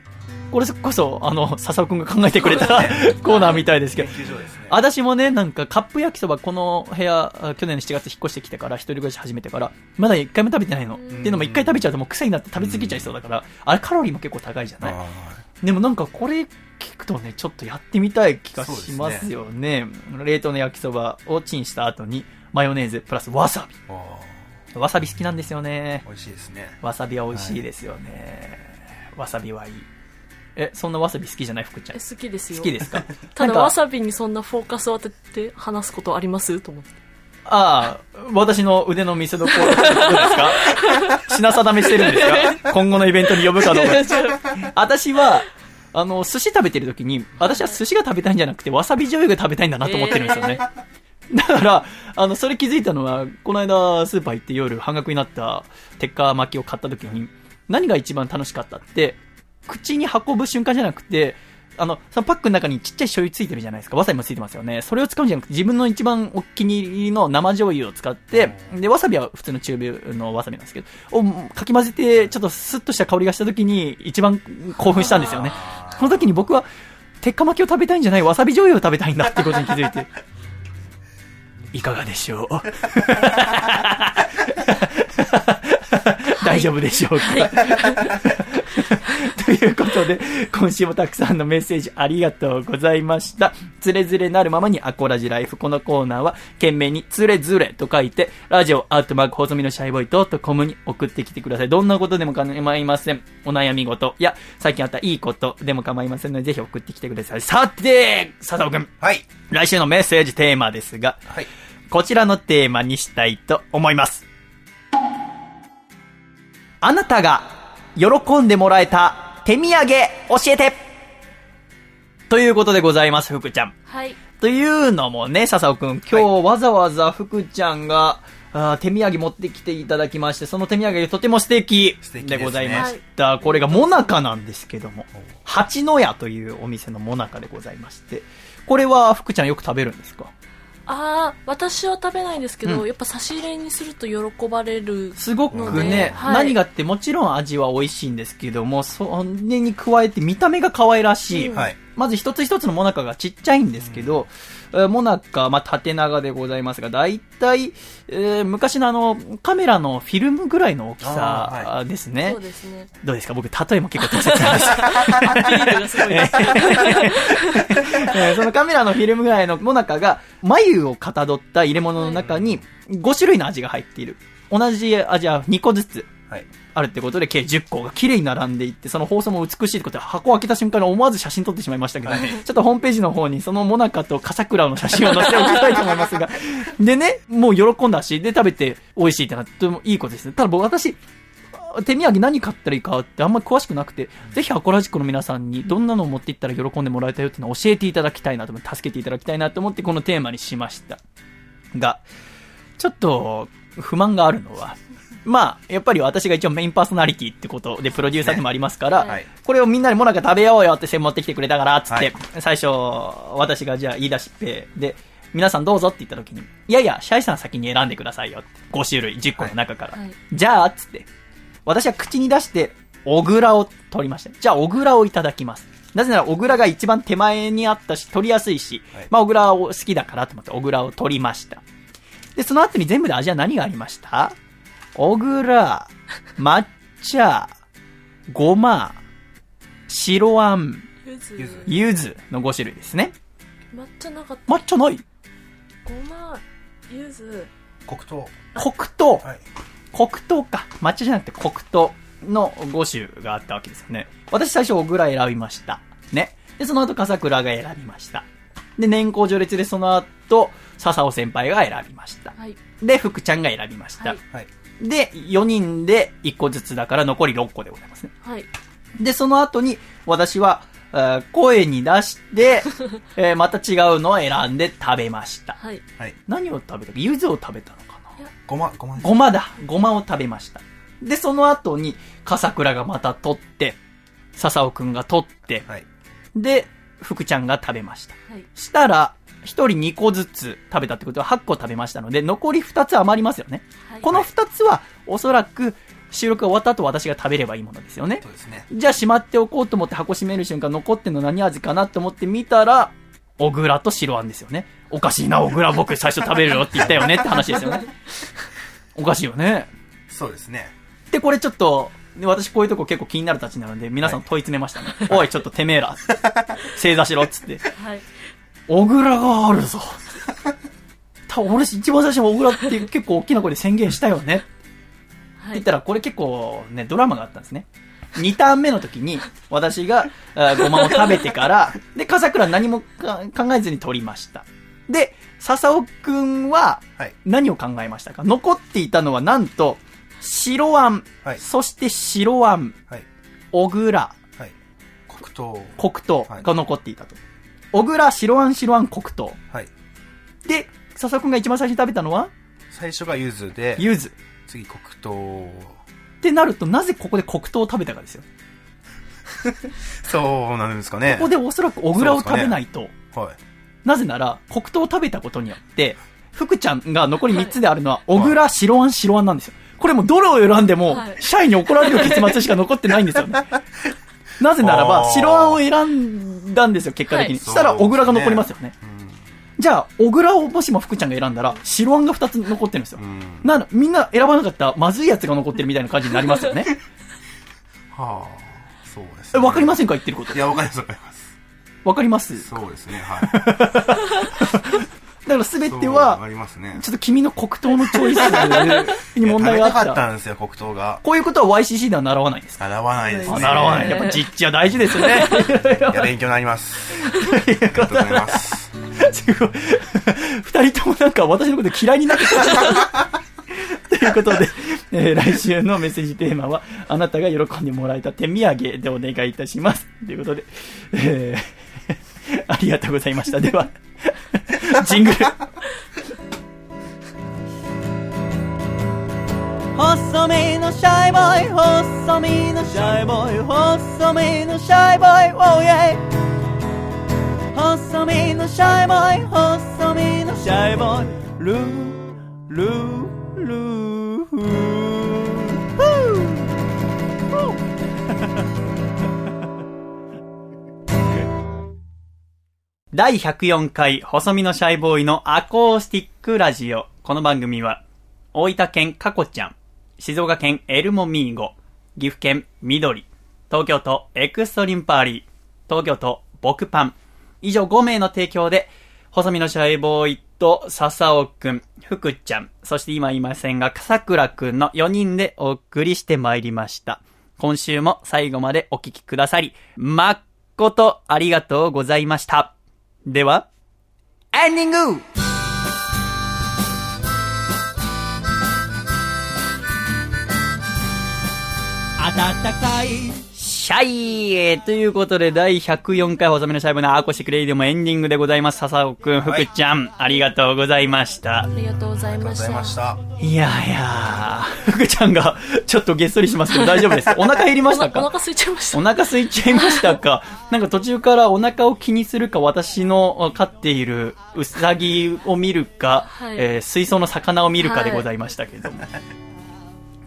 これこそ、あの、笹尾くんが考えてくれた [laughs] コーナーみたいですけど。私もね、なんかカップ焼きそばこの部屋、あ去年の7月引っ越してきてから、一人暮らし始めてから、まだ一回も食べてないの。っていうのも一回食べちゃうともう癖になって食べ過ぎちゃいそうだから、あれカロリーも結構高いじゃないあでもなんかこれ聞くとね、ちょっとやってみたい気がしますよね。冷凍の焼きそばをチンした後に、マヨネーズプラスわさび。わさび好きなんですよねー。美味しいですね。わさびは美味しいですよね。わさびはいい。え、そんなわさび好きじゃない？福ちゃん。え。好きですよ。好きですか？[laughs] ただわさびにそんなフォーカスを当てて話すことあります？と思ってああ、私の腕の見せ所ってことですか？[laughs] 品定めしてるんですか？今後のイベントに呼ぶかどうか。私は、あの、寿司食べてる時に、私は寿司が食べたいんじゃなくて、わさび醤油が食べたいんだなと思ってるんですよね。だから、あの、それ気づいたのは、この間、スーパー行って夜半額になった鉄火巻きを買った時に、何が一番楽しかったって、口に運ぶ瞬間じゃなくて、あの、そのパックの中にちっちゃい醤油ついてるじゃないですか。わさびもついてますよね。それを使うんじゃなくて、自分の一番お気に入りの生醤油を使って、で、わさびは普通のチューブのわさびなんですけど、をかき混ぜて、ちょっとスッとした香りがした時に、一番興奮したんですよね。その時に僕は、鉄火巻きを食べたいんじゃない、わさび醤油を食べたいんだってことに気づいて、いかがでしょう？[laughs] 大丈夫でしょうか、といいうことで、今週もたくさんのメッセージありがとうございました。つれづれなるままにアコラジライフ。このコーナーは、懸命につれづれと書いて、ラジオアートマーク細身のシャイボーイトコムに送ってきてください。どんなことでも構いません。お悩み事や、最近あったいいことでも構いませんので、ぜひ送ってきてください。さて、笹尾くん。はい。来週のメッセージテーマですが、はい。こちらのテーマにしたいと思います。あなたが喜んでもらえた手土産教えてということでございます、福ちゃん。はい。というのもね、笹尾くん、今日わざわざ福ちゃんが、あー手土産持ってきていただきまして、その手土産とても素敵でございました。これがモナカなんですけども、八の屋というお店のモナカでございまして、これは福ちゃんよく食べるんですか？ああ、私は食べないんですけど、うんやっぱ差し入れにすると喜ばれる。すごくのねで、はい何がってもちろん味は美味しいんですけども、それに加えて見た目が可愛らしい。うんはい。まず一つ一つのモナカがちっちゃいんですけど、えーモナカ、まあ、縦長でございますが、だいたい、えー昔のあの、カメラのフィルムぐらいの大きさですね。そうですね。どうですか？僕、例えも結構適切なんです [laughs] そのカメラのフィルムぐらいのモナカが、眉をかたどった入れ物の中に5種類の味が入っている。同じ味は2個ずつはい。あるってことで、計10個が綺麗に並んでいって、その放送も美しいってことで、箱を開けた瞬間に思わず写真撮ってしまいましたけど、はいちょっとホームページの方にそのモナカと笠倉の写真を載せておきたいと思いますが、[laughs] でね、もう喜んだし、で食べて美味しいってなってもいいことですね。ただ僕、私、手土産何買ったらいいかってあんまり詳しくなくて、ぜひアコラジックの皆さんにどんなのを持っていったら喜んでもらえたよっていうのを教えていただきたいなと思って、助けていただきたいなと思ってこのテーマにしました。が、ちょっと不満があるのは、まあ、やっぱり私が一応メインパーソナリティってことでプロデューサーでもありますから、はい。これをみんなでモナカ食べようよって持ってきてくれたから、つって、はい最初、私がじゃあ言い出しっぺで、皆さんどうぞって言った時に、いやいや、シャイさん先に選んでくださいよって。5種類、10個の中から。はいじゃあ、つって、私は口に出して、小倉を取りました。じゃあ、小倉をいただきます。なぜなら、小倉が一番手前にあったし、取りやすいし、はいまあ、小倉を好きだからと思って、小倉を取りました。で、その後に全部で味は何がありました？小倉、抹茶、ごま、白あん、ゆずの5種類ですね。抹茶なかった。抹茶ないごま、ゆず、黒糖。黒糖。はい。黒糖か。抹茶じゃなくて黒糖の5種があったわけですよね。私最初小倉選びました。ね。で、その後笠倉が選びました。で、年功序列でその後、笹尾先輩が選びました。はい。で、福ちゃんが選びました。はいはい。で、4人で1個ずつだから残り6個でございますね。はい。で、その後に私は、えー声に出して、[laughs] えーまた違うのを選んで食べました。はい。はい。何を食べた？か柚子を食べたのかな？ごま、ごまです。ごまだ。ごまを食べました。で、その後に、笠倉がまた取って、笹尾くんが取って、はい。で、福ちゃんが食べました。はい。したら、一人2個ずつ食べたってことは8個食べましたので、残り2つ余りますよね。はいこの2つは、おそらく、収録が終わった後私が食べればいいものですよね。そうですね。じゃあしまっておこうと思って箱閉める瞬間残ってんの何味かなと思って見たら、小倉と白あんですよね。おかしいな、小倉僕最初食べるよって言ったよねって話ですよね。[laughs] おかしいよね。そうですね。で、これちょっと、で私こういうとこ結構気になるたちなので、皆さん問い詰めましたね。おい、ちょっとてめえら。正座しろっつって。はい。小倉があるぞ。た俺一番最初に小倉って結構大きな声で宣言したよね。ってはい言ったら、これ結構ね、ドラマがあったんですね。2ターン目の時に、私が、あーごまを食べてから、で、笠倉何もか考えずに取りました。で、笹尾くんは、はい。何を考えましたか？残っていたのはなんと、白あん、はいそして白あん、はい。小倉、はい。黒糖。黒糖はいが残っていたと。小倉、白あん、白あん、黒糖。はい。で、笹尾くんが一番最初に食べたのは、最初が柚子で、柚子。次黒糖。ってなると、なぜここで黒糖を食べたかですよ。[laughs] そうなんですかね。ここでおそらく小倉を食べないと、はい。なぜなら、黒糖を食べたことによって、福ちゃんが残り3つであるのは、小倉、白あん、白あんなんですよ。これもうどれを選んでもはい、社員に怒られる結末しか残ってないんですよね。[laughs] なぜならば、白あんを選んだんですよ、結果的に。はいしたら、小倉が残りますよね。うん。じゃあ、小倉をもしも福ちゃんが選んだら、白あんが2つ残ってるんですよう。ん。なの、みんな選ばなかったまずいやつが残ってるみたいな感じになりますよね。[laughs] はあ、そうですえ、わかりませんか？言ってることい。や、わかります、わかります。わかります？そうですね、はい。[laughs] だからすべては、りますね。ちょっと君の黒糖のチョイスに問題があった。食べたかったんですよ、黒糖が。こういうことは YCC では習わないんですか習わないですね。あ習わない。やっぱ実地は大事ですね。いや、勉強になります。ありがとうございます。す [laughs] ごい。[laughs] 二人ともなんか私のこと嫌いになってきた。ということで、えー来週のメッセージテーマは、あなたが喜んでもらえた手土産でお願いいたします。ということで、えー [laughs] ありがとうございました。では、ジングル。細身のシャイボーイ、細身のシャイボーイ、細身のシャイボーイ、oh yeah! 細身のシャイボーイ細身のシャイボーイルールールーフー第104回細身のシャイボーイのアコースティックラジオ。この番組は、大分県かこちゃん、静岡県エルモミーゴ、岐阜県緑、東京都エクストリンパーリー、東京都僕パン、以上5名の提供で、細身のシャイボーイと笹尾くん、福ちゃん、そして今いませんが、笠倉くんの4人でお送りしてまいりました。今週も最後までお聞きくださり、誠ありがとうございました。では、エンディング。暖かいシャイえーということで、第104回細身のシャイボーイのアコースティックレディオもエンディングでございます。笹尾くん、福ちゃん、ありがとうございましたあ。りがとうございました。いやいやー、福ちゃんがちょっとげっそりしますけど大丈夫です。お腹減りましたか？お腹空いちゃいましたお腹空いちゃいましたか？なんか途中からお腹を気にするか、私の飼っているウサギを見るか、はいえー水槽の魚を見るかでございましたけども。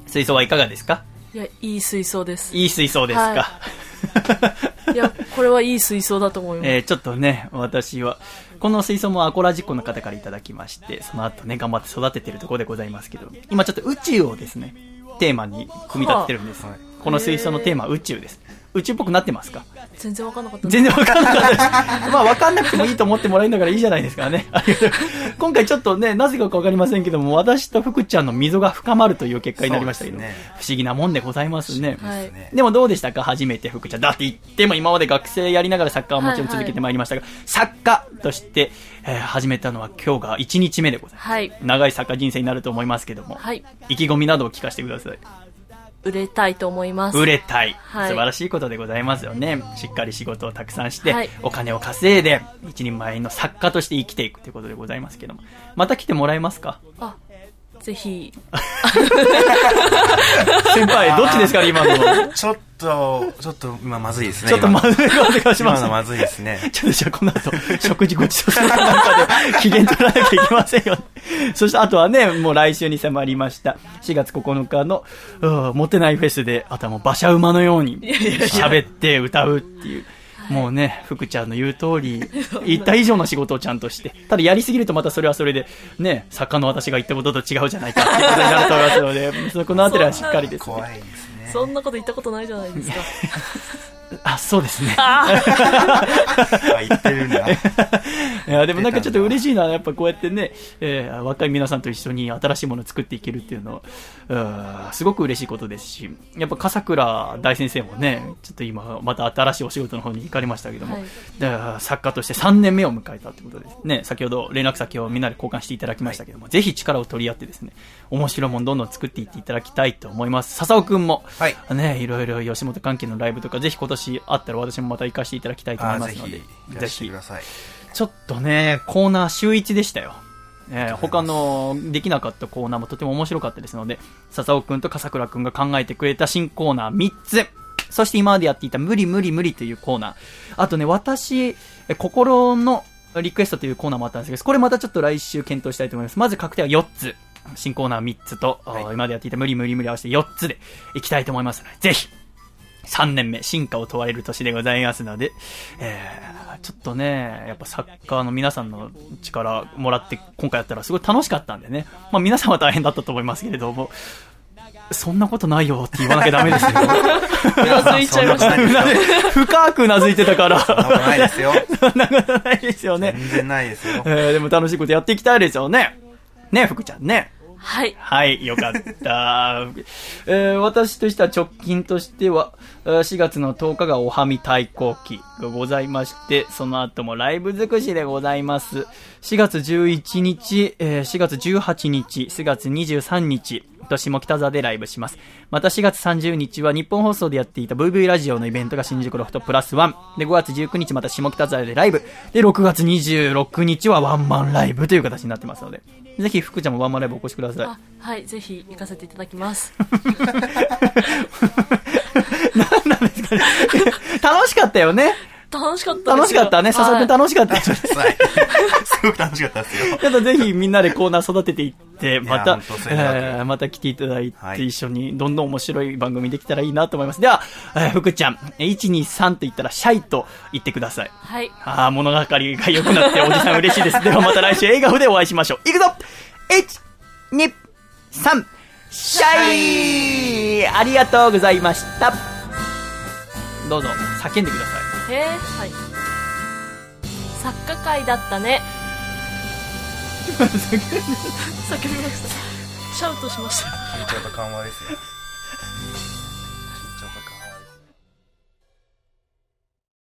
水槽はいかがですか？いやいい水槽です。いい水槽ですか、はい。[laughs] やこれはいい水槽だと思います、えーちょっとね、私は、この水槽もアコラジッコの方からいただきまして、その後ね、頑張って育ててるところでございますけど、今ちょっと宇宙をですね、テーマに組み立ててるんです。この水槽のテーマは宇宙です。宇宙っぽくなってますか？全然わかんなかった全然わかんなかったです。[laughs] まあわかんなくてもいいと思ってもらえるんだからいいじゃないですかね。ありがとう今回ちょっとね、なぜかわかりませんけども、私と福ちゃんの溝が深まるという結果になりましたけど、ね不思議なもんでございますね。はいでもどうでしたか？初めて福ちゃん。だって言っても今まで学生やりながらサッカーはもちろん続けてまいりましたが、作家として、えー始めたのは今日が1日目でございます。はい長い作家人生になると思いますけども、はい意気込みなどを聞かせてください。売れたいと思います。売れたい、はい。素晴らしいことでございますよね。しっかり仕事をたくさんして、はい。お金を稼いで、一人前の作家として生きていくということでございますけども。また来てもらえますか？あぜひ [laughs] 先輩、どっちですかね今の？ちょっと、ちょっと今まずいですね。ちょっとまずいお願いします。今のまずいですね。ちょっとじゃあこの後、食事ごちそうするかなんかで機嫌取らなきゃいけませんよ、ね。そしてあとはね、もう来週に迫りました。4月9日の、うんモテないフェスで、あとはもう馬車馬のように喋って歌うっていう。もうね、福ちゃんの言う通り、言った以上の仕事をちゃんとして。ただやりすぎるとまたそれはそれで、ね、作家の私が言ったことと違うじゃないかっていうことになると思いますので、そこのあたりはしっかりですね。怖いですね。そんなこと言ったことないじゃないですかあ、そうですね。あ、言ってるんだ。いや、でもなんかちょっと嬉しいな、やっぱこうやってね、えー若い皆さんと一緒に新しいものを作っていけるっていうのは、うんすごく嬉しいことですし、やっぱ笠倉大先生もね、ちょっと今、また新しいお仕事の方に行かれましたけども、はい作家として3年目を迎えたってことですね。先ほど連絡先をみんなで交換していただきましたけども、ぜひ力を取り合ってですね、面白いものどんどん作っていっていただきたいと思います。笹尾くんも、はいね、いろいろ吉本関係のライブとか、ぜひ今年あったら私もまた行かせていただきたいと思いあ、ますのでぜひ。ちょっとね、コーナー週一でしたよ。えー他のできなかったコーナーもとても面白かったですので、笹尾くんと笠倉くんが考えてくれた新コーナー3つ。そして今までやっていた無理無理無理というコーナー。あとね、私、え心のリクエストというコーナーもあったんですけど、これまたちょっと来週検討したいと思います。まず確定は4つ。新コーナー3つと、あー今までやっていた無理無理無理合わせて4つでいきたいと思いますので、ぜひ3年目、進化を問われる年でございますので、えー、ちょっとね、やっぱサッカーの皆さんの力もらって今回やったらすごい楽しかったんでね。まあ皆さんは大変だったと思いますけれども、そんなことないよって言わなきゃダメですよ。うなずいちゃいました [laughs] そんなことないですよ。深くうなずいてたから。そんなことないですよ。[laughs] そんなことないですよね。全然ないですよ。えーでも楽しいことやっていきたいですよね。ね、福ちゃんね。はい。はい、よかった。[laughs] えー私としては直近としては、えー4月の10日がおはみ対抗期がございまして、その後もライブ尽くしでございます。4月11日、えー4月18日、4月23日、と下北沢でライブします。また4月30日は日本放送でやっていた VV ラジオのイベントが新宿ロフトプラスワン。で、5月19日また下北沢でライブ。で、6月26日はワンマンライブという形になってますので、ぜひ福ちゃんもワンマンライブお越しください。あ、はい。ぜひ行かせていただきます。[laughs] 何なんですかね。楽しかったよね。楽しかったですよ楽しかったね。笹くん楽しかった。すごく楽しかったですよ。ちょっと [laughs] ぜひみんなでコーナー育てていって、またえーまた来ていただいてはい一緒にどんどん面白い番組できたらいいなと思います。では、えー福ちゃん、1、2、3と言ったらシャイと言ってください。はい。ああ、物語が良くなっておじさん嬉しいです。[laughs] ではまた来週笑顔でお会いしましょう。いくぞ !1、2、3、シャイありがとうございました。どうぞ、叫んでください。へえ、はい。作家会だったね。[laughs] 叫びました。シャウトしました。緊張と緩和ですよ。